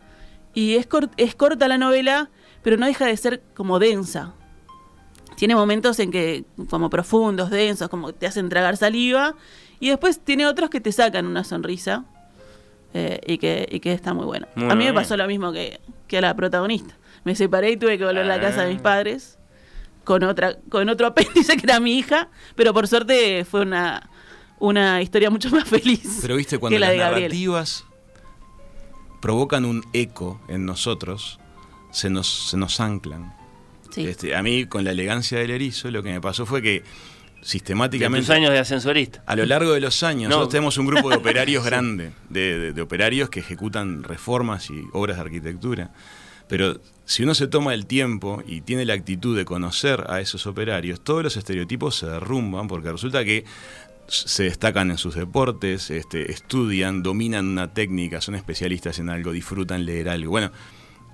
Y es, es corta la novela, pero no deja de ser como densa. Tiene momentos en que, como profundos, densos, como te hacen tragar saliva. Y después tiene otros que te sacan una sonrisa. Eh, y, que, y que está muy bueno. Muy a mí me pasó lo mismo que, que a la protagonista. Me separé y tuve que volver a la casa de mis Ah. padres con otra con otro apéndice que era mi hija, pero por suerte fue una, una historia mucho más feliz. Pero viste, que cuando la las de narrativas provocan un eco en nosotros, se nos, se nos anclan. Sí. Este, a mí, con la elegancia del erizo, lo que me pasó fue que de sistemáticamente... tus años de ascensorista. A lo largo de los años, No. nosotros tenemos un grupo de operarios grande, de, de- de operarios que ejecutan reformas y obras de arquitectura. Pero si uno se toma el tiempo y tiene la actitud de conocer a esos operarios, todos los estereotipos se derrumban porque resulta que se destacan en sus deportes, este, estudian, dominan una técnica, son especialistas en algo, disfrutan leer algo. Bueno,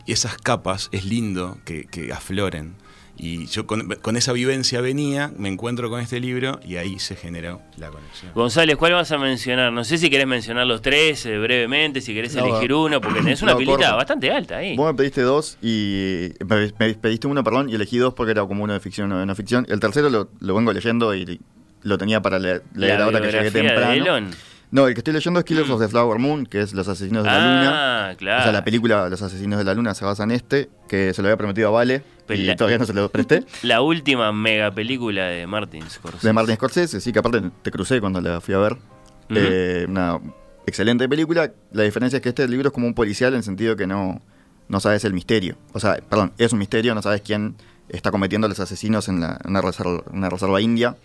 esas capas es lindo que, que afloren. Y yo con, con esa vivencia venía, me encuentro con este libro y ahí se generó la conexión. González, ¿cuál vas a mencionar? No sé si querés mencionar los tres eh, brevemente, si querés No, elegir uno, porque tenés una no, pilita corto. bastante alta ahí. Vos me pediste dos y me, me pediste uno, perdón, y elegí dos porque era como uno de ficción y uno de no ficción. El tercero lo, lo vengo leyendo y lo tenía para leer, leer La ahora que llegué temprano. Elon. No, el que estoy leyendo es Killers of the Flower Moon, que es Los Asesinos de la Luna. Ah, claro. O sea, la película Los Asesinos de la Luna se basa en este, que se lo había prometido a Vale y la- todavía no se lo presté. La última mega película de Martin Scorsese. De Martin Scorsese, sí, que aparte te crucé cuando la fui a ver. Eh, una excelente película. La diferencia es que este libro es como un policial en el sentido que no, no sabes el misterio. O sea, perdón, es un misterio, no sabes quién está cometiendo los asesinos en, la, una, reserva, una reserva india.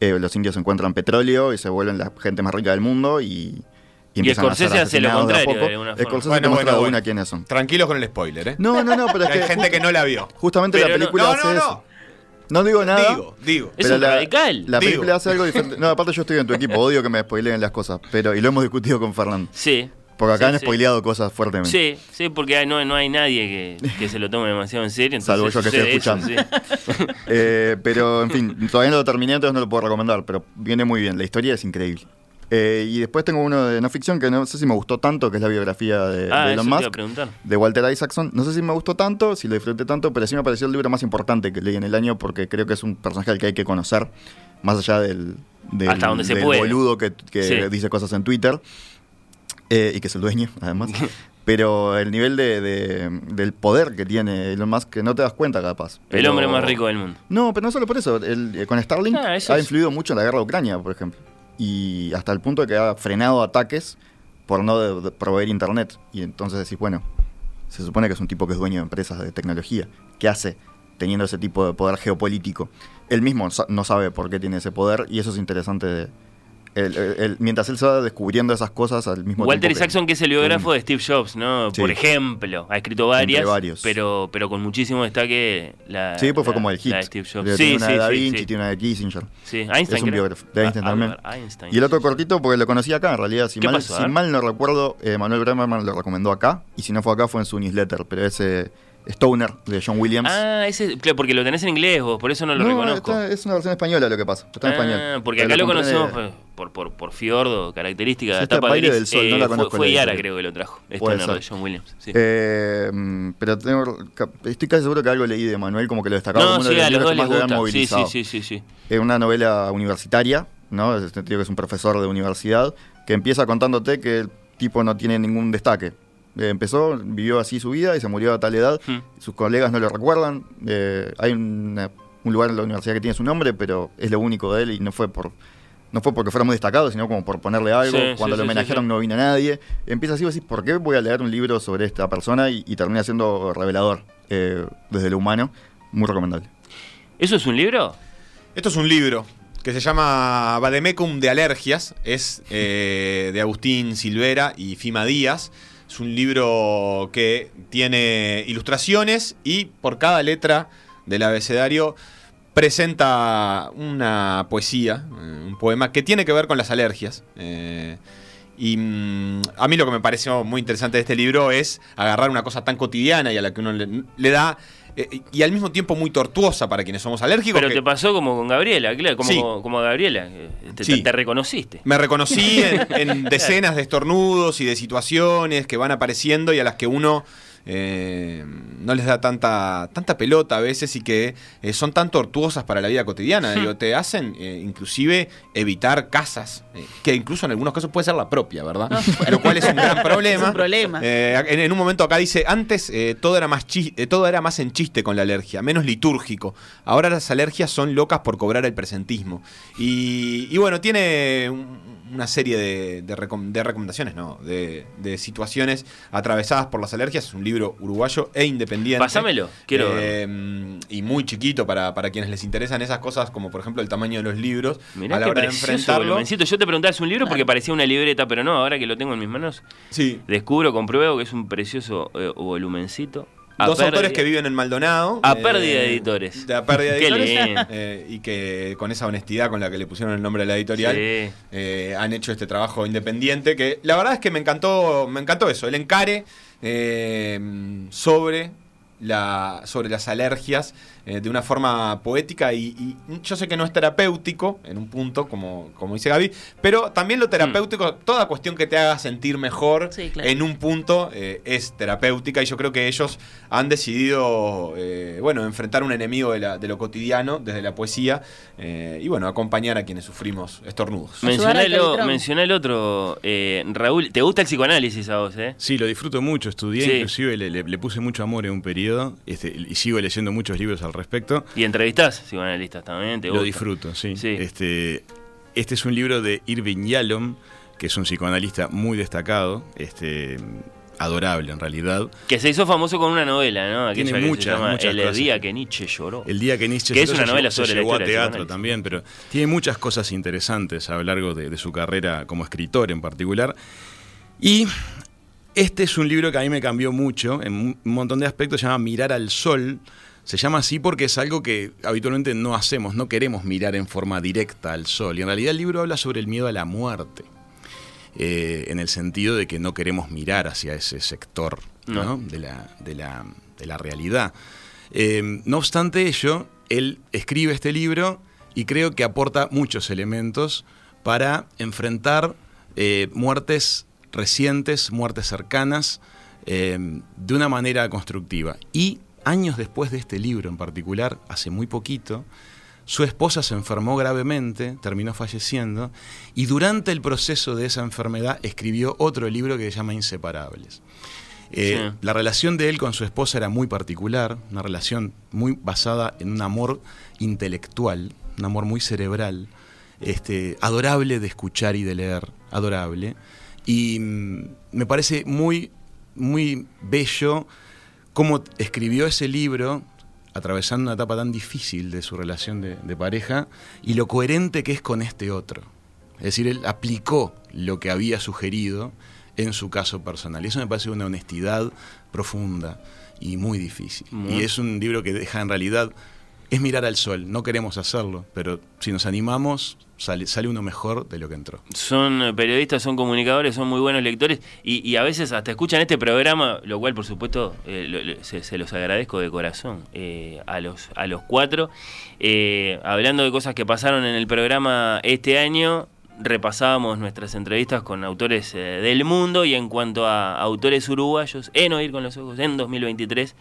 Eh, los indios encuentran petróleo y se vuelven la gente más rica del mundo y, y, y Scorsese hace lo contrario de alguna forma. Scorsese bueno, te muestra bueno, bueno. quiénes son. Tranquilos con el spoiler, ¿eh? No, no, no, pero es que... Hay gente que no la vio. Justamente pero la película no, hace no, no, eso. No digo nada. Digo, digo. Es un la, radical. La Digo. película hace algo diferente. No, aparte yo estoy en tu equipo, odio que me spoileen las cosas, pero y lo hemos discutido con Fernando. Sí. Porque acá Sí, han sí. spoileado cosas fuertemente. Sí, sí, porque hay- no, no hay nadie que, que se lo tome demasiado en serio. Salvo yo que estoy eso, escuchando. sí. Eh, pero, en fin, todavía no lo terminé, entonces no lo puedo recomendar, pero viene muy bien. La historia es increíble. Eh, y después tengo uno de no ficción que no sé si me gustó tanto, que es la biografía de, Ah, de Elon Musk, de Walter Isaacson. No sé si me gustó tanto, si lo disfruté tanto, pero sí me pareció el libro más importante que leí en el año porque creo que es un personaje al que hay que conocer, más allá del, del, Hasta donde se puede. boludo que, que Sí. dice cosas en Twitter eh, y que es el dueño, además. Pero el nivel de, de- del poder que tiene Elon Musk que no te das cuenta capaz. El hombre más rico del mundo. no, pero no solo por eso. El- eh, con Starlink Ah, eso ha es- influido mucho en la guerra de Ucrania, por ejemplo. Y hasta el punto de que ha frenado ataques por no proveer internet. Y entonces decís, bueno, se supone que es un tipo que es dueño de empresas de tecnología. ¿Qué hace teniendo ese tipo de poder geopolítico? Él mismo no sabe por qué tiene ese poder y eso es interesante. de- el- el- el- mientras él se va descubriendo esas cosas al mismo Walter tiempo. que- Isaacson, que es el biógrafo de Steve Jobs, ¿no? Sí. Por ejemplo, ha escrito varias, varios. Pero, pero con muchísimo destaque la. Sí, pues fue como el hit. la de Steve Jobs. Tiene Sí, una sí, de Da Vinci, tiene una de Kissinger. Sí, Einstein, Es un biógrafo de Einstein Ah, también. Einstein, Y el otro cortito, porque lo conocí acá, en realidad. Si, ¿Qué mal, pasó? A si ver. mal no recuerdo, eh, Manuel Bremerman lo recomendó acá. Y si no fue acá, fue en su newsletter. Pero ese Stoner de John Williams. Ah, ese, claro, porque lo tenés en inglés vos, por eso no lo no, reconozco. está- es una versión española lo que pasa. Está en Ah, español. porque acá lo conocemos pues, por, por, por Fiordo, característica Sí, de tapa gris. del Sol, no la fue- conozco Fue, la Yara, creo que lo trajo. Puede Stoner de. John Williams. Sí. Eh, pero tengo- estoy casi seguro que algo leí de Manuel, como que lo destacaba no, como uno sí, de a los libros que más lo habían gusta. Sí, sí, sí, sí. Es una novela universitaria, ¿no? Es este que es un profesor de universidad, que empieza contándote que el tipo no tiene ningún destaque. Eh, empezó, vivió así su vida y se murió a tal edad. Hmm. Sus colegas no lo recuerdan. Eh, hay una- un lugar en la universidad que tiene su nombre, pero es lo único de él y no fue por no fue porque fuera muy destacado, sino como por ponerle algo. Sí, Cuando sí, lo homenajearon sí, sí. no vino nadie. Empieza así, vos decís, ¿por qué voy a leer un libro sobre esta persona? Y, y termina siendo revelador eh, desde lo humano. Muy recomendable. ¿Eso es un libro? Esto es un libro que se llama Vademecum de Alergias. Es eh, de Agustín Silvera y Fima Díaz. Es un libro que tiene ilustraciones y por cada letra del abecedario presenta una poesía, eh, un poema que tiene que ver con las alergias. Eh, y mm, a mí lo que me pareció muy interesante de este libro es agarrar una cosa tan cotidiana y a la que uno le, le da, eh, y al mismo tiempo muy tortuosa para quienes somos alérgicos. Pero que- te pasó como con Gabriela, claro, como, Sí. como a Gabriela. Te, Sí. te reconociste. Me reconocí en, en decenas de estornudos y de situaciones que van apareciendo y a las que uno eh, no les da tanta, tanta pelota a veces y que eh, son tan tortuosas para la vida cotidiana. Digo, te hacen eh, inclusive evitar casas, que incluso en algunos casos puede ser la propia, ¿verdad? Lo cual es un gran problema. Es un problema. En, en un momento acá dice, antes todo, era más todo era más en chiste con la alergia, menos litúrgico. Ahora las alergias son locas por cobrar el presentismo. Y, y bueno, tiene un- una serie de, de recom- de recomendaciones, no, de, de situaciones atravesadas por las alergias. Es un libro uruguayo e independiente. Pásamelo, quiero Eh, y muy chiquito para, para quienes les interesan esas cosas, como por ejemplo el tamaño de los libros. Mirá a la hora de enfrentarlo. volumencito. Yo te preguntaba, ¿es un libro? Porque parecía una libreta, pero no, ahora que lo tengo en mis manos, Sí. descubro, compruebo que es un precioso eh, volumencito. A Dos autores que viven en Maldonado. A eh, pérdida de editores. A pérdida de editores. eh, y que con esa honestidad con la que le pusieron el nombre de la editorial Sí. eh, han hecho este trabajo independiente que la verdad es que me encantó, me encantó eso, el encare eh, sobre la, sobre las alergias eh, de una forma poética y, y yo sé que no es terapéutico en un punto, como, como dice Gaby, pero también lo terapéutico, toda cuestión que te haga sentir mejor Sí, claro. en un punto eh, es terapéutica y yo creo que ellos han decidido, eh, bueno, enfrentar un enemigo de, la- de lo cotidiano desde la poesía eh, y bueno, acompañar a quienes sufrimos estornudos. Mencioná el, mencioná el otro, eh, Raúl. ¿Te gusta el psicoanálisis a vos, eh? Sí, lo disfruto mucho, estudié, Sí. inclusive le, le- le puse mucho amor en un periodo este, y sigo leyendo muchos libros al respecto. Y entrevistás psicoanalistas también, ¿te Lo gusta? disfruto, sí. Sí. Este, este es un libro de Irving Yalom, que es un psicoanalista muy destacado. Este, adorable en realidad. Que se hizo famoso con una novela, ¿no? Tiene muchas, El día que Nietzsche lloró. El día que Nietzsche que es una novela sobre llegó a teatro también, pero tiene muchas cosas interesantes a lo largo de, su carrera como escritor en particular. Y este es un libro que a mí me cambió mucho en un montón de aspectos, se llama Mirar al Sol. Se llama así porque es algo que habitualmente no hacemos, no queremos mirar en forma directa al sol. Y en realidad el libro habla sobre el miedo a la muerte. Eh, en el sentido de que no queremos mirar hacia ese sector de, la, realidad. Eh, no obstante ello, él escribe este libro y creo que aporta muchos elementos para enfrentar eh, muertes recientes, muertes cercanas, de una manera constructiva. Y años después de este libro en particular, hace muy poquito, su esposa se enfermó gravemente, terminó falleciendo, y durante el proceso de esa enfermedad escribió otro libro que se llama Inseparables. Eh, la relación de él con su esposa era muy particular, una relación muy basada en un amor intelectual, un amor muy cerebral, este, adorable de escuchar y de leer, adorable. Y mm, me parece muy, muy bello cómo escribió ese libro atravesando una etapa tan difícil de su relación de, pareja y lo coherente que es con este otro. Es decir, él aplicó lo que había sugerido en su caso personal. Y eso me parece una honestidad profunda y muy difícil. Y es un libro que deja en realidad es mirar al sol. No queremos hacerlo, pero si nos animamos, sale, uno mejor de lo que entró. Son eh, periodistas, son comunicadores, son muy buenos lectores y, a veces hasta escuchan este programa, lo cual por supuesto eh, se, los agradezco de corazón eh, a, los, a los cuatro. hablando de cosas que pasaron en el programa este año, repasábamos nuestras entrevistas con autores del mundo y en cuanto a autores uruguayos, en Oír con los Ojos, en 2023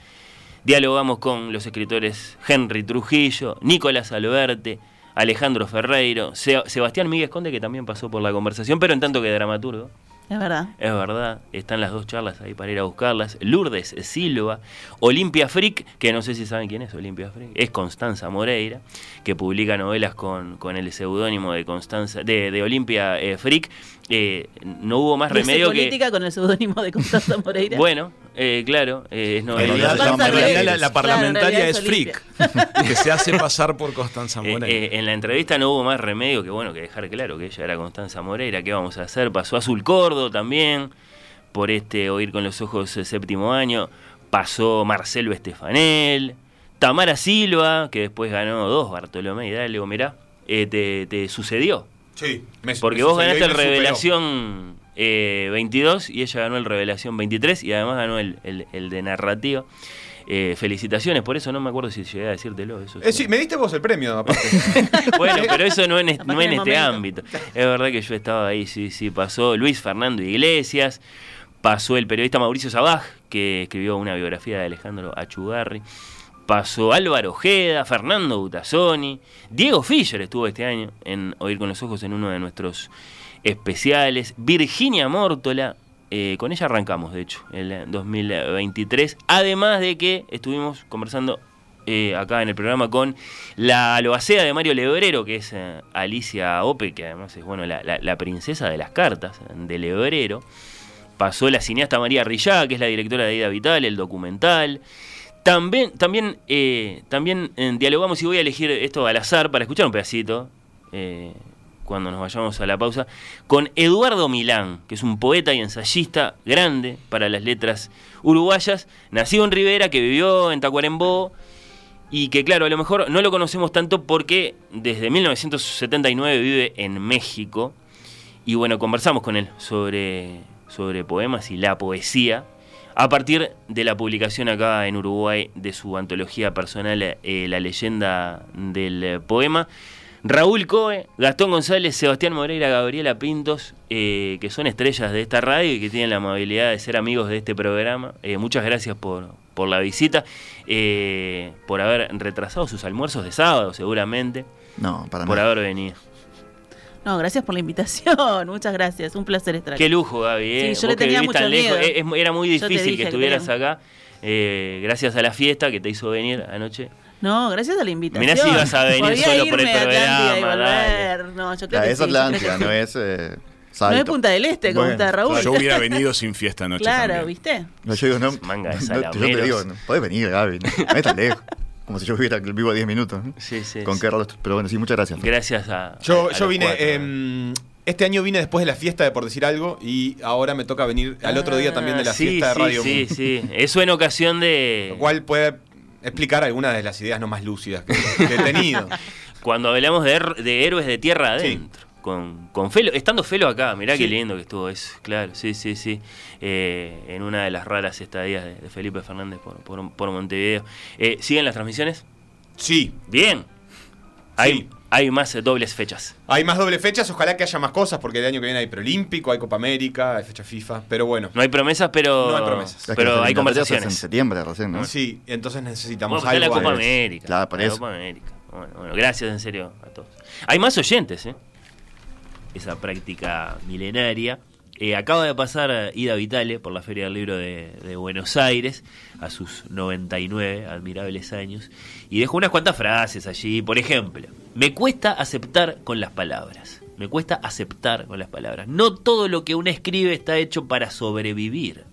Dialogamos con los escritores Henry Trujillo, Nicolás Alberte, Alejandro Ferreiro, Sebastián Miguel Conde, que también pasó por la conversación, pero en tanto que dramaturgo. Es verdad. Es verdad. Están las dos charlas ahí para ir a buscarlas. Lourdes Silva, Olimpia Frick, que no sé si saben quién es Olimpia Frick, es Constanza Moreira, que publica novelas con, con el seudónimo de Constanza, de, de Olimpia eh, Frick. Eh, no hubo más remedio que. política con el seudónimo de Constanza Moreira? bueno, eh, claro, es novelista. la, parlamentaria es Frick, que se hace pasar por Constanza Moreira. en la entrevista no hubo más remedio que bueno que dejar claro que ella era Constanza Moreira. ¿Qué vamos a hacer? Pasó Azul también, por este Oír con los Ojos el séptimo año. Pasó Marcelo Estefanel, Tamara Silva, que después ganó dos Bartolomé y dale, mirá, eh, te, sucedió. Sí, Porque vos ganaste el Revelación 22 eh, y ella ganó el Revelación 23 y además ganó el, el, de narrativa. Eh, felicitaciones, por eso no me acuerdo si llegué a decírtelo. Eso eh, sí, me diste vos el premio, aparte. bueno, pero eso no en, no en este ámbito. Es verdad que yo estaba ahí, sí, sí, pasó Luis Fernando Iglesias, pasó el periodista Mauricio Sabaj, que escribió una biografía de Alejandro Achugarri, pasó Álvaro Ojeda, Fernando Butazzoni, Diego Fischer estuvo este año en Oír con los Ojos en uno de nuestros especiales, Virginia Mórtola, eh, con ella arrancamos, de hecho, el 2023. Además de que estuvimos conversando eh, acá en el programa con la aloacea de Mario Lebrero, que es eh, Alicia Ope, que además es bueno, la, princesa de las cartas de Lebrero. Pasó la cineasta María Rillá, que es la directora de Ida Vital, el documental. También, también, también dialogamos y voy a elegir esto al azar para escuchar un pedacito cuando nos vayamos a la pausa, con Eduardo Milán, que es un poeta y ensayista grande para las letras uruguayas, nacido en Rivera, que vivió en Tacuarembó, y que claro, a lo mejor no lo conocemos tanto porque desde 1979 vive en México, y bueno, conversamos con él sobre, sobre poemas y la poesía, a partir de la publicación acá en Uruguay de su antología personal, eh, La leyenda del poema. Raúl Coe, Gastón González, Sebastián Moreira, Gabriela Pintos, eh, que son estrellas de esta radio y que tienen la amabilidad de ser amigos de este programa. Eh, muchas gracias por, por la visita, eh, por haber retrasado sus almuerzos de sábado seguramente. No, para Por haber venido. No, gracias por la invitación. Muchas gracias. Un placer estar aquí. Qué lujo, Gaby. Sí, yo le tenía mucho miedo. era muy difícil que estuvieras acá. gracias a la fiesta que te hizo venir anoche. No, gracias a la invitación. Mirá si ibas a venir solo por el programa. Y volver. No, yo creo es Atlántida, no es... Eh, No es Punta del Este, como de Raúl. Yo hubiera venido sin fiesta anoche. Claro, ¿viste? No, yo digo, no, Manga de no, yo te digo, no, podés venir, Gaby. No, no tan lejos. Como si yo viviera vivo 10 minutos. Sí, sí. Con qué raro. Pero bueno, sí, muchas gracias. Gracias a. Yo, yo vine. Eh, este año vine después de la fiesta de Por Decir Algo y ahora me toca venir al otro día también de la sí, fiesta de sí, Radio Sí, sí, Eso en ocasión de. Lo cual puede explicar algunas de las ideas no más lúcidas que, que he tenido. Cuando hablamos de, de héroes de tierra adentro. Con, con, Felo, estando Felo acá, mirá sí. qué lindo que estuvo eso, claro, sí, sí, sí, eh, en una de las raras estadías de, de Felipe Fernández por, por, por Montevideo. Eh, ¿Siguen las transmisiones? Sí. Bien. Hay, sí. hay más dobles fechas. Hay más dobles fechas, ojalá que haya más cosas, porque el año que viene hay preolímpico, hay Copa América, hay fecha FIFA, pero bueno. No hay promesas, pero. No hay promesas. Pero hay conversaciones. En septiembre recién, ¿no? Sí, entonces necesitamos bueno, algo. la Copa América. La, la Copa América. Bueno, bueno, gracias en serio a todos. Hay más oyentes, ¿eh? Esa práctica milenaria. Eh, acaba de pasar Ida Vitale por la Feria del Libro de, de, Buenos Aires a sus 99 admirables años y dejó unas cuantas frases allí. Por ejemplo, me cuesta aceptar con las palabras. Me cuesta aceptar con las palabras. No todo lo que uno escribe está hecho para sobrevivir.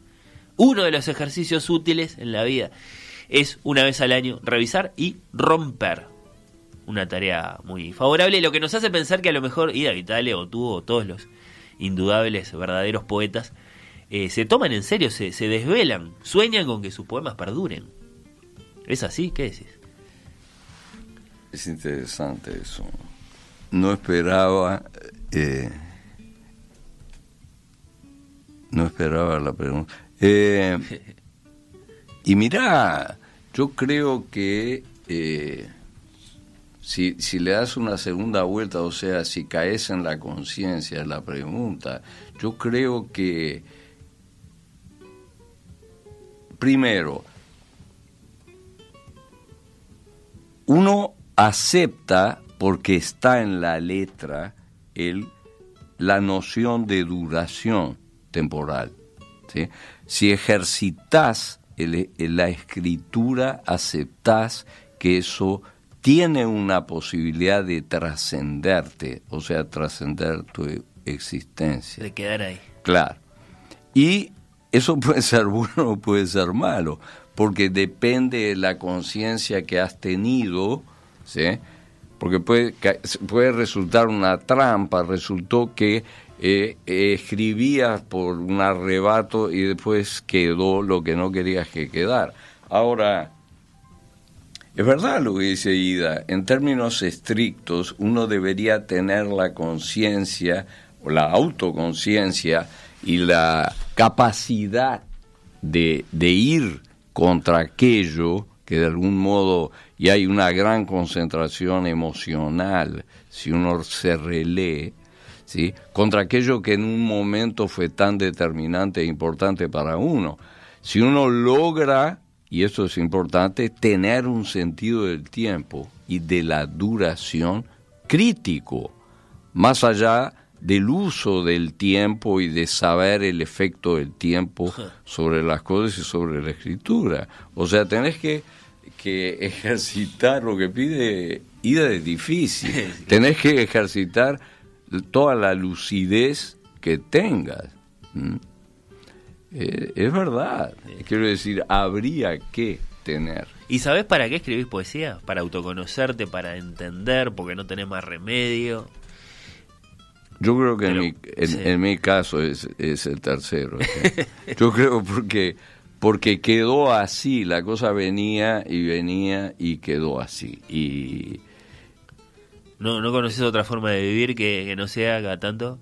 Uno de los ejercicios útiles en la vida es una vez al año revisar y romper. Una tarea muy favorable, lo que nos hace pensar que a lo mejor Ida Vitale o tú o todos los indudables, verdaderos poetas, eh, se toman en serio, se, se, desvelan, sueñan con que sus poemas perduren. ¿Es así? ¿Qué decís? Es interesante eso. No esperaba... Eh, no esperaba la pregunta. Eh, y mira, yo creo que si, si le das una segunda vuelta, o sea, si caes en la conciencia la pregunta, yo creo que, primero, uno acepta, porque está en la letra, el, la noción de duración temporal. Si ejercitas la escritura, aceptas que eso tiene una posibilidad de trascenderte, o sea, trascender tu existencia. De quedar ahí. Claro. Y eso puede ser bueno o puede ser malo, porque depende de la conciencia que has tenido, ¿sí? Porque puede, puede resultar una trampa, resultó que eh, escribías por un arrebato y después quedó lo que no querías que quedara. Ahora, es verdad lo que dice Ida, en términos estrictos uno debería tener la conciencia o la autoconciencia y la capacidad de, ir contra aquello que de algún modo y hay una gran concentración emocional si uno se relee, ¿sí? contra aquello que en un momento fue tan determinante e importante para uno. Si uno logra y eso es importante, tener un sentido del tiempo y de la duración crítico, más allá del uso del tiempo y de saber el efecto del tiempo sobre las cosas y sobre la escritura. O sea, tenés que, que ejercitar lo que pide Ida es difícil. tenés que ejercitar toda la lucidez que tengas. ¿Mm? Eh, es verdad. Quiero decir, habría que tener. ¿Y sabes para qué escribís poesía? Para autoconocerte, para entender, porque no tenés más remedio. Yo creo que Pero, en, mi, en, sí. en, mi, caso es, es el tercero. Yo creo porque, porque quedó así, la cosa venía y venía y quedó así. Y... ¿No, ¿No conoces otra forma de vivir que, que no sea cada tanto?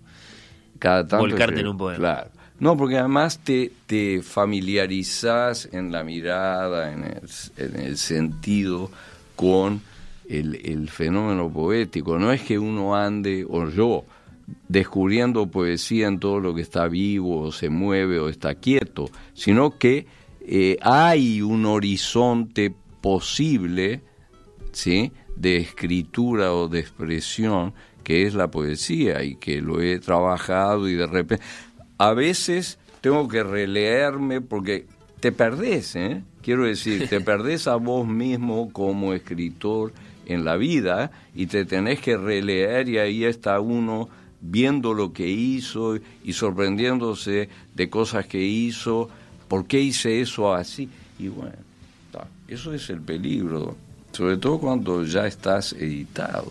Cada tanto. Volcarte en un poema. Claro. No, porque además te, te familiarizas en la mirada, en el, en el sentido con el, el, fenómeno poético. No es que uno ande, o yo, descubriendo poesía en todo lo que está vivo, o se mueve, o está quieto, sino que eh, hay un horizonte posible, ¿sí?, de escritura o de expresión que es la poesía y que lo he trabajado y de repente a veces tengo que releerme porque te perdés, ¿eh? Quiero decir, te perdés a vos mismo como escritor en la vida y te tenés que releer y ahí está uno viendo lo que hizo y sorprendiéndose de cosas que hizo, por qué hice eso así. Y bueno, eso es el peligro, sobre todo cuando ya estás editado.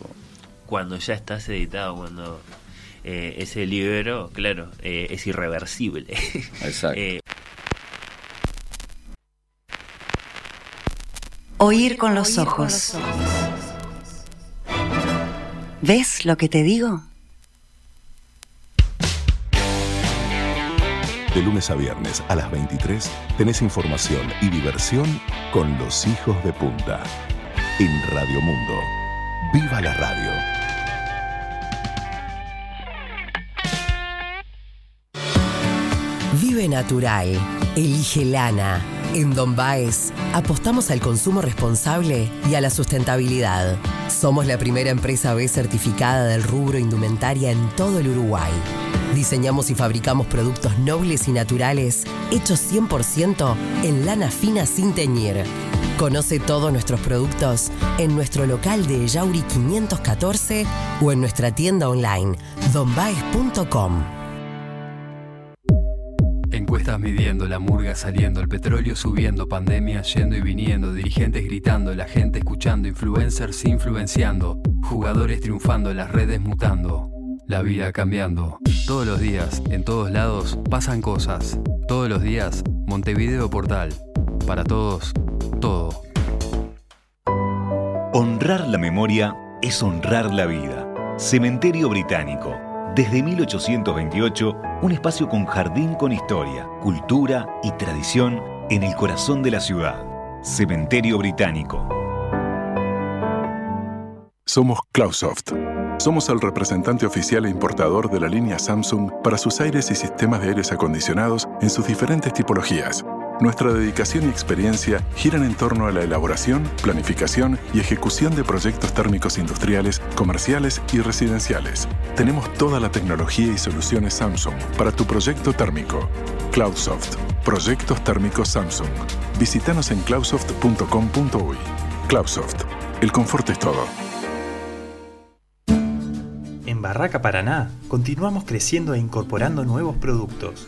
Cuando ya estás editado, cuando eh, ese libro, claro, eh, es irreversible. Exacto. Eh, Oír con los ojos. ¿Ves lo que te digo? De lunes a viernes a las 23 tenés información y diversión con los hijos de punta. En Radio Mundo. ¡Viva la radio! Natural. Elige lana. En Don Baez apostamos al consumo responsable y a la sustentabilidad. Somos la primera empresa B certificada del rubro indumentaria en todo el Uruguay. Diseñamos y fabricamos productos nobles y naturales hechos 100% en lana fina sin teñir. Conoce todos nuestros productos en nuestro local de Yauri 514 o en nuestra tienda online donbaes.com. Encuestas midiendo, la murga saliendo, el petróleo subiendo, pandemia yendo y viniendo, dirigentes gritando, la gente escuchando, influencers influenciando, jugadores triunfando, las redes mutando. La vida cambiando. Todos los días, en todos lados, pasan cosas. Todos los días, Montevideo Portal. Para todos, todo. Honrar la memoria es honrar la vida. Cementerio Británico. Desde 1828, un espacio con jardín con historia, cultura y tradición en el corazón de la ciudad. Cementerio Británico. Somos Cloudsoft somos el representante oficial e importador de la línea Samsung para sus aires y sistemas de aires acondicionados en sus diferentes tipologías. Nuestra dedicación y experiencia giran en torno a la elaboración, planificación y ejecución de proyectos térmicos industriales, comerciales y residenciales. Tenemos toda la tecnología y soluciones Samsung para tu proyecto térmico. Cloudsoft, Proyectos Térmicos Samsung. Visítanos en cloudsoft.com.uy. Cloudsoft, el confort es todo. En Barraca Paraná continuamos creciendo e incorporando nuevos productos.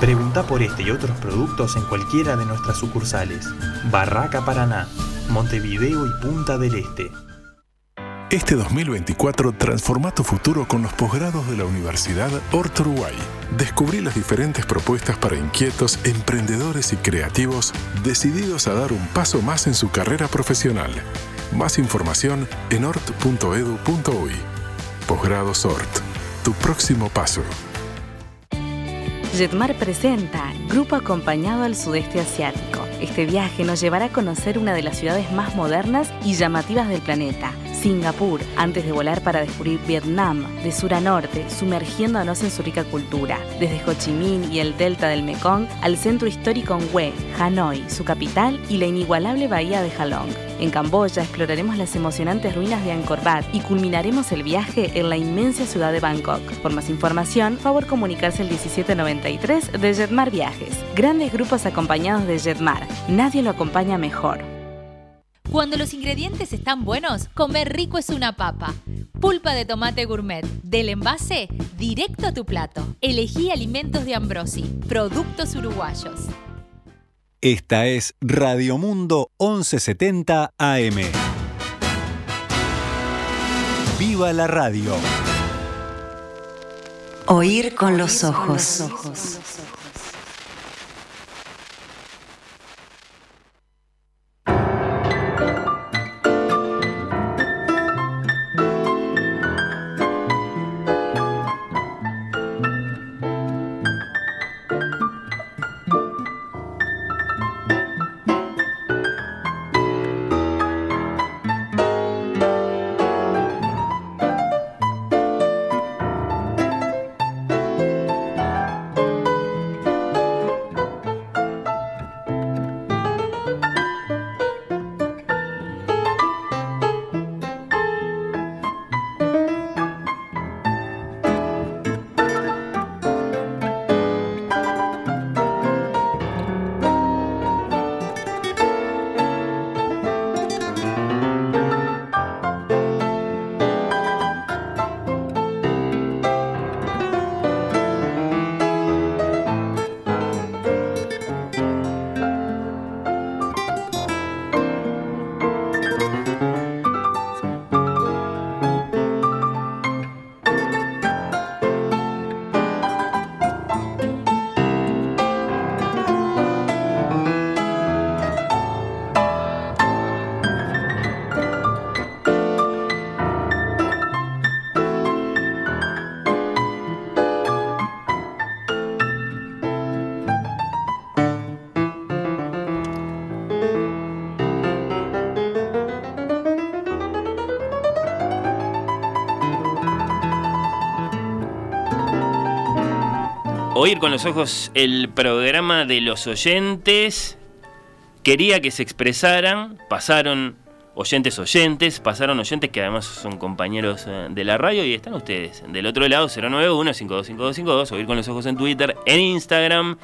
Pregunta por este y otros productos en cualquiera de nuestras sucursales. Barraca Paraná, Montevideo y Punta del Este. Este 2024 transforma tu futuro con los posgrados de la Universidad Hort Uruguay. Descubrí las diferentes propuestas para inquietos, emprendedores y creativos decididos a dar un paso más en su carrera profesional. Más información en hort.edu.uy. Posgrados Hort. Tu próximo paso. Jetmar presenta Grupo Acompañado al Sudeste Asiático. Este viaje nos llevará a conocer una de las ciudades más modernas y llamativas del planeta, Singapur, antes de volar para descubrir Vietnam, de sur a norte, sumergiéndonos en su rica cultura, desde Ho Chi Minh y el delta del Mekong al centro histórico en Hue, Hanoi, su capital, y la inigualable bahía de Halong. En Camboya exploraremos las emocionantes ruinas de Angkor Wat y culminaremos el viaje en la inmensa ciudad de Bangkok. Por más información, favor comunicarse al 1793 de Jetmar Viajes. Grandes grupos acompañados de Jetmar. Nadie lo acompaña mejor. Cuando los ingredientes están buenos, comer rico es una papa. Pulpa de tomate gourmet, del envase directo a tu plato. Elegí alimentos de Ambrosi, productos uruguayos. Esta es Radio Mundo 1170 AM. ¡Viva la radio! Oír con los ojos. Con los ojos el programa de los oyentes. Quería que se expresaran, pasaron oyentes oyentes, pasaron oyentes que además son compañeros eh, de la radio y están ustedes del otro lado, 091-525252, oír con los ojos en Twitter, en Instagram.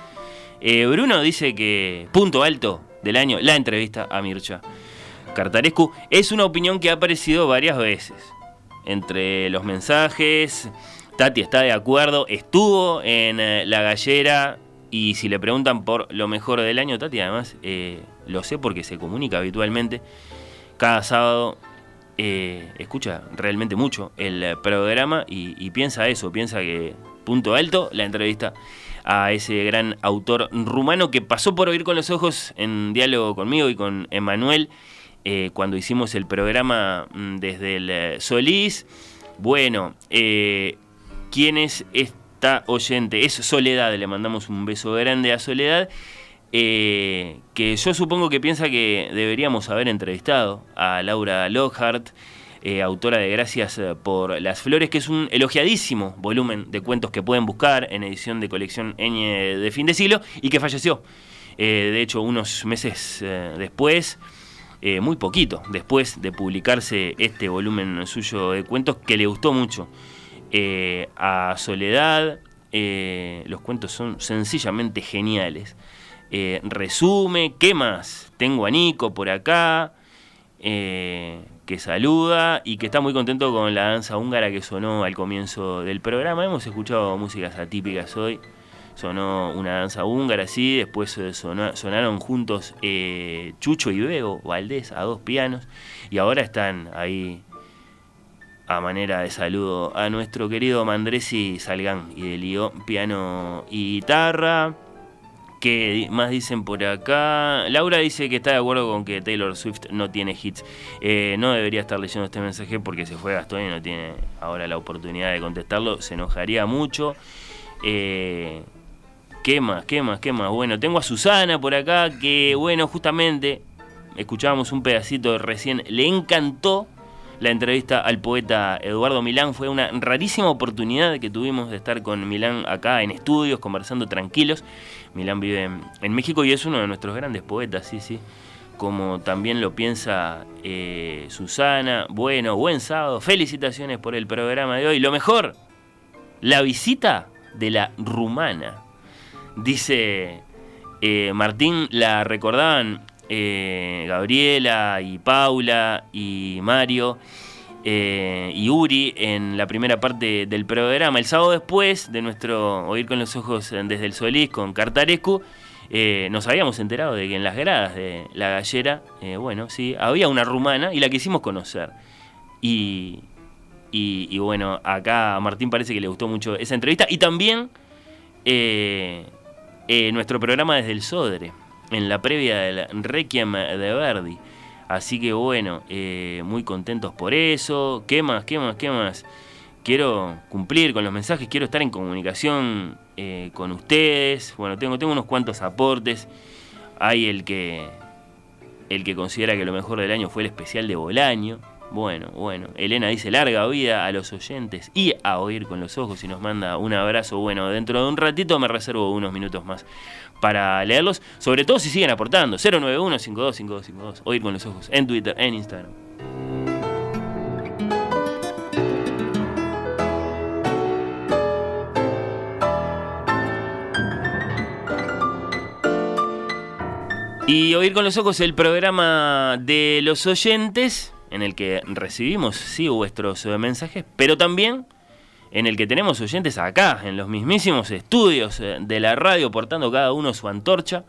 Eh, Bruno dice que punto alto del año, la entrevista a Mircha Cartarescu, es una opinión que ha aparecido varias veces. Entre los mensajes, Tati está de acuerdo, estuvo en eh, la gallera y si le preguntan por lo mejor del año, Tati además lo sé porque se comunica habitualmente cada sábado eh, escucha realmente mucho el programa y, piensa eso, piensa que punto alto la entrevista a ese gran autor rumano que pasó por oír con los ojos en diálogo conmigo y con Emanuel eh, cuando hicimos el programa mm, desde el eh, Solís. Bueno, ¿quién es esta oyente? Es Soledad, le mandamos un beso grande a Soledad eh, que yo supongo que piensa que deberíamos haber entrevistado a Laura Lockhart, eh, autora de Gracias eh, por las Flores, que es un elogiadísimo volumen de cuentos que pueden buscar en edición de colección Ñ de fin de siglo y que falleció. de hecho, unos meses después, muy poquito después de publicarse este volumen suyo de cuentos que le gustó mucho a Soledad. los cuentos son sencillamente geniales. Eh, resume, ¿qué más? Tengo a Nico por acá, eh, que saluda y que está muy contento con la danza húngara que sonó al comienzo del programa. Hemos escuchado músicas atípicas hoy. Sonó una danza húngara, sí, después eh, sonaron juntos Chucho y Bego Valdés a dos pianos y ahora están ahí a manera de saludo a nuestro querido Mandresi Salgán y de lío piano y guitarra. ¿Qué más dicen por acá? Laura dice que está de acuerdo con que Taylor Swift no tiene hits. Eh, no debería estar leyendo este mensaje porque se fue Gastón y no tiene ahora la oportunidad de contestarlo. Se enojaría mucho. Eh, ¿Qué más? ¿Qué más? ¿Qué más? Bueno, tengo a Susana por acá que, bueno, justamente escuchábamos un pedacito recién. Le encantó la entrevista al poeta Eduardo Milán. Fue una rarísima oportunidad que tuvimos de estar con Milán acá en estudios, conversando tranquilos. Milán vive en, México y es uno de nuestros grandes poetas, sí, sí. Como también lo piensa eh, Susana. Bueno, buen sábado. Felicitaciones por el programa de hoy. Lo mejor, la visita de la rumana. Dice eh, Martín, la recordaban eh, Gabriela y Paula y Mario eh, y Uri en la primera parte del programa. El sábado después de nuestro Oír con los Ojos desde el Solís con Cartarescu, eh, nos habíamos enterado de que en las gradas de la gallera, bueno, sí, había una rumana y la quisimos conocer. Y, y, bueno, acá a Martín parece que le gustó mucho esa entrevista y también nuestro programa desde el Sodre en la previa del Requiem de Verdi. Así que bueno, eh, muy contentos por eso. ¿Qué más? ¿Qué más? ¿Qué más? Quiero cumplir con los mensajes, quiero estar en comunicación eh, con ustedes. Bueno, tengo, tengo unos cuantos aportes. Hay el que, el que considera que lo mejor del año fue el especial de Bolaño. Bueno, bueno. Elena dice larga vida a los oyentes y a oír con los ojos y nos manda un abrazo. Bueno, dentro de un ratito me reservo unos minutos más para leerlos, sobre todo si siguen aportando. 091-525252, oír con los ojos, en Twitter, en Instagram. Y Oír con los Ojos, el programa de los oyentes, en el que recibimos, sí, vuestros mensajes, pero también en el que tenemos oyentes acá, en los mismísimos estudios eh, de la radio, portando cada uno su antorcha,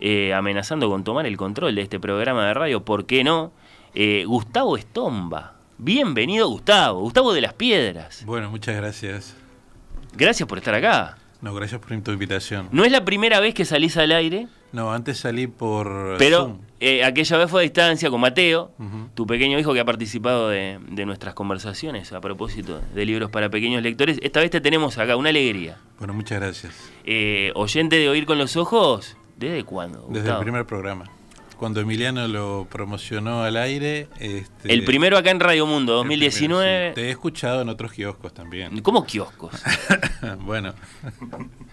eh, amenazando con tomar el control de este programa de radio, ¿por qué no? Eh, Gustavo Estomba. Bienvenido, Gustavo. Gustavo de las Piedras. Bueno, muchas gracias. Gracias por estar acá. No, gracias por tu invitación. ¿No es la primera vez que salís al aire? No, antes salí por. Pero eh, aquella vez fue a distancia con Mateo, tu pequeño hijo que ha participado de, nuestras conversaciones a propósito de libros para pequeños lectores. Esta vez te tenemos acá, una alegría. Bueno, muchas gracias. Eh, oyente de Oír con los Ojos, ¿desde cuándo? Desde el primer programa. cuando Emiliano lo promocionó al aire. Este, el primero acá en Radio Mundo, 2019. Te he escuchado en otros kioscos también. ¿Cómo kioscos? bueno.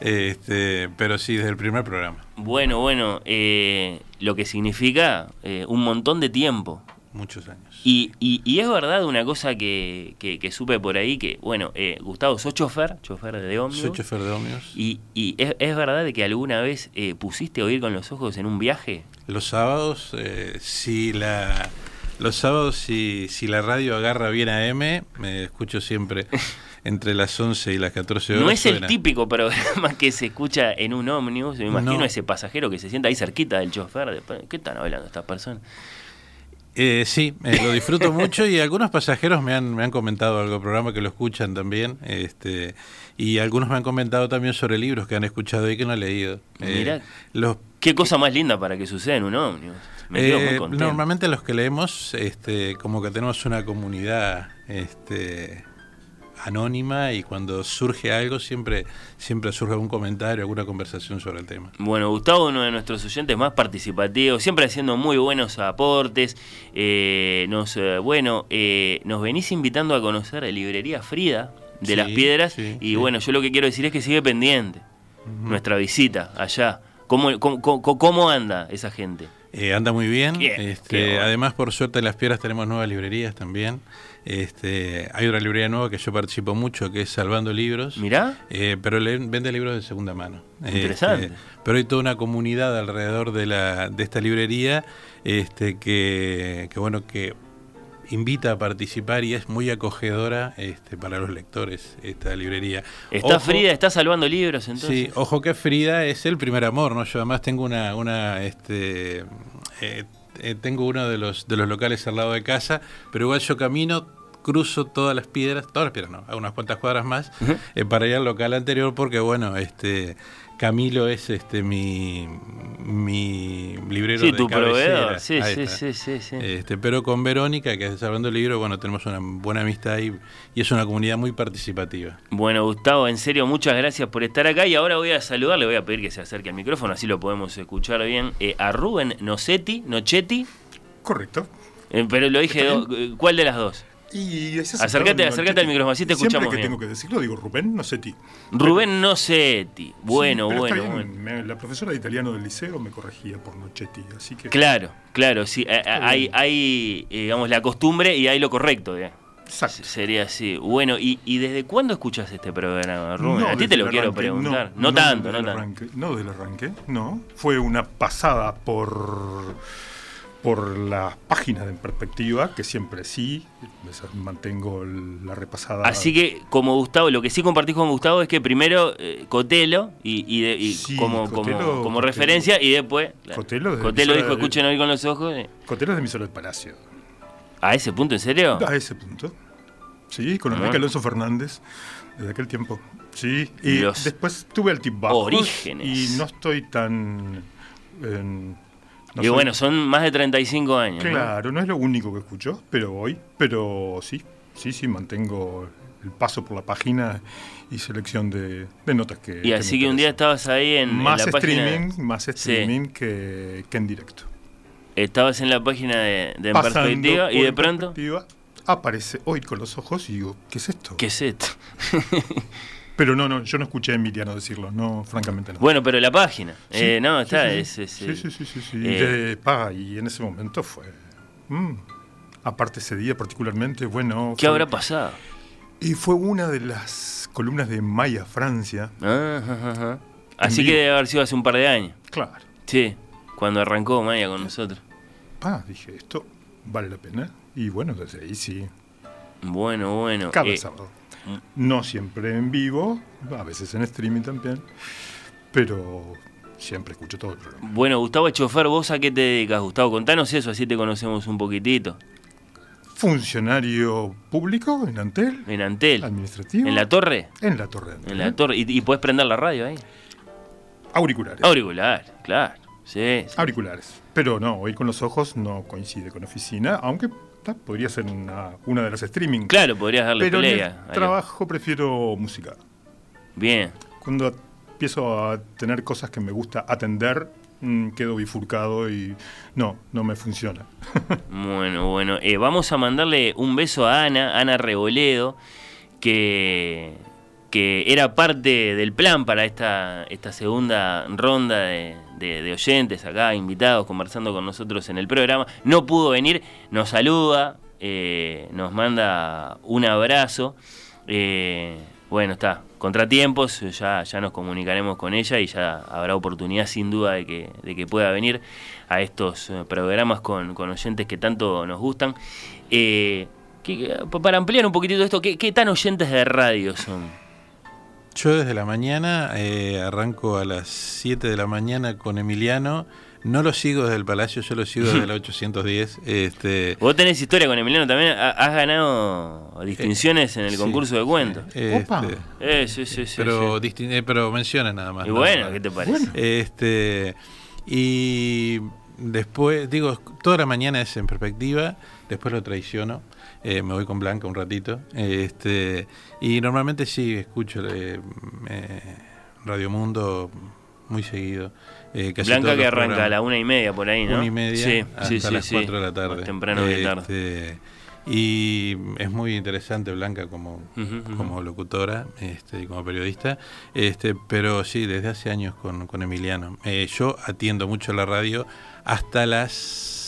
Este, pero sí, desde el primer programa. Bueno, bueno, eh, lo que significa eh, un montón de tiempo. Muchos años. Y, y, es verdad una cosa que, que, supe por ahí, que, bueno, eh, Gustavo, sos chofer, chofer de ómnibus. Soy chofer de ómnibus. Y, y es, es, verdad que alguna vez pusiste oír con los ojos en un viaje. Los sábados, si la... Los sábados, si, si la radio agarra bien a M, me escucho siempre entre las 11 y las 14 horas. No es el típico programa que se escucha en un ómnibus. Me imagino ese pasajero que se sienta ahí cerquita del chofer. ¿Qué están hablando estas personas? Eh, sí, eh, lo disfruto mucho y algunos pasajeros me han, me han comentado algo, programa que lo escuchan también, este, y algunos me han comentado también sobre libros que han escuchado y que no han leído. Eh, Mira, qué cosa más linda para que suceda en un ómnibus. Eh, normalmente los que leemos, este, como que tenemos una comunidad este, anónima y cuando surge algo siempre, siempre surge algún comentario, alguna conversación sobre el tema. Bueno, Gustavo, uno de nuestros oyentes más participativos, siempre haciendo muy buenos aportes. Eh, nos, eh, bueno, eh, nos venís invitando a conocer la librería Frida de las Piedras y bueno, yo lo que quiero decir es que sigue pendiente nuestra visita allá. ¿Cómo, cómo, anda esa gente? anda muy bien. este, Además, por suerte, en Las Piedras tenemos nuevas librerías también. Este, hay una librería nueva que yo participo mucho, que es Salvando Libros. Mirá. Eh, pero le, vende libros de segunda mano. Interesante. Este, pero hay toda una comunidad alrededor de, la, de esta librería este, que, que, bueno, que invita a participar y es muy acogedora este, para los lectores esta librería. Está Frida, está salvando libros entonces. Sí, ojo que Frida es el primer amor, ¿no? Yo además tengo una, una este, eh, eh, tengo uno de los, de los locales al lado de casa, pero igual yo camino cruzo todas las piedras, todas las piedras no, a unas cuantas cuadras más, eh, para ir al local anterior porque bueno, este Camilo es este mi, mi librero sí, de tu proveedor. Sí, sí, sí, sí, sí, Este, pero con Verónica, que es desarrollando el libro, bueno, tenemos una buena amistad y, y, es una comunidad muy participativa. Bueno, Gustavo, en serio, muchas gracias por estar acá y ahora voy a saludar, le voy a pedir que se acerque al micrófono, así lo podemos escuchar bien, eh, a Rubén Nocetti, Nochetti. Correcto. Eh, pero lo dije, ¿cuál de las dos? Y acércate, acércate al micrófono, así te escuchamos Siempre que tengo que decirlo digo Rubén Nocetti. Rubén Nocetti. Bueno, bueno, bueno. la profesora de italiano del liceo me corregía por Nochetti, así que... Claro, claro, sí. Eh, eh, hay, hay eh, digamos, la costumbre y hay lo correcto, Exacto. Sería así. Bueno, ¿y, ¿y desde cuándo escuchas este programa, Rubén? A ti te lo quiero preguntar. No, tanto, no tanto. no del arranque, no. Fue una pasada por por las páginas de perspectiva, que siempre sí, mantengo la repasada. Así que, como Gustavo, lo que sí compartís con Gustavo es que primero eh, Cotelo, y, como, como, referencia, y después. Cotelo, Cotelo dijo: escuchen hoy con los ojos. Cotelo es de emisora del Palacio. ¿A ese punto, en serio? A ese punto. Sí, con Enrique Alonso Fernández, desde aquel tiempo. Sí, y después tuve el tip bajo. Orígenes. Y no estoy tan y bueno, son más de 35 años. Claro, ¿no? es lo único que escucho, pero hoy, pero sí, sí, sí, mantengo el paso por la página y selección de, notas que... Y así que un día estabas ahí en, más la streaming, Más streaming que, en directo. Estabas en la página de, de en perspectiva y de pronto... Aparece hoy con los ojos y digo, ¿qué es esto? ¿Qué es esto? Pero no, no, yo no escuché a Emiliano decirlo, no, francamente no. Bueno, pero la página, eh, no, está, sí, sí. sí, sí, sí, sí, eh, y en ese momento fue, mm, aparte ese día particularmente, bueno. ¿Qué habrá pasado? Y fue una de las columnas de Maya Francia. Ah, Así que debe haber sido hace un par de años. Claro. Sí, cuando arrancó Maya con nosotros. Ah, dije, esto vale la pena. Y bueno, desde ahí sí. Bueno, bueno. Cada eh, sábado. No siempre en vivo, a veces en streaming también, pero siempre escucho todo el programa. Bueno, Gustavo Chofer, ¿vos a qué te dedicas, Gustavo? Contanos eso, así te conocemos un poquitito. Funcionario público en Antel. En Antel. Administrativo. ¿En la torre? En la torre. En la torre. ¿Y, y puedes prender la radio ahí? Auriculares. Auriculares, claro. Sí, Auriculares. Pero no, hoy con los ojos no coincide con oficina, aunque podría ser una, una de las streaming. Claro, podrías darle Pero en el trabajo prefiero música. Bien. Cuando empiezo a tener cosas que me gusta atender, mm, quedo bifurcado y no, no me funciona. bueno, bueno, eh, vamos a mandarle un beso a Ana, Ana Reboledo, que, era parte del plan para esta, esta segunda ronda de, oyentes acá, invitados, conversando con nosotros en el programa. No pudo venir, nos saluda, eh, nos manda un abrazo. Eh, bueno, está, contratiempos, ya, ya nos comunicaremos con ella y ya habrá oportunidad sin duda de que, de que pueda venir a estos eh, programas con, oyentes que tanto nos gustan. para ampliar un poquitito esto, ¿qué, ¿qué, tan oyentes de radio son? Yo desde la mañana arranco a las 7 de la mañana con Emiliano no lo sigo desde el Palacio, yo lo sigo desde el 810. Este... Vos tenés historia con Emiliano también. Has ganado distinciones en el concurso de cuentos. Este, eh, sí, sí, sí, pero, eh, pero menciona nada más. Y bueno, ¿qué te parece? Este, y después, digo, toda la mañana es en perspectiva, después lo traiciono. Eh, me voy con Blanca un ratito. Este, y normalmente sí escucho eh, Radio Mundo muy seguido. Eh, Blanca que arranca a la una y media por ahí, ¿no? Una y media sí, hasta las cuatro de la tarde. temprano de tarde. Este, y es muy interesante Blanca como, como locutora este, y como periodista, este, pero sí, desde hace años con, con Emiliano. Eh, yo atiendo mucho la radio hasta las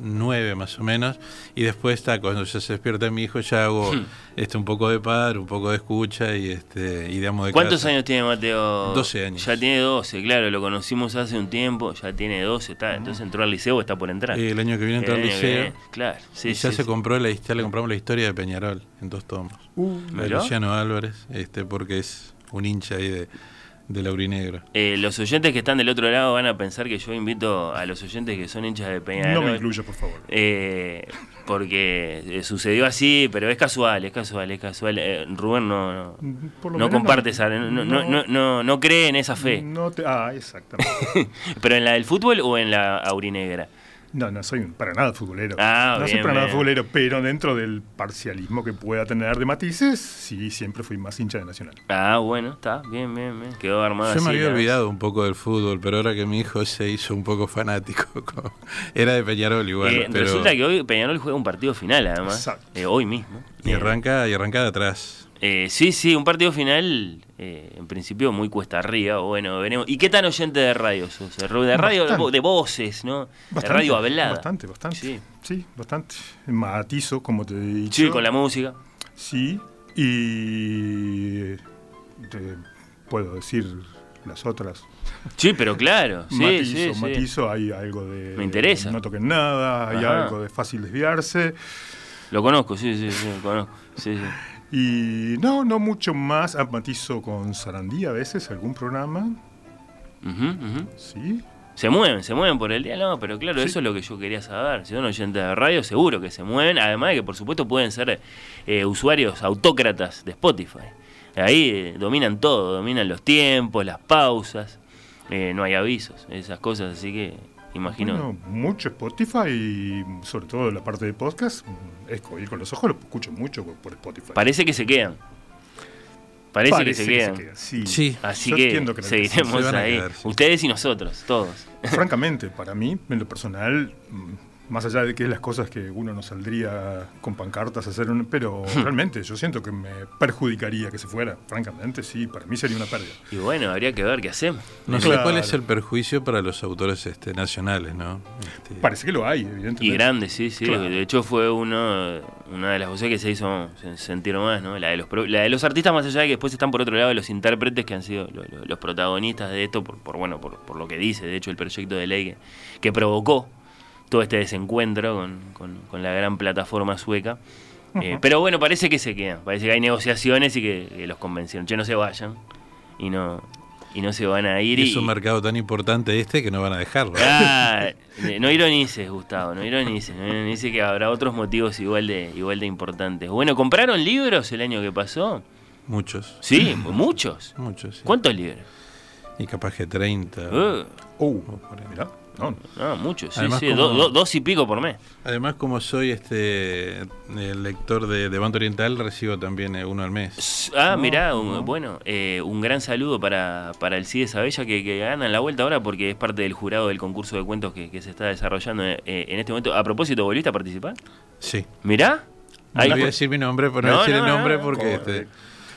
9 más o menos, y después está, cuando ya se despierta mi hijo ya hago hmm. este, un poco de padre, un poco de escucha y este y de ¿Cuántos años tiene Mateo? 12 años. Ya tiene 12, claro, lo conocimos hace un tiempo, ya tiene 12, está, entonces entró al liceo o está por entrar. el año que viene entró al liceo. claro, sí, y ya se compró la ya le compramos la historia de Peñarol en dos tomos. Uh, de Luciano Álvarez, este porque es un hincha ahí de de Laurinegro. Eh, los oyentes que están del otro lado van a pensar que yo invito a los oyentes que son hinchas de Peñarol. No me incluya, por favor. Eh, porque eh, sucedió así, pero es casual, es casual, es casual. Eh, Rubén no, no, comparte esa, no, no, no, cree en esa fe. ah, exactamente. ¿Pero en la del fútbol o en la aurinegra? No, no soy para nada futbolero. Ah, no soy para nada futbolero, pero dentro del parcialismo que pueda tener de matices, sí, siempre fui más hincha de Nacional. Ah, bueno, está, bien, bien, bien. Quedó armado Yo me había olvidado un poco del fútbol, pero ahora que mi hijo se hizo un poco fanático, era de Peñarol igual. Eh, resulta que hoy Peñarol juega un partido final, además. Eh, hoy mismo. Y arranca, y arranca de atrás. Eh, sí, sí, un partido final, eh, en principio muy cuesta arriba. Bueno, veremos. ¿Y qué tan oyente de radio sos? De radio, de voces, ¿no? de radio hablada. Bastante, bastante. Sí, sí bastante. Matizo, como te he dicho. Sí, con la música. Sí, y. Te puedo decir las otras. Sí, pero claro. Sí, matizo, sí, matizo, hay algo de. Me interesa. No toquen nada, hay algo de fácil desviarse. Lo conozco, sí, sí, sí, lo conozco. Sí, sí. Y no, no mucho más. Ah, matizo con Sarandí a veces, algún programa. Sí. Se mueven, se mueven por el día, no, pero claro, eso es lo que yo quería saber. Si son oyentes de radio, seguro que se mueven. Además de que, por supuesto, pueden ser eh, usuarios autócratas de Spotify. Ahí eh, dominan todo, dominan los tiempos, las pausas, eh, no hay avisos, esas cosas, así que imagino. mucho Spotify y sobre todo la parte de podcast, es ir con los ojos lo escucho mucho por Spotify. Parece que se quedan. Parece, que se quedan. sí. Así que, seguiremos ahí. Ustedes y nosotros, todos. Francamente, para mí, en lo personal, más allá de que las cosas que uno no saldría con pancartas a hacer, un, pero realmente yo siento que me perjudicaría que se fuera, francamente, sí, para mí sería una pérdida. Y bueno, habría que ver qué hacemos. No sé cuál es el perjuicio para los autores este, nacionales, ¿no? Este... Parece que lo hay, evidentemente. Y grande, sí, sí. De hecho fue uno, una de las voces que se hizo sentir más, ¿no? La de, los, la de los artistas, más allá de que después están por otro lado los intérpretes que han sido los, protagonistas de esto, por, bueno, por, por, lo que dice, de hecho, el proyecto de ley que, que provocó todo este desencuentro con, la gran plataforma sueca. Eh, pero bueno, parece que se quedan, parece que hay negociaciones y que, los convencieron, que no se vayan y no y no se van a ir. Y es un mercado tan importante este que no van a dejarlo. Ah, no ironices, Gustavo, no ironices, no ironices que habrá otros motivos igual de, igual de importantes. Bueno, ¿compraron libros el año que pasó? Muchos. Sí, muchos. Muchos. ¿Cuántos libros? Y capaz que 30. Uh, uh No, no mucho, sí, Además, sí, como- do- do- dos y pico por mes. Además, como soy este el lector de, de Bando Oriental, recibo también eh, uno al mes. Ah, No, mirá, un- bueno, eh, un gran saludo para, para el CIDE Sabella que, que gana la vuelta ahora porque es parte del jurado del concurso de cuentos que, que se está desarrollando eh, en este momento. A propósito, ¿volviste a participar? Sí. Mirá. No Ahí- voy a decir mi nombre, pero no, No, voy a decir no, el nombre no. porque... este,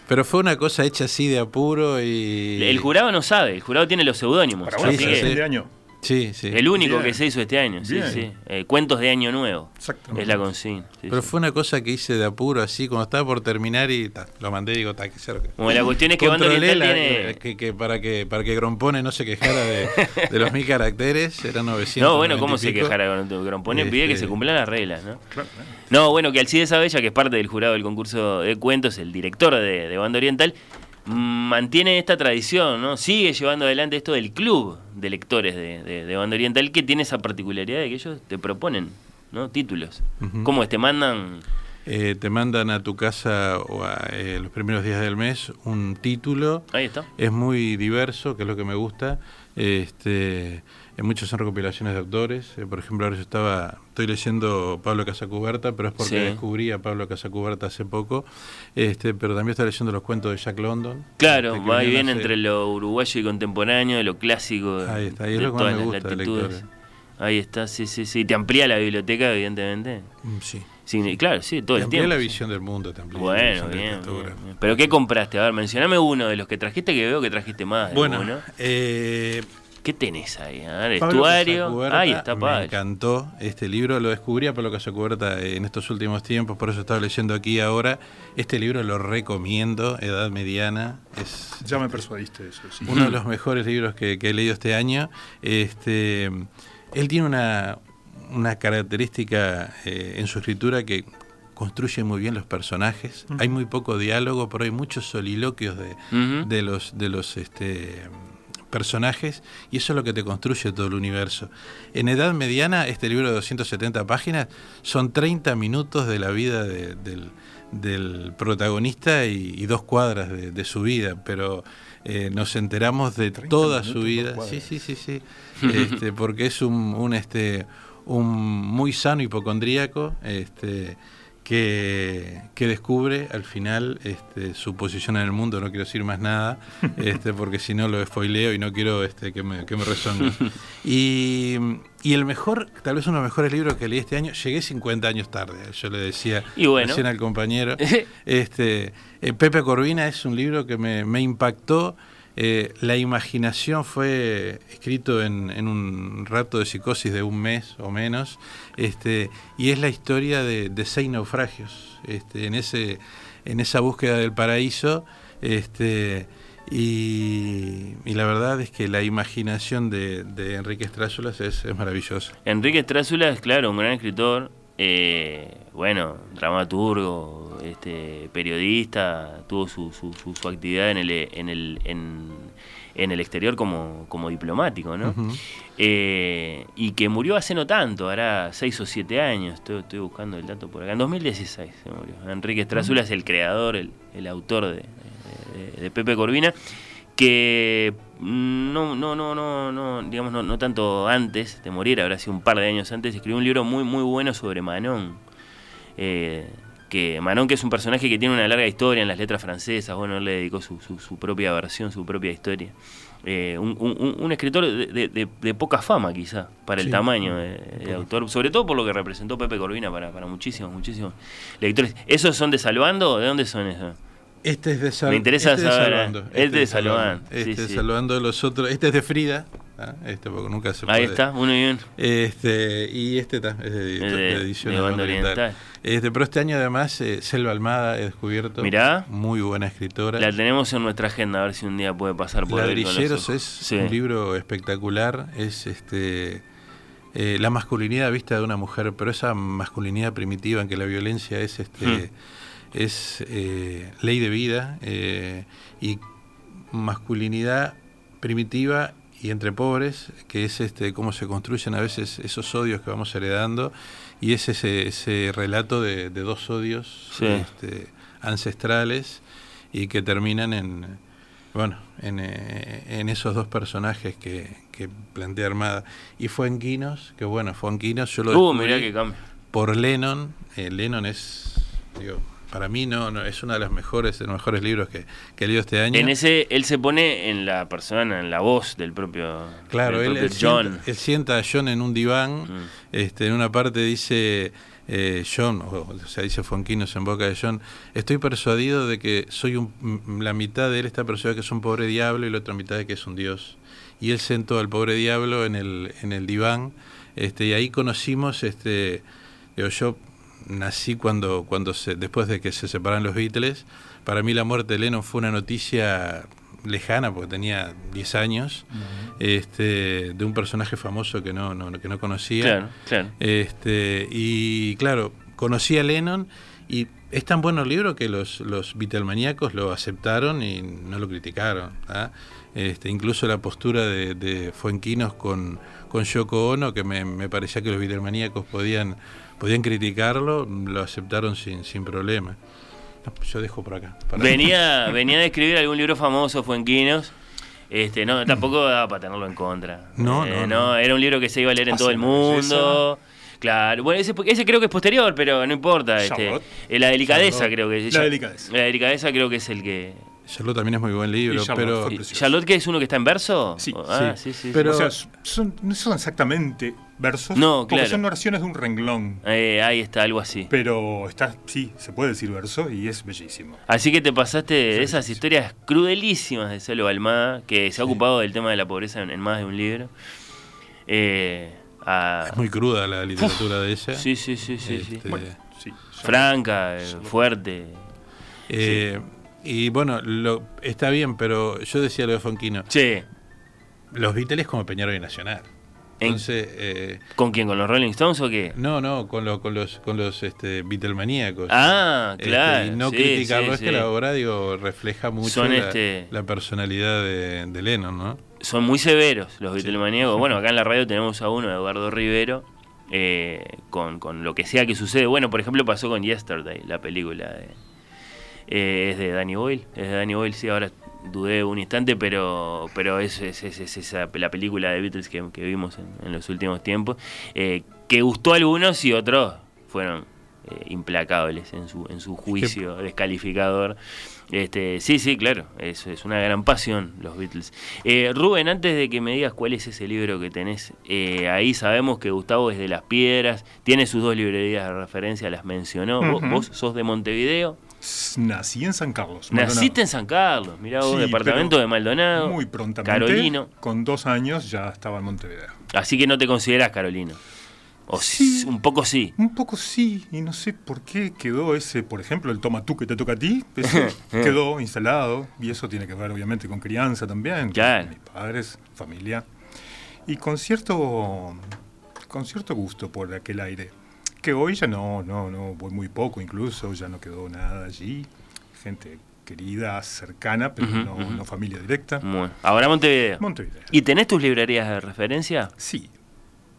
pero fue una cosa hecha así de apuro y... El jurado no sabe, el jurado tiene los seudónimos. Para así que- presentación de año. Sí, sí. El único Bien. que se hizo este año, sí, Bien. sí. Eh, cuentos de año nuevo. Es la consigna. sí, Pero sí. fue una cosa que hice de apuro así, cuando estaba por terminar y ta, lo mandé y digo, ta, que cerca. Bueno, la cuestión es que Bando Controlé Oriental la- tiene- que, que para que para que Grompone no se quejara de, de los mil caracteres, eran 900. No, bueno, ¿cómo se quejara Grompone? Pide que Este, se cumplan las reglas, ¿no? No, bueno, que Alcides Abella, que es parte del jurado del concurso de cuentos, el director de, de Banda Oriental, mantiene esta tradición, ¿no? Sigue llevando adelante esto del club de lectores de, de, de Banda Oriental, que tiene esa particularidad de que ellos te proponen, ¿no? Títulos. ¿Cómo es? Te mandan... eh, te mandan a tu casa o a, eh, los primeros días del mes un título. Ahí está. Es muy diverso, que es lo que me gusta. Este, muchos son recopilaciones de autores. Eh, por ejemplo, ahora yo estaba, estoy leyendo Pablo Casacuberta, pero es porque Sí. descubrí a Pablo Casacuberta hace poco. Este, pero también estoy leyendo los cuentos de Jack London. Claro, este, va viene hace- entre lo uruguayo y contemporáneo, lo clásico Ahí está, ahí es lo que más me gusta de. Ahí está, sí, sí, sí. Te amplía la biblioteca, evidentemente. Mm, Sí. Sí, claro, sí, todo Te el tiempo. la sí. visión del mundo, la Bueno, bien, bien, bien. ¿Pero qué compraste? A ver, mencioname uno de los que trajiste que veo que trajiste más. Bueno, eh, ¿Qué tenés ahí? A ver, Pablo estuario. Ahí está Me Pablo. encantó este libro, lo descubrí a Pablo Casacuberta en estos últimos tiempos, por eso estaba leyendo aquí ahora. Este libro lo recomiendo, Edad Mediana. Es Ya me persuadiste de eso. sí. uno de los mejores libros que, que he leído este año. Este, él tiene una, una característica eh, en su escritura que construye muy bien los personajes. Hay muy poco diálogo, pero hay muchos soliloquios de, de los, de los este, personajes y eso es lo que te construye todo el universo. En edad mediana, este libro de 270 páginas son 30 minutos de la vida de- del, del protagonista y, y dos cuadras de, de su vida, pero eh, nos enteramos de toda su vida. Sí, sí, sí, sí. Este, porque es un, un, este, un muy sano hipocondríaco. Este, que, que descubre al final este, su posición en el mundo, no quiero decir más nada, este, porque si no lo spoileo y no quiero este, que me, que me resongue. Y, y el mejor, tal vez uno de los mejores libros que leí este año, llegué 50 años tarde, yo le decía Y bueno. recién al compañero. este, eh, Pepe Corvina es un libro que me, me impactó. Eh, la imaginación fue escrito en, un rato de psicosis de un mes o menos, este, y es la historia de, seis naufragios, este, en, ese, en esa búsqueda del paraíso, este, y, y la verdad es que la imaginación de, de Enrique Estrázulas es, maravillosa. Enrique Estrázula es, claro, un gran escritor, eh, bueno, dramaturgo, este, periodista, tuvo su, su, su, su actividad en el, en el, en, en el exterior como, como diplomático, ¿no? Eh, y que murió hace no tanto, hará seis o siete años, estoy, estoy buscando el dato por acá, en 2016 se murió. Enrique Estrázula es el creador, el, el autor de, de- de Pepe Corvina, que no, no, no, no, no, digamos, no, no tanto antes de morir, habrá sido un par de años antes, escribió un libro muy, muy bueno sobre Manon. Eh, que Manon, que es un personaje que tiene una larga historia en las letras francesas, bueno, él le dedicó su, su, su propia versión, su propia historia. Eh, un, un- un escritor de, de- de- de poca fama, quizá, para el tamaño de, de autor, sobre todo por lo que representó Pepe Corvina para, para muchísimos, muchísimos lectores. ¿Esos son de Salvando? ¿De dónde son esos? Este es de Sal- Me interesa este es de saber, Salvando, eh. Este de Salvando, Este sí, sí. Salvando los otros. Este es de Frida. ¿Ah? Este porque nunca se Ahí puede. está, uno y uno. Este, y este está, es de, de, de- edición de Banda Oriental. Este, pero este año además eh, Selva Almada he descubierto. Mirá. Muy buena escritora. La tenemos en nuestra agenda, a ver si un día puede pasar por Ladrilleros es Sí. un libro espectacular. Es este eh, la masculinidad vista de una mujer, pero esa masculinidad primitiva en que la violencia es este Hmm. es eh, ley de vida y masculinidad primitiva y entre pobres, que es este cómo se construyen a veces esos odios que vamos heredando, y es ese, ese relato de, de dos odios Sí. este, ancestrales y que terminan en, bueno, en, eh, en esos dos personajes que, que plantea Armada. Y fue en Quinos, que bueno, fue en Quinos, yo lo Uh, mirá que cambio. por Lennon. Eh, Lennon es, digo, para mí no, no es uno de los mejores, de los mejores libros que, que he leído este año. En ese, él se pone en la persona, en la voz del propio, Claro, del él, propio él John. Sienta, él sienta a John en un diván, Mm. este, en una parte dice eh, John, o, o sea, dice Fonquinos en boca de John, estoy persuadido de que soy un, la mitad de él está persuadido que es un pobre diablo y la otra mitad de que es un dios. Y él sentó al pobre diablo en el, en el diván, este, y ahí conocimos, este, digo, yo nací cuando, cuando se, después de que se separan los Beatles, para mí la muerte de Lennon fue una noticia lejana porque tenía 10 años este de un personaje famoso que no, no- que no conocía Claro, claro. este y claro conocí a Lennon y es tan bueno el libro que los los Beatlemaníacos lo aceptaron y no lo criticaron ¿ah? este incluso la postura de, de Fuenquinos con con Yoko Ono que me, me parecía que los Beatlemaníacos podían podían criticarlo lo aceptaron sin sin problema No, yo dejo por acá para- Venía, venía de escribir algún libro famoso, Fuenquinos. Este, no, tampoco daba para tenerlo en contra. No, Eh, no, no. Era un libro que se iba a leer en todo el mundo. Claro, bueno, ese, ese creo que es posterior, pero no importa. Este, Charlotte. eh, la delicadeza Charlotte. creo que es. La delicadeza. La delicadeza creo que es el que. Charlotte también es muy buen libro, Charlotte pero. Charlotte, que es uno que está en verso. Sí, Ah, sí, sí. Pero, sí. o sea, son, no son exactamente versos. No, porque claro. son oraciones de un renglón. Eh, ahí está, algo así. Pero está, sí, se puede decir verso y es bellísimo. Así que te pasaste de esas historias crudelísimas de Salo Almada, que se ha ocupado del tema de la pobreza en, en más de un libro. Eh, a- Es muy cruda la literatura de ella. Sí, sí, sí, sí. sí. Este, Bueno, Franca, eh, fuerte. Eh, Y bueno, lo, está bien, pero yo decía lo de Fonquino. Sí. Los Beatles como Peñarol y Nacional. En- Entonces, eh, ¿Con quién? ¿Con los Rolling Stones o qué? no, no, con, lo- con los con los este, Beatlemaníacos. Ah, Este, claro, y no sí, criticarlo, sí, es que sí. la obra, digo, refleja mucho Son, la, este- la personalidad de, de Lennon, ¿no? Son muy severos los Beatlemaníacos. Bueno, acá en la radio tenemos a uno, Eduardo Rivero, eh, con, con lo que sea que sucede. Bueno, por ejemplo, pasó con Yesterday, la película de, eh, es de Danny Boyle. Es de Danny Boyle, sí, ahora dudé un instante, pero pero es, es, es- es esa, la película de Beatles que, que vimos en, en los últimos tiempos, eh, que gustó a algunos y otros fueron eh, implacables en su, en su juicio descalificador. Este, sí, sí, claro, es, es una gran pasión los Beatles. Eh, Rubén, antes de que me digas cuál es ese libro que tenés, eh, ahí sabemos que Gustavo es de Las Piedras, tiene sus dos librerías de referencia, las mencionó. ¿Vos, vos sos de Montevideo? Nací en San Carlos. Naciste en San Carlos, mirá vos, Sí, departamento de Maldonado. Muy prontamente. Carolino. Con dos años ya estaba en Montevideo. Así que no te considerás Carolino. O sí, un poco sí. Un poco sí, y no sé por qué quedó ese, por ejemplo, el toma tú que te toca a ti, ese quedó instalado, y eso tiene que ver obviamente con crianza también, Claro. con mis padres, familia, y con cierto, con cierto gusto por aquel aire, que hoy ya no, no, no, voy muy poco incluso, ya no quedó nada allí, gente querida, cercana, pero no, familia directa. Ahora Montevideo. Montevideo. ¿Y tenés tus librerías de referencia? Sí,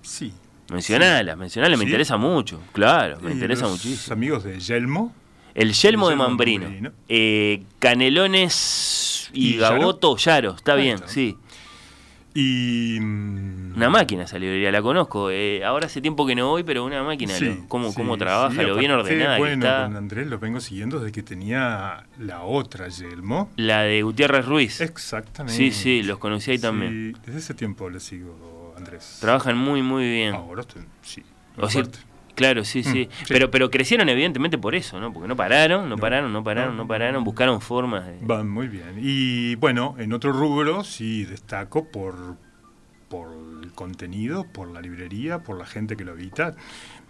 sí. Mencionalas, mencionalas, me Sí. interesa mucho. Claro, me interesa los muchísimo. amigos de Yelmo, El Yelmo de Yelmo Mambrino. Mambrino. Eh, Canelones y. Gaboto, Yaro, está Ahí bien, está. sí. Y. mm, Una máquina esa librería, la conozco. Eh, ahora hace tiempo que no voy, pero una máquina. Sí, lo- cómo, sí, cómo trabaja, sí, lo bien ordenada que Bueno, está. con Andrés lo vengo siguiendo desde que tenía la otra Yelmo. La de Gutiérrez Ruiz. Exactamente. Sí, sí, los conocí ahí también. desde ese tiempo le sigo, Andrés. Trabajan muy, muy bien. Ahora estoy- sí. O sea, fuerte. Claro, sí, sí. Mm, sí. Pero, pero crecieron evidentemente por eso, ¿no? Porque no pararon, no, pararon, no pararon, no pararon, buscaron formas de... Van muy bien. Y bueno, en otro rubro sí destaco por, por el contenido, por la librería, por la gente que lo habita.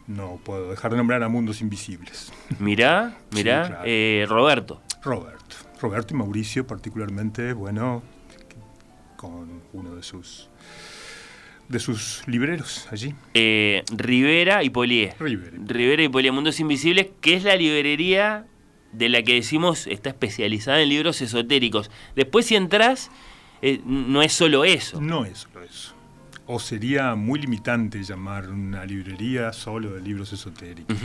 No puedo dejar de nombrar a Mundos Invisibles. Mirá, mirá, Sí, claro. eh, Roberto. Roberto. Roberto y Mauricio particularmente, bueno, con uno de sus de sus libreros allí. Eh, Rivera y Polié. Rivera. Rivera y Polié, Mundos Invisibles, que es la librería de la que decimos está especializada en libros esotéricos. Después si entras, eh, no es solo eso. No es solo eso. O sería muy limitante llamar una librería solo de libros esotéricos.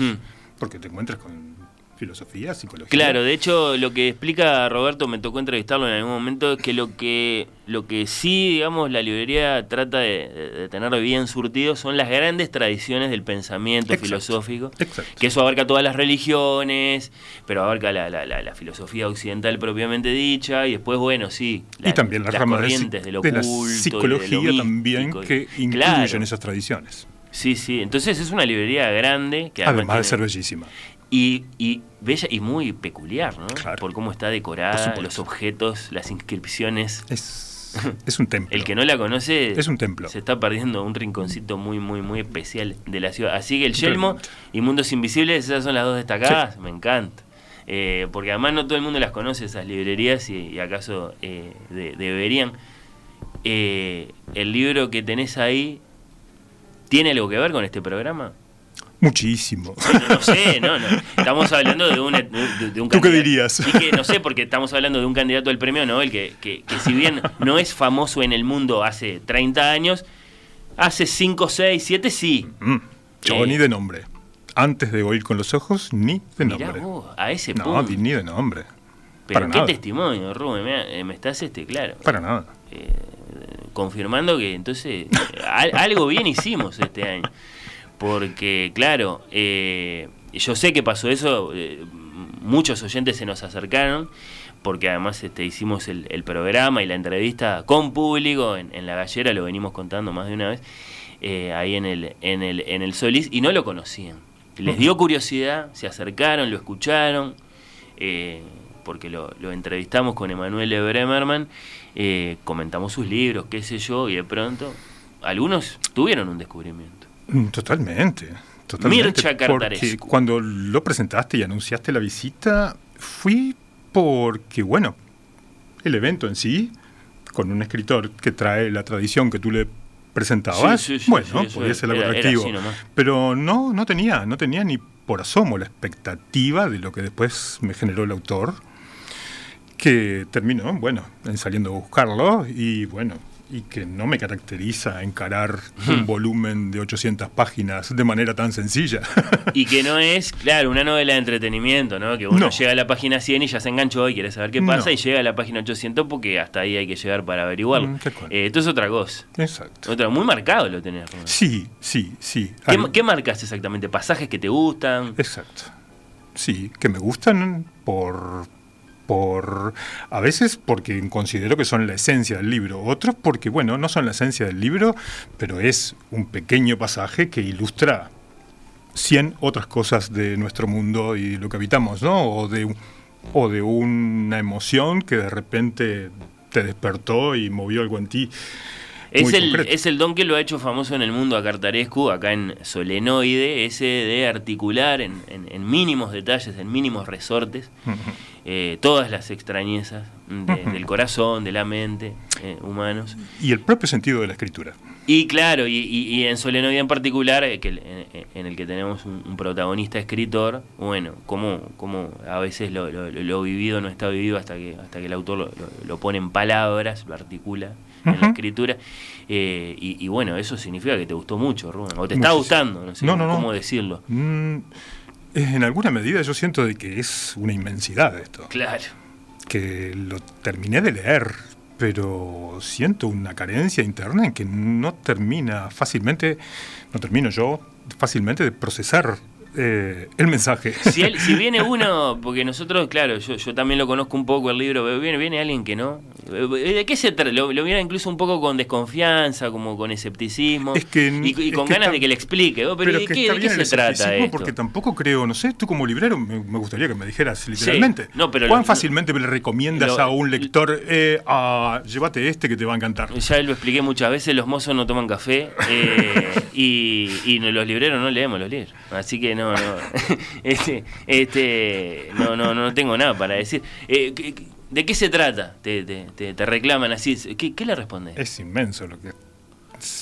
Porque te encuentras con filosofía, psicología. Claro, de hecho lo que explica Roberto, me tocó entrevistarlo en algún momento, es que lo que, lo que sí, digamos, la librería trata de, tener bien surtido son las grandes tradiciones del pensamiento filosófico, que eso abarca todas las religiones, pero abarca la, la, la, filosofía occidental propiamente dicha, y después, bueno, sí, y también las, corrientes de, la psicología también que incluyen esas tradiciones. Sí, sí, entonces es una librería grande que además, de ser bellísima. Y, y, bella y muy peculiar, ¿no? Por cómo está decorada, los objetos, las inscripciones. Es, es un templo. El que no la conoce es un templo. se está perdiendo un rinconcito muy, muy, muy especial de la ciudad. Así que el Yelmo y Mundos Invisibles, esas son las dos destacadas, me encanta. Eh, porque además no todo el mundo las conoce, esas librerías, y, acaso eh, deberían. Eh, el libro que tenés ahí, ¿tiene algo que ver con este programa? Muchísimo. No, sé, no, no. Estamos hablando de un, de, un ¿Tú qué dirías? Y que no sé, porque estamos hablando de un candidato al premio Nobel que, que, que si bien no es famoso en el mundo hace 30 años, hace 5, 6, 7 sí. Mm, yo eh, ni de nombre. Antes de oír con los ojos, ni de mirá nombre. Vos, a ese punto. No, ni de nombre. Pero qué testimonio, Rubén, me, me, estás este, claro. Para nada. Eh, confirmando que entonces algo bien hicimos este año. Porque, claro, eh, yo sé que pasó eso, eh, muchos oyentes se nos acercaron, porque además este, hicimos el, programa y la entrevista con público en, la gallera, lo venimos contando más de una vez, eh, ahí en el, en, el, en el Solís, y no lo conocían. Les dio curiosidad, se acercaron, lo escucharon, porque lo, lo, entrevistamos con Emanuel Bremerman, comentamos sus libros, qué sé yo, y de pronto algunos tuvieron un descubrimiento. Mm, totalmente. Totalmente. Mircha porque cuando lo presentaste y anunciaste la visita, fui porque, bueno, el evento en sí, con un escritor que trae la tradición que tú le presentabas, bueno, podía ser algo atractivo. Pero no, no tenía, no tenía ni por asomo la expectativa de lo que después me generó el autor, que terminó, bueno, en saliendo a buscarlo y bueno, y que no me caracteriza encarar un volumen de 800 páginas de manera tan sencilla. y que no es, claro, una novela de entretenimiento, ¿no? Que uno llega a la página 100 y ya se enganchó y quiere saber qué pasa y llega a la página 800 porque hasta ahí hay que llegar para averiguarlo. Mm, eh, esto es otra cosa. Exacto. Otra, muy marcado lo tenés. Sí, sí, sí. ¿Qué, ¿Qué marcas exactamente? ¿Pasajes que te gustan? Exacto. Sí, que me gustan por, por a veces porque considero que son la esencia del libro, otros porque bueno, no son la esencia del libro, pero es un pequeño pasaje que ilustra 100 otras cosas de nuestro mundo y lo que habitamos, ¿no? O de o de una emoción que de repente te despertó y movió algo en ti. Es el, es el, don que lo ha hecho famoso en el mundo a Cartarescu, acá en Solenoide, ese de articular en, en mínimos detalles, en mínimos resortes, eh, todas las extrañezas del corazón, de la mente, eh, humanos. Y el propio sentido de la escritura. Y claro, y, en Solenoide en particular, eh, que, en, el que tenemos un, protagonista escritor, bueno, como, como a veces lo, lo, vivido no está vivido hasta que, hasta que el autor lo, pone en palabras, lo articula en la escritura. y, bueno, eso significa que te gustó mucho, Rubén, o te está gustando, no sé cómo decirlo. Mm, en alguna medida yo siento de que es una inmensidad esto. Claro. Que lo terminé de leer, pero siento una carencia interna en que no termina fácilmente, no termino yo fácilmente de procesar eh, el mensaje. Si, si, viene uno, porque nosotros, claro, yo, yo también lo conozco un poco el libro, pero viene, viene alguien que no. ¿De qué se trata? Lo, lo mira incluso un poco con desconfianza, como con escepticismo. y, con ganas de que le explique. Oh, pero, ¿de, qué, se trata esto? Porque tampoco creo, no sé, tú como librero me, gustaría que me dijeras literalmente. no, pero ¿Cuán fácilmente le recomiendas a un lector, eh, a, llévate este que te va a encantar? Ya lo expliqué muchas veces, los mozos no toman café eh, y, y los libreros no leemos los libros. Así que no no, no. Este, este, no, no, no tengo nada para decir. Eh, ¿De qué se trata? Te, te, te reclaman así. ¿Qué, ¿Qué, le respondes? Es inmenso lo que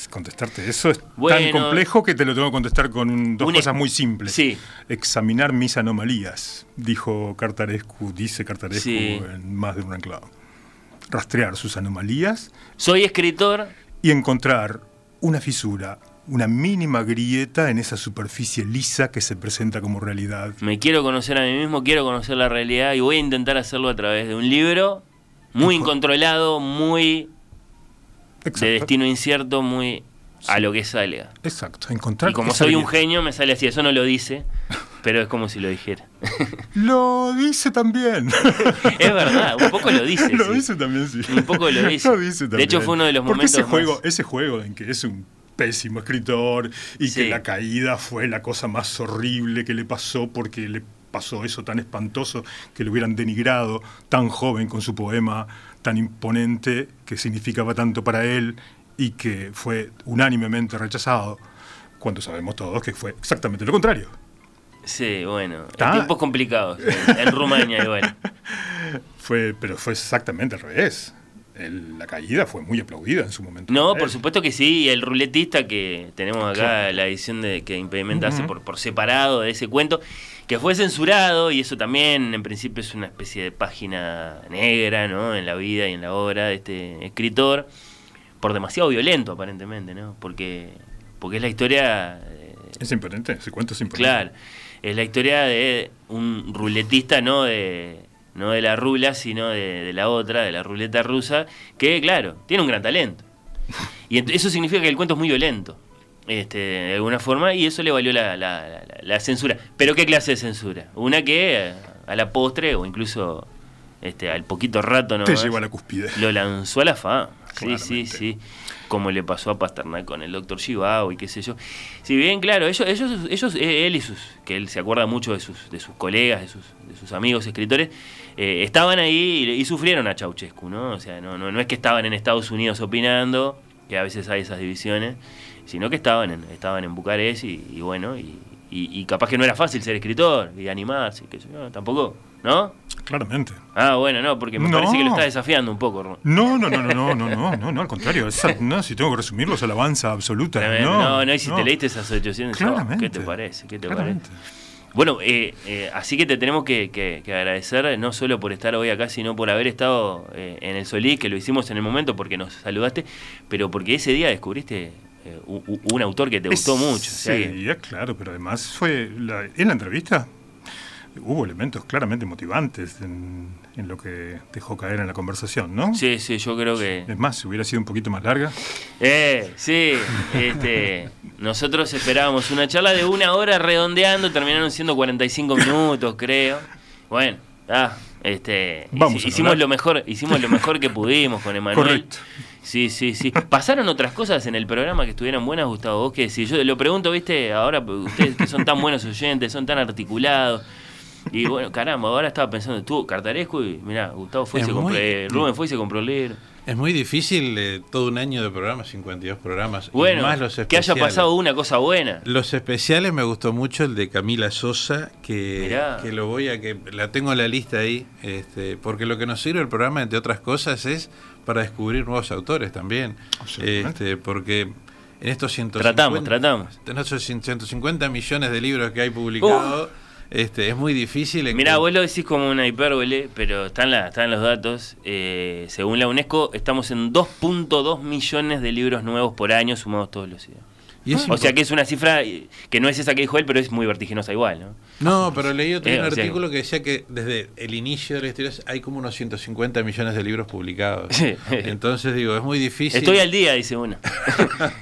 contestarte. Eso es tan complejo que te lo tengo que contestar con dos cosas muy simples. Sí. Examinar mis anomalías, dijo Cartarescu, dice Cartarescu en más de un enclave. Rastrear sus anomalías. Soy escritor. Y encontrar una fisura una mínima grieta en esa superficie lisa que se presenta como realidad. Me quiero conocer a mí mismo, quiero conocer la realidad y voy a intentar hacerlo a través de un libro muy incontrolado, muy de destino incierto, muy a lo que salga. Exacto, encontrar. Y como soy un genio, me sale así. Eso no lo dice, pero es como si lo dijera. lo dice también. es verdad, un poco lo dice. Lo dice también, sí. Un poco lo dice. De hecho, fue uno de los Porque momentos. Ese juego, ese juego en que es un pésimo escritor y que la caída fue la cosa más horrible que le pasó porque le pasó eso tan espantoso que le hubieran denigrado tan joven con su poema tan imponente que significaba tanto para él y que fue unánimemente rechazado, cuando sabemos todos que fue exactamente lo contrario. Sí, bueno, en tiempos complicados, en Rumania igual. Fue, pero fue exactamente al revés. La caída fue muy aplaudida en su momento. No, por supuesto que sí, y el ruletista que tenemos acá, la edición de que Impedimenta hace por, por separado de ese cuento, que fue censurado, y eso también en principio es una especie de página negra, ¿no? En la vida y en la obra de este escritor por demasiado violento aparentemente, ¿no? Porque, porque es la historia... es importante, ese cuento es importante. Claro, es la historia de un ruletista, no de, no de la rula, sino de, la otra, de la ruleta rusa, que claro, tiene un gran talento. Y eso significa que el cuento es muy violento. Este, de alguna forma, y eso le valió la, la, censura. Pero ¿qué clase de censura? Una que eh, a la postre, o incluso este, al poquito rato, ¿no? Te llevó a la cúspide. Lo lanzó a la fama. Sí, sí, sí. Como le pasó a Pasternak con el doctor Shibao y qué sé yo. Si bien, claro, ellos, ellos, ellos eh, él y sus, que él se acuerda mucho de sus, de sus colegas, de sus, de sus amigos escritores, eh, estaban ahí y, sufrieron a Ceausescu, ¿no? O sea, no, no, no es que estaban en Estados Unidos opinando, que a veces hay esas divisiones, sino que estaban en, estaban en Bucarest y, bueno, y, y, capaz que no era fácil ser escritor y animarse, que tampoco, ¿no? Claramente. Ah, bueno, no, porque me parece que lo está desafiando un poco. No, no, no, no, no, no, no, no, no al contrario. no, si tengo que resumirlo, es alabanza absoluta. No, no, no, y si te leíste esas asociaciones, ¿qué te parece? ¿Qué te parece? Bueno, eh, eh, así que te tenemos que, que, agradecer no solo por estar hoy acá, sino por haber estado eh, en el Solí, que lo hicimos en el momento porque nos saludaste, pero porque ese día descubriste eh, un, autor que te gustó mucho. Sí, claro, pero además fue la, en la entrevista hubo elementos claramente motivantes en, lo que dejó caer en la conversación, ¿no? Sí, sí, yo creo que... Es más, si hubiera sido un poquito más larga. Eh, sí, este, nosotros esperábamos una charla de una hora redondeando, terminaron siendo 45 minutos, creo. Bueno, ah, este, hicimos lo mejor, hicimos lo mejor que pudimos con Emanuel. Correcto. Sí, sí, sí. ¿Pasaron otras cosas en el programa que estuvieran buenas, Gustavo? Vos que si yo lo pregunto, viste, ahora ustedes que son tan buenos oyentes, son tan articulados, y bueno, caramba, ahora estaba pensando, tú, Cartaresco, y mira, Gustavo fue y se compró, Rubén fue y se compró el libro. Es muy difícil eh, todo un año de programas, 52 programas. Bueno, más los que haya pasado una cosa buena. Los especiales me gustó mucho el de Camila Sosa, que, que lo voy a que la tengo en la lista ahí, este, porque lo que nos sirve el programa, entre otras cosas, es para descubrir nuevos autores también. Este, porque en estos 150, tratamos, tratamos. En estos 150 millones de libros que hay publicados. Este, es muy difícil. Mira, vos lo decís como una hipérbole, pero están, la, están los datos. Eh, según la UNESCO, estamos en 2.2 millones de libros nuevos por año sumados todos los días. o sea que es una cifra que no es esa que dijo él, pero es muy vertiginosa igual, ¿no? No, pero leí otro eh, artículo que decía que desde el inicio de la historia hay como unos 150 millones de libros publicados. Entonces digo, es muy difícil. Estoy al día, dice uno.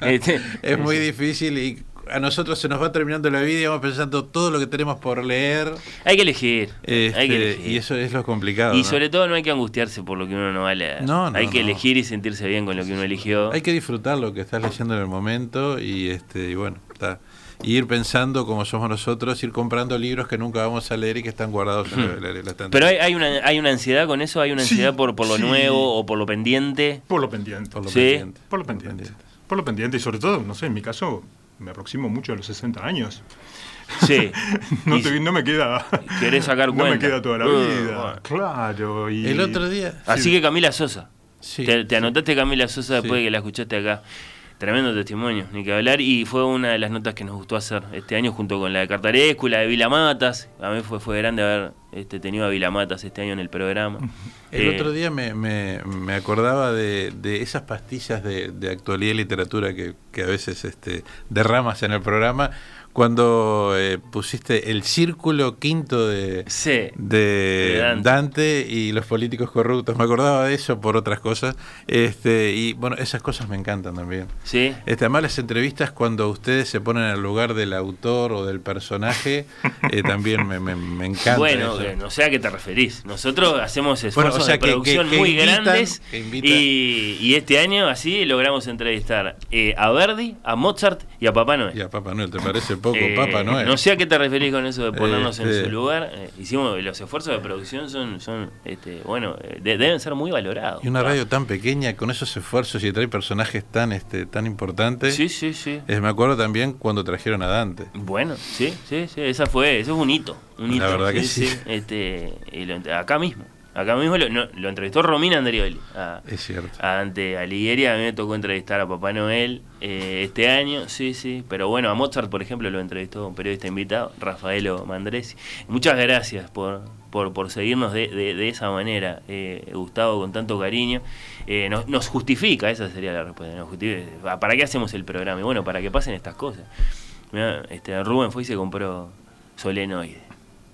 Este, es muy difícil y a nosotros se nos va terminando la vida y vamos pensando todo lo que tenemos por leer. Hay que elegir. Este, y eso es lo complicado. Y sobre todo no hay que angustiarse por lo que uno no va a leer. No, hay que elegir y sentirse bien con lo que uno eligió. Hay que disfrutar lo que estás leyendo en el momento y este y bueno, está. ir pensando como somos nosotros, ir comprando libros que nunca vamos a leer y que están guardados en la, la, Pero hay, hay, una, hay una ansiedad con eso, hay una ansiedad por, por lo nuevo o por lo pendiente. Por lo pendiente. Por lo pendiente. Por lo pendiente. Por lo pendiente y sobre todo, no sé, en mi caso, me aproximo mucho a los 60 años. Sí. no, me queda. Querés sacar cuenta. No me queda toda la uh, vida. Claro. Y... El otro día. Así que Camila Sosa. Sí, te, anotaste Camila Sosa después de que la escuchaste acá. Tremendo testimonio, ni que hablar. Y fue una de las notas que nos gustó hacer este año junto con la de Cartarescu, la de Vilamatas. A mí fue, fue grande haber este, tenido a Vilamatas este año en el programa. El Eh, otro día me, me- me acordaba de, de esas pastillas de, de actualidad y literatura que, que a veces este, derramas en el programa cuando eh, pusiste el círculo quinto de, de, de Dante. Dante. y los políticos corruptos. Me acordaba de eso por otras cosas. Este, y bueno, esas cosas me encantan también. Sí. Este, además las entrevistas cuando ustedes se ponen en el lugar del autor o del personaje, eh, también me, me, me encanta. Bueno, eso. no sé a qué te referís. Nosotros hacemos esfuerzos Bueno, o sea, de que- producción que- que muy invitan- grandes y, y este año así logramos entrevistar eh, a Verdi, a Mozart y a Papá Noel. Y a Papá Noel, ¿te parece poco Eh, Noel? No sé a qué te referís con eso de ponernos en Este- su lugar. Eh, hicimos los esfuerzos de producción son, son este, bueno, eh, de- deben ser muy valorados. Y una radio tan pequeña con esos esfuerzos y trae personajes tan este tan importantes. Sí, sí, sí. Eh, me acuerdo también cuando trajeron a Dante. Bueno, sí, sí, sí, esa fue, eso es un hito, un La verdad que sí. Este, y lo- acá mismo, acá mismo lo, no, lo entrevistó Romina Andrioli. A, Es cierto. a Dante Alighieri, a mí me tocó entrevistar a Papá Noel eh, este año, sí, sí, pero bueno, a Mozart, por ejemplo, lo entrevistó un periodista invitado, Rafaelo Mandresi. Muchas gracias por, por, por seguirnos de, de- de esa manera, eh, Gustavo, con tanto cariño. Eh, nos, nos justifica, esa sería la respuesta, nos justifica. ¿Para qué hacemos el programa? Y bueno, para que pasen estas cosas. Mirá, este, Rubén fue y se compró solenoide.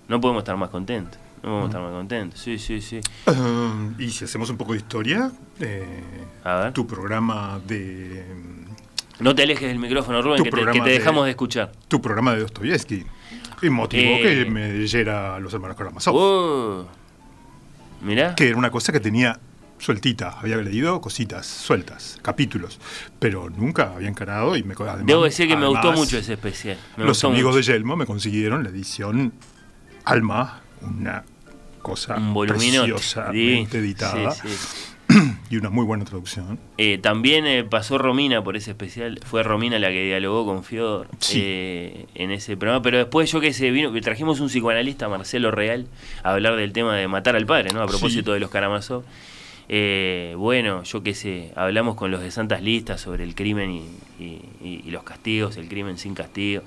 No podemos estar más contentos. No podemos estar más contentos. Sí, sí, sí. Um, y si hacemos un poco de historia, eh, tu programa de. No te alejes del micrófono, Rubén, que te, que programa te dejamos de escuchar. Tu programa de Dostoyevsky. Y motivó Eh. que me leyera a los hermanos Karamazov. Oh. Mirá. Que era una cosa que tenía sueltita. Había leído cositas sueltas, capítulos. Pero nunca había encarado y me además- Debo decir que me gustó mucho ese especial. Me los gustó amigos mucho. de Yelmo me consiguieron la edición Alma, una cosa Un voluminote. preciosamente Sí, editada. sí, sí. y una muy buena traducción. Eh, también eh, pasó Romina por ese especial. Fue Romina la que dialogó con Fiodor eh, en ese programa. Pero después yo que sé, vino, trajimos un psicoanalista, Marcelo Real, a hablar del tema de matar al padre, ¿no? A propósito de los Karamazov. Eh, bueno, yo qué sé, hablamos con los de Santas Listas sobre el crimen y, y- y- y los castigos, el crimen sin castigo.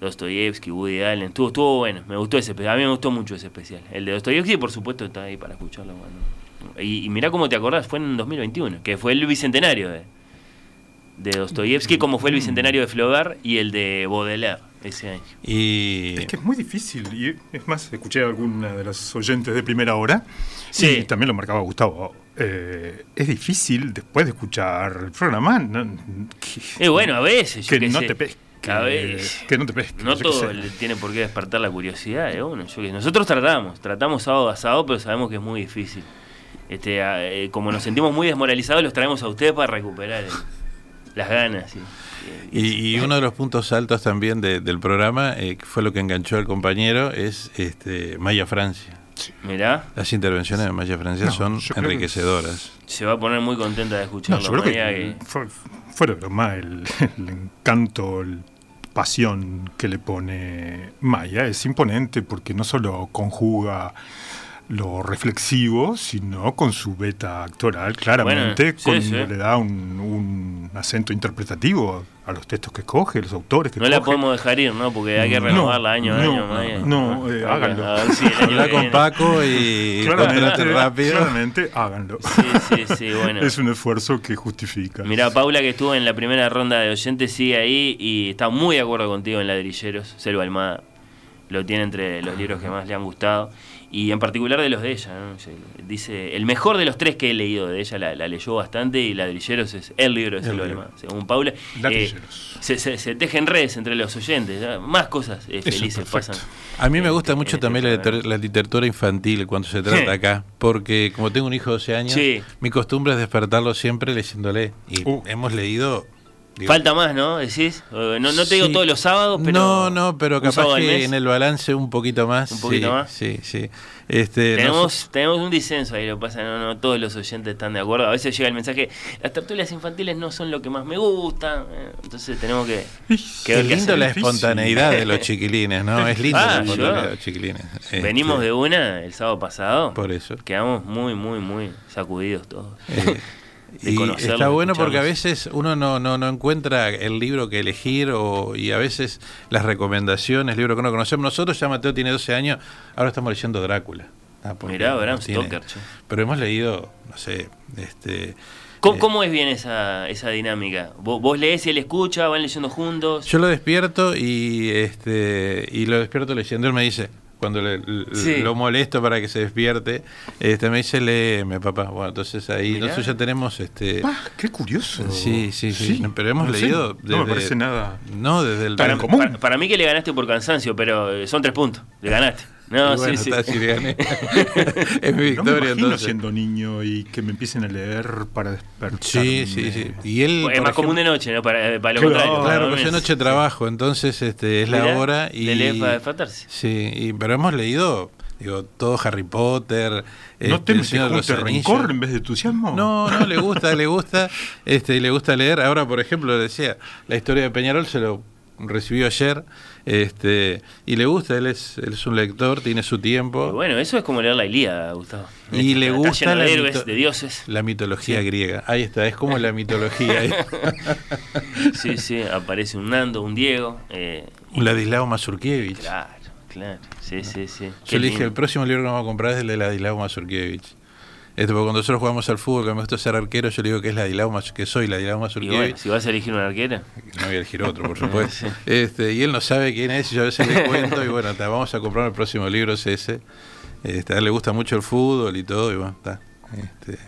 Dostoyevsky, Woody Allen, estuvo, estuvo bueno, me gustó ese especial, a mí me gustó mucho ese especial. El de Dostoyevsky, por supuesto, está ahí para escucharlo. bueno. Y, y mirá cómo te acordás, fue en 2021, que fue el bicentenario de, de Dostoyevsky, como fue el bicentenario de Flaubert y el de Baudelaire ese año. Y... Es que es muy difícil. Y es más, escuché a alguna de las oyentes de primera hora. Sí. Y también lo marcaba Gustavo. eh, es difícil después de escuchar el programa. no- que, Y bueno, a veces, yo que qué no sé. te pesque. A veces. Que no te pesque. No yo todo le tiene por qué despertar la curiosidad de uno. Yo. Nosotros tratamos, tratamos sábado a sábado, pero sabemos que es muy difícil. Este, a- eh, como nos sentimos muy desmoralizados, los traemos a ustedes para recuperar el- las ganas. y- Y, y uno de los puntos altos también de- del programa, eh, que fue lo que enganchó al compañero, es este Maya Francia. Mirá. Las intervenciones de Maya Francia No, son yo que- enriquecedoras. Se va a poner muy contenta de No, escucharlo. yo creo que, el- fu- fuera de broma, el, el encanto, el pasión que le pone Maya es imponente porque no solo conjuga lo reflexivo, sino con su beta actoral, claramente, Bueno, sí, cuando sí. le da un, un acento interpretativo a los textos que escoge, los autores que No la escoge. podemos dejar ir, ¿no? Porque hay que No, renovarla año a no, año. Maya. no, eh, A ver, háganlo. a ver si el año Habla con Paco y Claramente, rápido. claramente, háganlo. Sí, sí, sí, bueno. Es un esfuerzo que justifica. Mira, Paula, que estuvo en la primera ronda de oyentes, sigue ahí y está muy de acuerdo contigo en Ladrilleros. Selva Almada lo tiene entre los libros que más le han gustado. Y en particular de los de ella. ¿no? Dice, el mejor de los tres que he leído de ella, la, la leyó bastante y Ladrilleros es el libro de libro. Almada. Según Paula, eh, Ladrilleros. se, se- se tejen redes entre los oyentes. ¿no? Más cosas eh, es felices pasan. A mí me gusta este mucho también la, liter- la literatura infantil cuando se trata acá, porque como tengo un hijo de 12 años, Sí. mi costumbre es despertarlo siempre leyéndole. Y hemos leído... digo, Falta más, ¿no? Decís. Eh, No, no te digo todos los sábados, pero. no, no, pero capaz que en el balance un poquito más. Un poquito sí, más. Sí, sí. Este, Tenemos, tenemos un disenso ahí, lo que pasa, no, no todos los oyentes están de acuerdo. A veces llega el mensaje, las tertulias infantiles no son lo que más me gusta, eh, entonces tenemos que, que ver qué lindo la espontaneidad de los chiquilines, ¿no? Es lindo Ah, la espontaneidad de los chiquilines. Este, Venimos de una el sábado pasado. Por eso. Quedamos muy, muy, muy sacudidos todos. Eh, de conocerlo. Está bueno porque a veces uno no, no, no encuentra el libro que elegir o, y a veces las recomendaciones, libro que no conocemos. Nosotros ya Mateo tiene 12 años, ahora estamos leyendo Drácula. Ah, Mirá, Bram Stoker. Pero hemos leído, no sé, este... ¿Cómo, eh, ¿Cómo, es bien esa, esa dinámica? ¿Vos, ¿Vos, lees y él escucha? ¿Van leyendo juntos? Yo lo despierto y este y lo despierto leyendo. Él me dice, cuando le, lo molesto para que se despierte, este me dice léeme papá. Bueno, entonces ahí nosotros ya tenemos este ah, qué curioso. Sí, sí, sí, pero hemos leído no me parece nada. No, desde el para, común. Para, mí que le ganaste por cansancio, pero eh, son tres puntos. Le ganaste. No, sí, sí. es mi victoria. No me siendo niño y que me empiecen a leer para despertar. Sí, sí, sí. Y él, pues es más común de noche, ¿no? Para, para lo contrario. Claro, pues de noche trabajo, entonces este es la hora y. Le lee para despertarse. Sí, y, pero hemos leído Digo, todo Harry Potter. ¿No este, te metes rencor en vez de entusiasmo? No, no, le gusta, le gusta, este, le gusta leer. Ahora, por ejemplo, decía, la historia de Peñarol se lo recibió ayer este y le gusta, él es, él es un lector, tiene su tiempo. bueno, eso es como leer la Ilíada, Gustavo. Y le gusta la, héroes, de dioses. la mitología griega. Ahí está, es como la mitología. sí, sí, aparece un Nando, un Diego. Eh, un Ladislao Mazurkiewicz. Claro, claro. Sí, sí, sí. Yo le dije, el próximo libro que vamos a comprar es el de Ladislao Mazurkiewicz. Este, porque cuando nosotros jugamos al fútbol, que me gusta ser arquero, yo le digo que es la Dilauma, que soy la Dilauma Bueno, si vas a elegir una arquera. No voy a elegir otro, por supuesto. este, y él no sabe quién es, y yo a veces le cuento, y bueno, vamos a comprar el próximo libro, es ese. Este, a él le gusta mucho el fútbol y todo, y bueno, está. Este,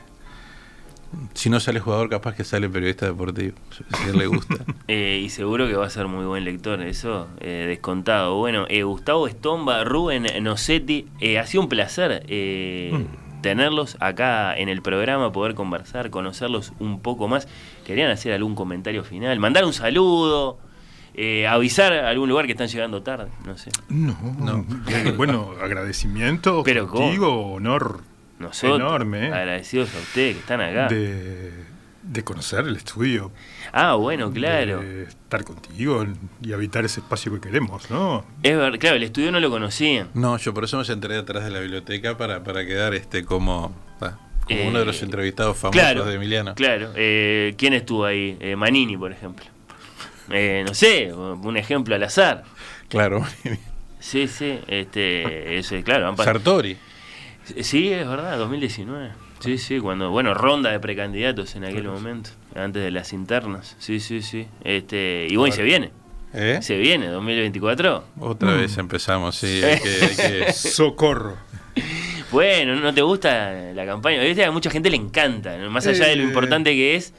si no sale jugador, capaz que sale periodista deportivo, si a él le gusta. Eh, y seguro que va a ser muy buen lector, eso, eh, descontado. Bueno, eh, Gustavo Estomba, Rubén Nocetti, ha sido un placer. Mm tenerlos acá en el programa, poder conversar, conocerlos un poco más. ¿Querían hacer algún comentario final? ¿Mandar un saludo? Eh, avisar a algún lugar que están llegando tarde, no sé. No, no. bueno, agradecimiento Pero contigo, honor enorme. Agradecidos a ustedes que están acá. De, de conocer el estudio. Ah, bueno, claro. estar contigo y habitar ese espacio que queremos, ¿no? Es verdad, claro, el estudio no lo conocían. No, yo por eso me entré atrás de la biblioteca para, para quedar este como, como uno de los eh, entrevistados famosos de Emiliano. Claro, eh, ¿quién estuvo ahí? Eh, Manini, por ejemplo. no sé, un ejemplo al azar. Claro, Sí, sí, este, eso es claro. Sartori. Sí, es verdad, 2019. Sí, sí, cuando, bueno, ronda de precandidatos en aquel momento, antes de las internas. Sí, sí, sí. Este, y bueno, se viene. ¿Eh? Se viene, 2024. Otra vez mm. empezamos, sí. Socorro. Bueno, ¿no te gusta la campaña? A mucha gente le encanta, más allá de lo eh, importante que es,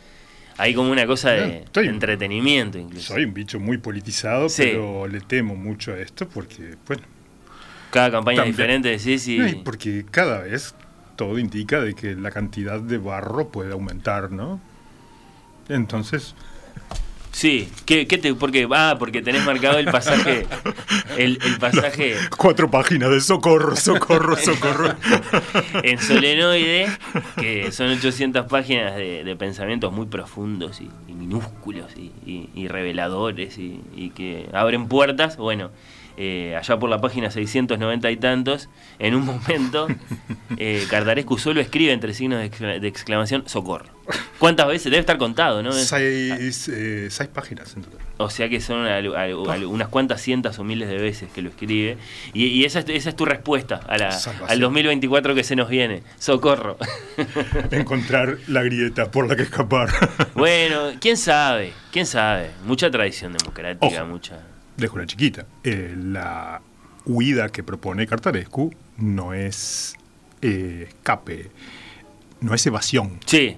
hay como una cosa de, entretenimiento incluso. Soy un bicho muy politizado, pero le temo mucho a esto porque, bueno... Cada campaña es diferente, sí, sí. porque cada vez todo indica de que la cantidad de barro puede aumentar, ¿no? Entonces... Sí, ¿Qué, qué te, porque, ah, porque tenés marcado el pasaje, el, pasaje... cuatro páginas de socorro, socorro, socorro. en solenoide, que son 800 páginas de, pensamientos muy profundos y, minúsculos y, reveladores y, que abren puertas, bueno, eh, allá por la página 690 y tantos, en un momento, eh, Cartarescu solo escribe entre signos de, exclamación socorro. ¿Cuántas veces? Debe estar contado, ¿no? Seis, eh, seis páginas en total. O sea que son unas cuantas cientos o miles de veces que lo escribe. Y, esa, es, esa, es tu respuesta al 2024 que se nos viene. Socorro. Encontrar la grieta por la que escapar. bueno, quién sabe, quién sabe. Mucha tradición democrática, mucha una chiquita. Eh, la huida que propone Cartarescu no es eh, escape, no es evasión. Sí.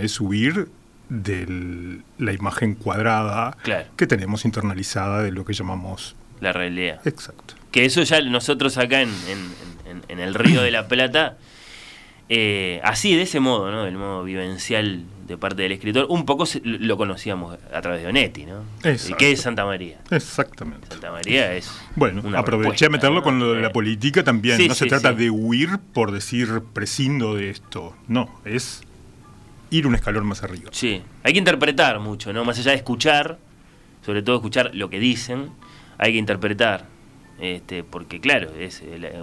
Es huir de la imagen cuadrada que tenemos internalizada de lo que llamamos la realidad. Exacto. Que eso ya nosotros acá en, en el Río de la Plata eh, así, de ese modo, ¿no? Del modo vivencial de parte del escritor, un poco lo conocíamos a través de Onetti, ¿no? ¿Qué es Santa María? Exactamente. Santa María es. Bueno, aproveché a meterlo con lo de la política también. no se trata de huir por decir prescindo de esto. No, es ir un escalón más arriba. Sí, hay que interpretar mucho, ¿no? Más allá de escuchar, sobre todo escuchar lo que dicen, hay que interpretar este, porque claro, es eh,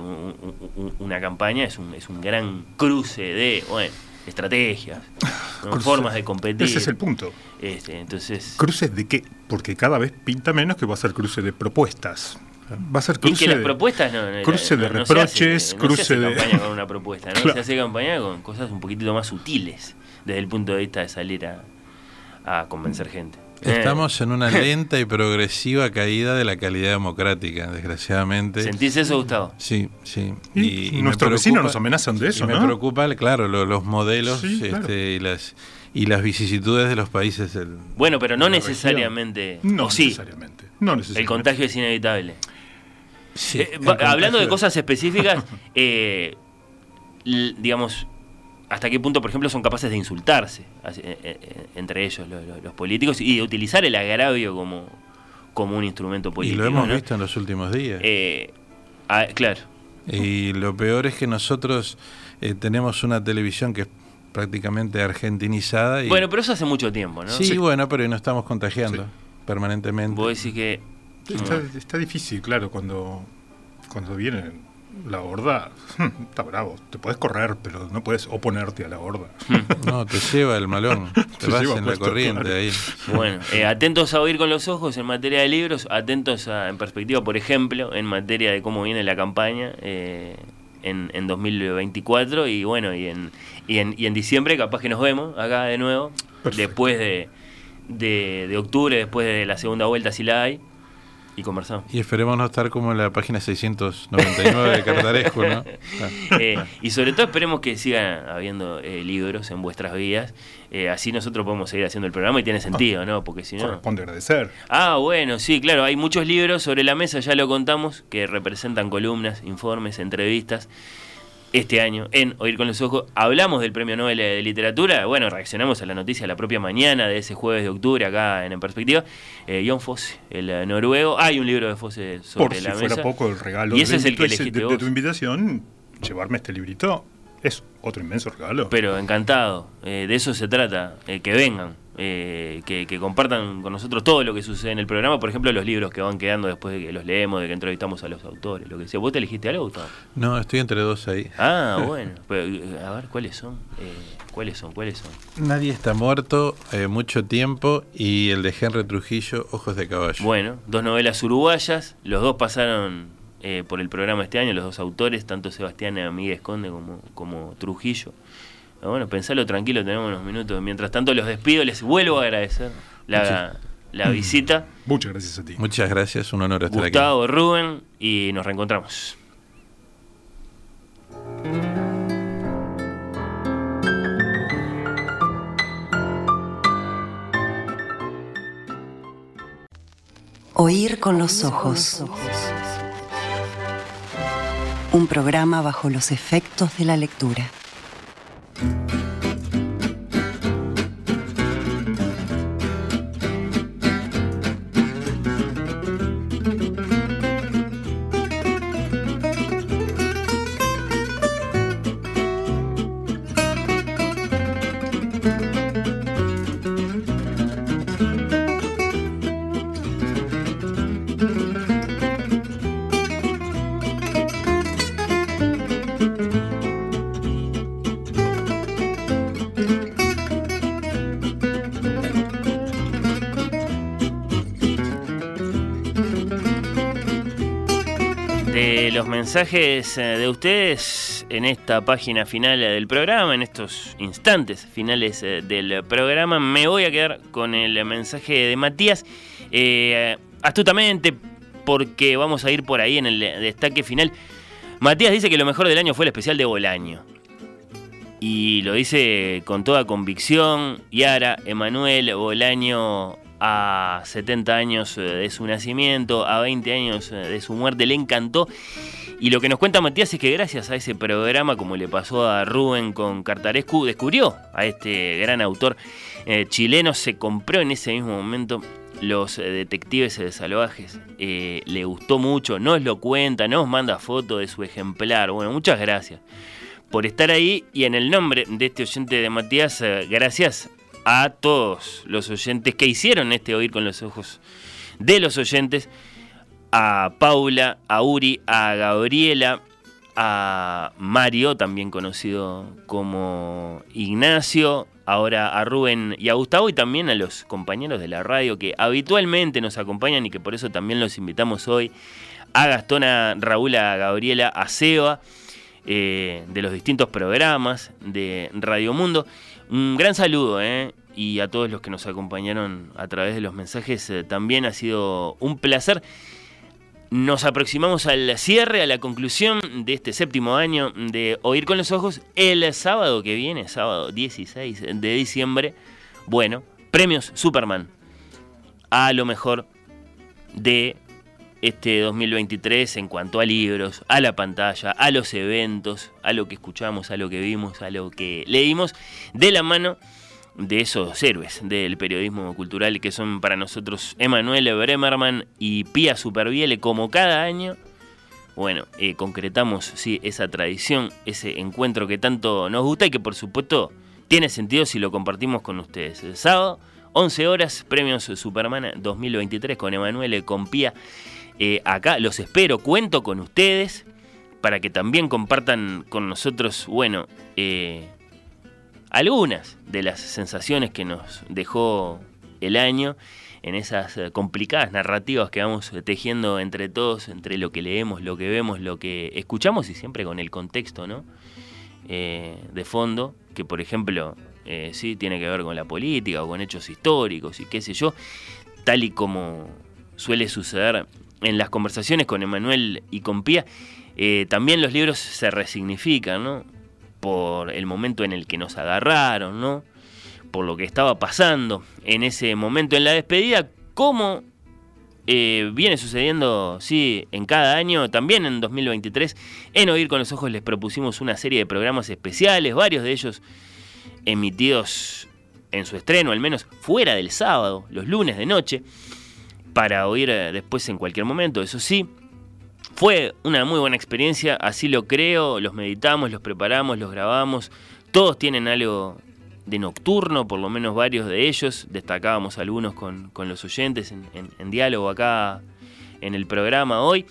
una campaña es un, es un gran cruce de bueno, estrategias, formas de competir. Ese es el punto. Este, entonces, ¿Cruces de qué? Porque cada vez pinta menos que va a ser cruce de propuestas. Va a ser y cruce que las de, propuestas no, no- cruce de reproches, hace- no cruce se hace de... campaña con una propuesta, ¿no? Claro. Se hace campaña con cosas un poquitito más sutiles desde el punto de vista de salir a, a convencer gente. Estamos en una lenta y progresiva caída de la calidad democrática, desgraciadamente. ¿Sentís eso, Gustavo? Sí, sí. Y me nuestros preocupa- vecinos nos amenazan de eso, y me ¿no? preocupa, claro, lo- los modelos Sí, claro. este, y las y las vicisitudes de los países del, Bueno, pero no necesariamente. No sí. necesariamente. No El necesariamente. contagio es inevitable. Sí, Eh, el hablando de cosas específicas, eh, digamos, ¿hasta qué punto, por ejemplo, son capaces de insultarse así, eh, eh, entre ellos lo- lo- los, políticos y de utilizar el agravio como, como un instrumento Y político? lo hemos ¿no? visto en los últimos días. Eh, ah, claro. Y lo peor es que nosotros eh, tenemos una televisión que es prácticamente argentinizada. Y, Bueno, pero eso hace mucho tiempo, ¿no? sí, bueno, pero nos estamos contagiando permanentemente. Vos decís que. Está, está difícil, claro, cuando, cuando viene la horda. Está bravo. Te puedes correr, pero no puedes oponerte a la horda. No, te lleva el malón. Te, Te vas en la corriente claro. ahí. Bueno, eh, atentos a oír con los ojos en materia de libros, atentos a, en perspectiva, por ejemplo, en materia de cómo viene la campaña eh, en, en 2024 y bueno, y en, y, en, y en diciembre capaz que nos vemos acá de nuevo, después de, de, de octubre, después de la segunda vuelta si la hay, y conversamos. Y esperemos no estar como en la página 699 de Cartarescu, ¿no? Eh, y sobre todo esperemos que sigan habiendo eh, libros en vuestras vidas, eh, así nosotros podemos seguir haciendo el programa y tiene sentido, ¿no? Porque si no... Corresponde agradecer. Ah, bueno, sí, claro, hay muchos libros sobre la mesa, ya lo contamos, que representan columnas, informes, entrevistas. Este año, en Oír con los Ojos, hablamos del Premio Nobel de Literatura. Bueno, reaccionamos a la noticia la propia mañana de ese jueves de octubre acá en En Perspectiva. Eh, John Fosse, el eh, noruego. Hay un libro de Fosse sobre Por si la fuera mesa. poco el regalo Y ese es el que de- de- tu invitación, llevarme este librito es otro inmenso regalo. Pero encantado, eh, de eso se trata, eh, que vengan, eh, que, que compartan con nosotros todo lo que sucede en el programa, por ejemplo, los libros que van quedando después de que los leemos, de que entrevistamos a los autores, lo que sea. ¿Vos te elegiste algo, Gustavo? No, estoy entre dos ahí. Ah, bueno, pero, eh, a ver, ¿cuáles son? Eh, ¿Cuáles son? ¿Cuáles son? Nadie está muerto, eh, mucho tiempo, y el de Henry Trujillo, Ojos de Caballo. Bueno, dos novelas uruguayas, los dos pasaron eh, por el programa este año, los dos autores, tanto Sebastián Miguel Esconde como, como Trujillo. Ah, Bueno, pensalo tranquilo, tenemos unos minutos. Mientras tanto, los despido, les vuelvo a agradecer la, la visita. Muchas gracias a ti. Muchas gracias, un honor estar aquí. Gustavo, Rubén, y nos reencontramos. Oír con los ojos. Un programa bajo los efectos de la lectura. De mensajes eh, de ustedes en esta página final del programa, en estos instantes finales eh, del programa, me voy a quedar con el mensaje de Matías. eh, astutamente, porque vamos a ir por ahí en el destaque final. Matías dice que lo mejor del año fue el especial de Bolaño. Y lo dice con toda convicción. Yara, Emanuel, Bolaño a 70 años eh, de su nacimiento, a 20 años eh, de su muerte, le encantó. Y lo que nos cuenta Matías es que gracias a ese programa, como le pasó a Rubén con Cartarescu, descubrió a este gran autor eh, chileno, se compró en ese mismo momento los detectives salvajes. Eh, le gustó mucho, nos lo cuenta, nos manda foto de su ejemplar. Bueno, muchas gracias por estar ahí y en el nombre de este oyente de Matías, eh, gracias a todos los oyentes que hicieron este oír con los ojos de los oyentes, a Paula, a Uri, a Gabriela, a Mario, también conocido como Ignacio, ahora a Rubén y a Gustavo y también a los compañeros de la radio que habitualmente nos acompañan y que por eso también los invitamos hoy, a Gastón, a Raúl, a Gabriela, a Seba, eh, de los distintos programas de Radio Mundo. Un gran saludo, ¿eh? y a todos los que nos acompañaron a través de los mensajes. Eh, también ha sido un placer. Nos aproximamos al cierre, a la conclusión de este séptimo año de Oír con los Ojos. El sábado que viene, sábado 16 de diciembre, bueno, premios Superman. A lo mejor de este 2023 en cuanto a libros, a la pantalla, a los eventos, a lo que escuchamos, a lo que vimos, a lo que leímos, de la mano de esos héroes del periodismo cultural que son para nosotros Emanuele Bremerman y Pía Superviele como cada año. Bueno, eh, concretamos sí, esa tradición, ese encuentro que tanto nos gusta y que por supuesto tiene sentido si lo compartimos con ustedes. El sábado, 11 horas, premios Superman 2023 con Emanuele, con Pía. Eh, acá los espero, cuento con ustedes para que también compartan con nosotros, bueno, eh, algunas de las sensaciones que nos dejó el año en esas eh, complicadas narrativas que vamos tejiendo entre todos, entre lo que leemos, lo que vemos, lo que escuchamos y siempre con el contexto ¿no? Eh, de fondo, que por ejemplo eh, sí tiene que ver con la política o con hechos históricos y qué sé yo, tal y como suele suceder en las conversaciones con Emanuel y con Pía, también los libros se resignifican, ¿no? Por el momento en el que nos agarraron, ¿no? Por lo que estaba pasando en ese momento en la despedida, como eh, viene sucediendo, sí, en cada año, también en 2023, en Oír con los Ojos les propusimos una serie de programas especiales, varios de ellos emitidos en su estreno, al menos fuera del sábado, los lunes de noche, para oír eh, después en cualquier momento, eso sí. Fue una muy buena experiencia, así lo creo, los meditamos, los preparamos, los grabamos, todos tienen algo de nocturno, por lo menos varios de ellos, destacábamos algunos con, los oyentes en, diálogo acá en el programa hoy.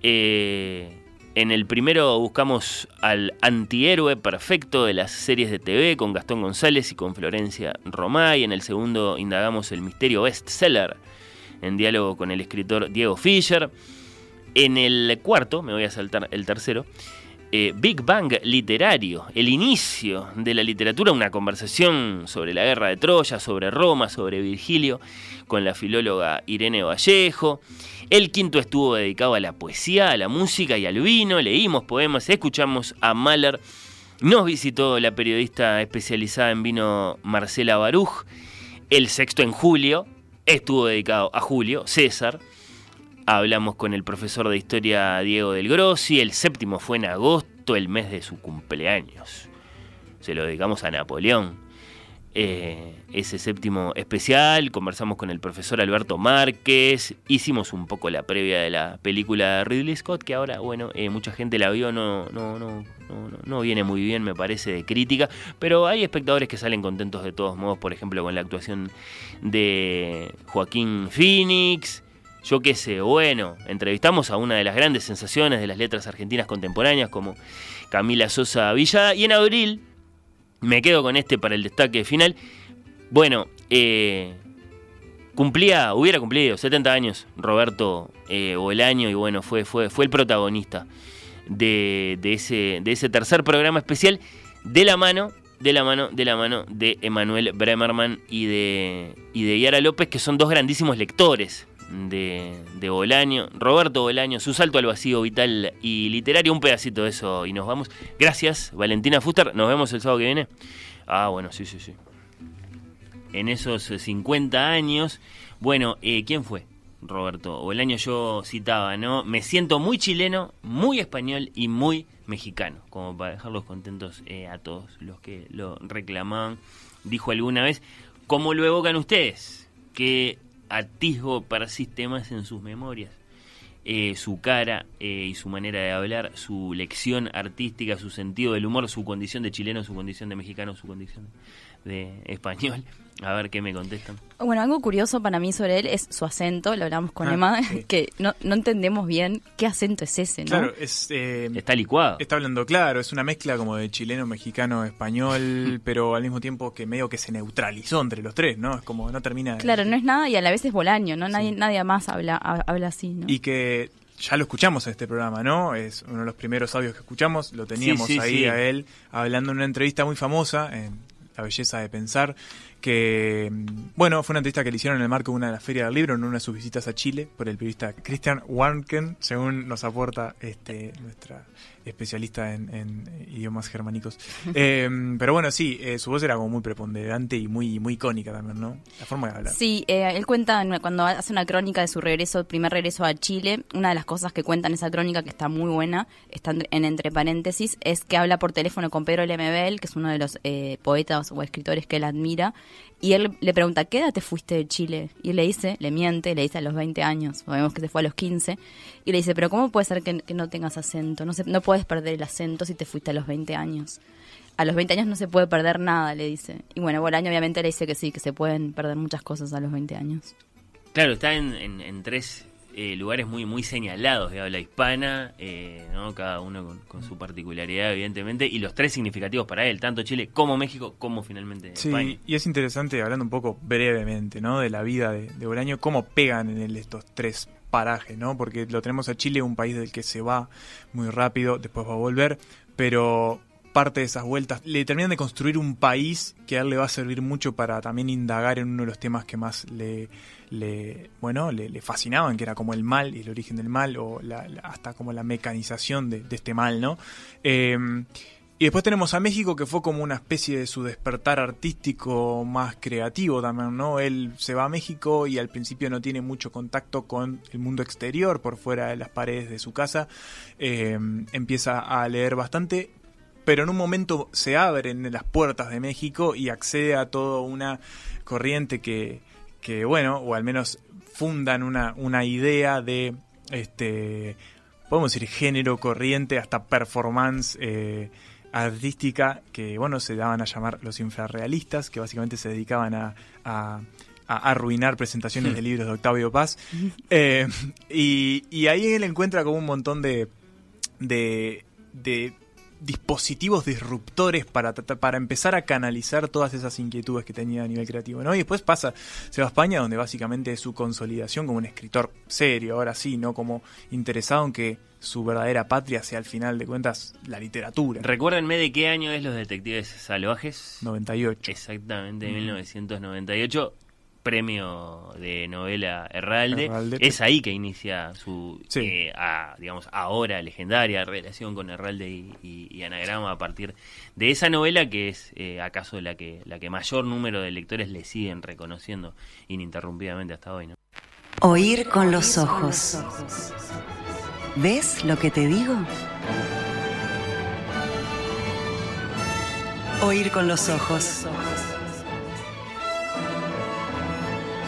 Eh, en el primero buscamos al antihéroe perfecto de las series de TV con Gastón González y con Florencia Romay. En el segundo indagamos el misterio bestseller en diálogo con el escritor Diego Fischer. En el cuarto, me voy a saltar el tercero, eh, Big Bang literario, el inicio de la literatura, una conversación sobre la guerra de Troya, sobre Roma, sobre Virgilio, con la filóloga Irene Vallejo. El quinto estuvo dedicado a la poesía, a la música y al vino. Leímos poemas, escuchamos a Mahler. Nos visitó la periodista especializada en vino Marcela Baruch. El sexto en julio estuvo dedicado a Julio César. Hablamos con el profesor de historia Diego del Grossi. El séptimo fue en agosto, el mes de su cumpleaños. Se lo dedicamos a Napoleón. Eh, ese séptimo especial, conversamos con el profesor Alberto Márquez, hicimos un poco la previa de la película de Ridley Scott, que ahora, bueno, eh, mucha gente la vio, no, no, no, no, no viene muy bien, me parece, de crítica, pero hay espectadores que salen contentos de todos modos, por ejemplo, con la actuación de Joaquín Phoenix, yo qué sé, bueno, entrevistamos a una de las grandes sensaciones de las letras argentinas contemporáneas como Camila Sosa Villada y en abril, me quedo con este para el destaque final, bueno, eh, cumplía, hubiera cumplido 70 años Roberto eh, Bolaño y bueno, fue, fue, fue el protagonista de, ese, de ese tercer programa especial de la mano de la mano de la mano de Emanuel Bremerman y de, y de Yara López, que son dos grandísimos lectores de, de Bolaño, Roberto Bolaño, su salto al vacío vital y literario, un pedacito de eso y nos vamos. Gracias, Valentina Fuster, nos vemos el sábado que viene. Ah, bueno, sí, sí, sí. En esos 50 años, bueno, eh, ¿quién fue? Roberto Bolaño yo citaba, ¿no? Me siento muy chileno, muy español y muy mexicano, como para dejarlos contentos eh, a todos los que lo reclamaban. Dijo alguna vez, ¿cómo lo evocan ustedes? Que atisbo para sistemas en sus memorias. Eh, su cara eh, y su manera de hablar, su lección artística, su sentido del humor, su condición de chileno, su condición de mexicano, su condición de español. A ver qué me contestan. Bueno, algo curioso para mí sobre él es su acento, lo hablamos con Ah, Emma, sí. que no, no entendemos bien qué acento es ese, ¿no? Claro, es, eh, Está licuado. Está hablando claro, es una mezcla como de chileno, mexicano, español, pero al mismo tiempo que medio que se neutralizó entre los tres, ¿no? Es como no termina de- Claro, no es nada y a la vez es Bolaño, ¿no? Nadie, nadie más habla, ha- habla así, ¿no? Y que ya lo escuchamos en este programa, ¿no? Es uno de los primeros audios que escuchamos, lo teníamos Sí, sí, ahí sí. a él hablando en una entrevista muy famosa en Belleza de pensar, que mm, bueno, fue una entrevista que le hicieron en el marco de una de las ferias del libro, en una de sus visitas a Chile, por el periodista Christian Warnken, según nos aporta este nuestra especialista en, en idiomas germánicos. Eh, pero bueno, sí, eh, su voz era como muy preponderante y muy, muy icónica también, ¿no? La forma de hablar. Sí, eh, él cuenta en- cuando hace una crónica de su regreso, primer regreso a Chile, una de las cosas que cuenta en esa crónica, que está muy buena, está en entre paréntesis, es que habla por teléfono con Pedro Lemebel, que es uno de los eh, poetas o escritores que él admira, y él le pregunta, ¿qué edad te fuiste de Chile? Y él le dice, le miente, le dice a los 20 años, sabemos que se fue a los 15, y le dice, pero ¿cómo puede ser que, no tengas acento? No, se, no puedes perder el acento si te fuiste a los 20 años. A los 20 años no se puede perder nada, le dice. Y bueno, Bolaño obviamente le dice que sí, que se pueden perder muchas cosas a los 20 años. Claro, está en- en tres eh, lugares muy muy señalados de habla hispana, eh, ¿no? cada uno con, con su particularidad, evidentemente, y los tres significativos para él, tanto Chile como México, como finalmente Sí, España. y es interesante, hablando un poco brevemente, ¿no? De la vida de, de Bolaño, cómo pegan en él estos tres parajes, ¿no? Porque lo tenemos a Chile, un país del que se va muy rápido, después va a volver, pero parte de esas vueltas le terminan de construir un país que a él le va a servir mucho para también indagar en uno de los temas que más le, le bueno, le, fascinaban, que era como el mal y el origen del mal, o la- hasta como la mecanización de, este mal, ¿no? Eh, y después tenemos a México, que fue como una especie de su despertar artístico más creativo también, ¿no? Él se va a México y al principio no tiene mucho contacto con el mundo exterior, por fuera de las paredes de su casa. Eh, empieza a leer bastante, pero en un momento se abren las puertas de México y accede a toda una corriente que, que bueno, o al menos fundan una, una idea de, este, podemos decir, género, corriente, hasta performance eh, artística, que bueno, se daban a llamar los infrarrealistas, que básicamente se dedicaban a, a- a arruinar presentaciones de libros de Octavio Paz. Eh, y, y ahí él encuentra como un montón de, de, de dispositivos disruptores para, para empezar a canalizar todas esas inquietudes que tenía a nivel creativo, ¿no? Y después pasa, se va a España, donde básicamente es su consolidación como un escritor serio, ahora sí, ¿no? Como interesado en que su verdadera patria sea al final de cuentas la literatura. Recuérdenme de qué año es Los Detectives Salvajes. 98. Exactamente, Mm. 1998. Premio de novela Herralde. Herralde. Es ahí que inicia su, Sí. eh, a, digamos, ahora legendaria relación con Herralde y, y- y Anagrama a partir de esa novela que es eh, acaso la que, la que mayor número de lectores le siguen reconociendo ininterrumpidamente hasta hoy. ¿no? Oír con los ojos. ¿Ves lo que te digo? Oír con los ojos.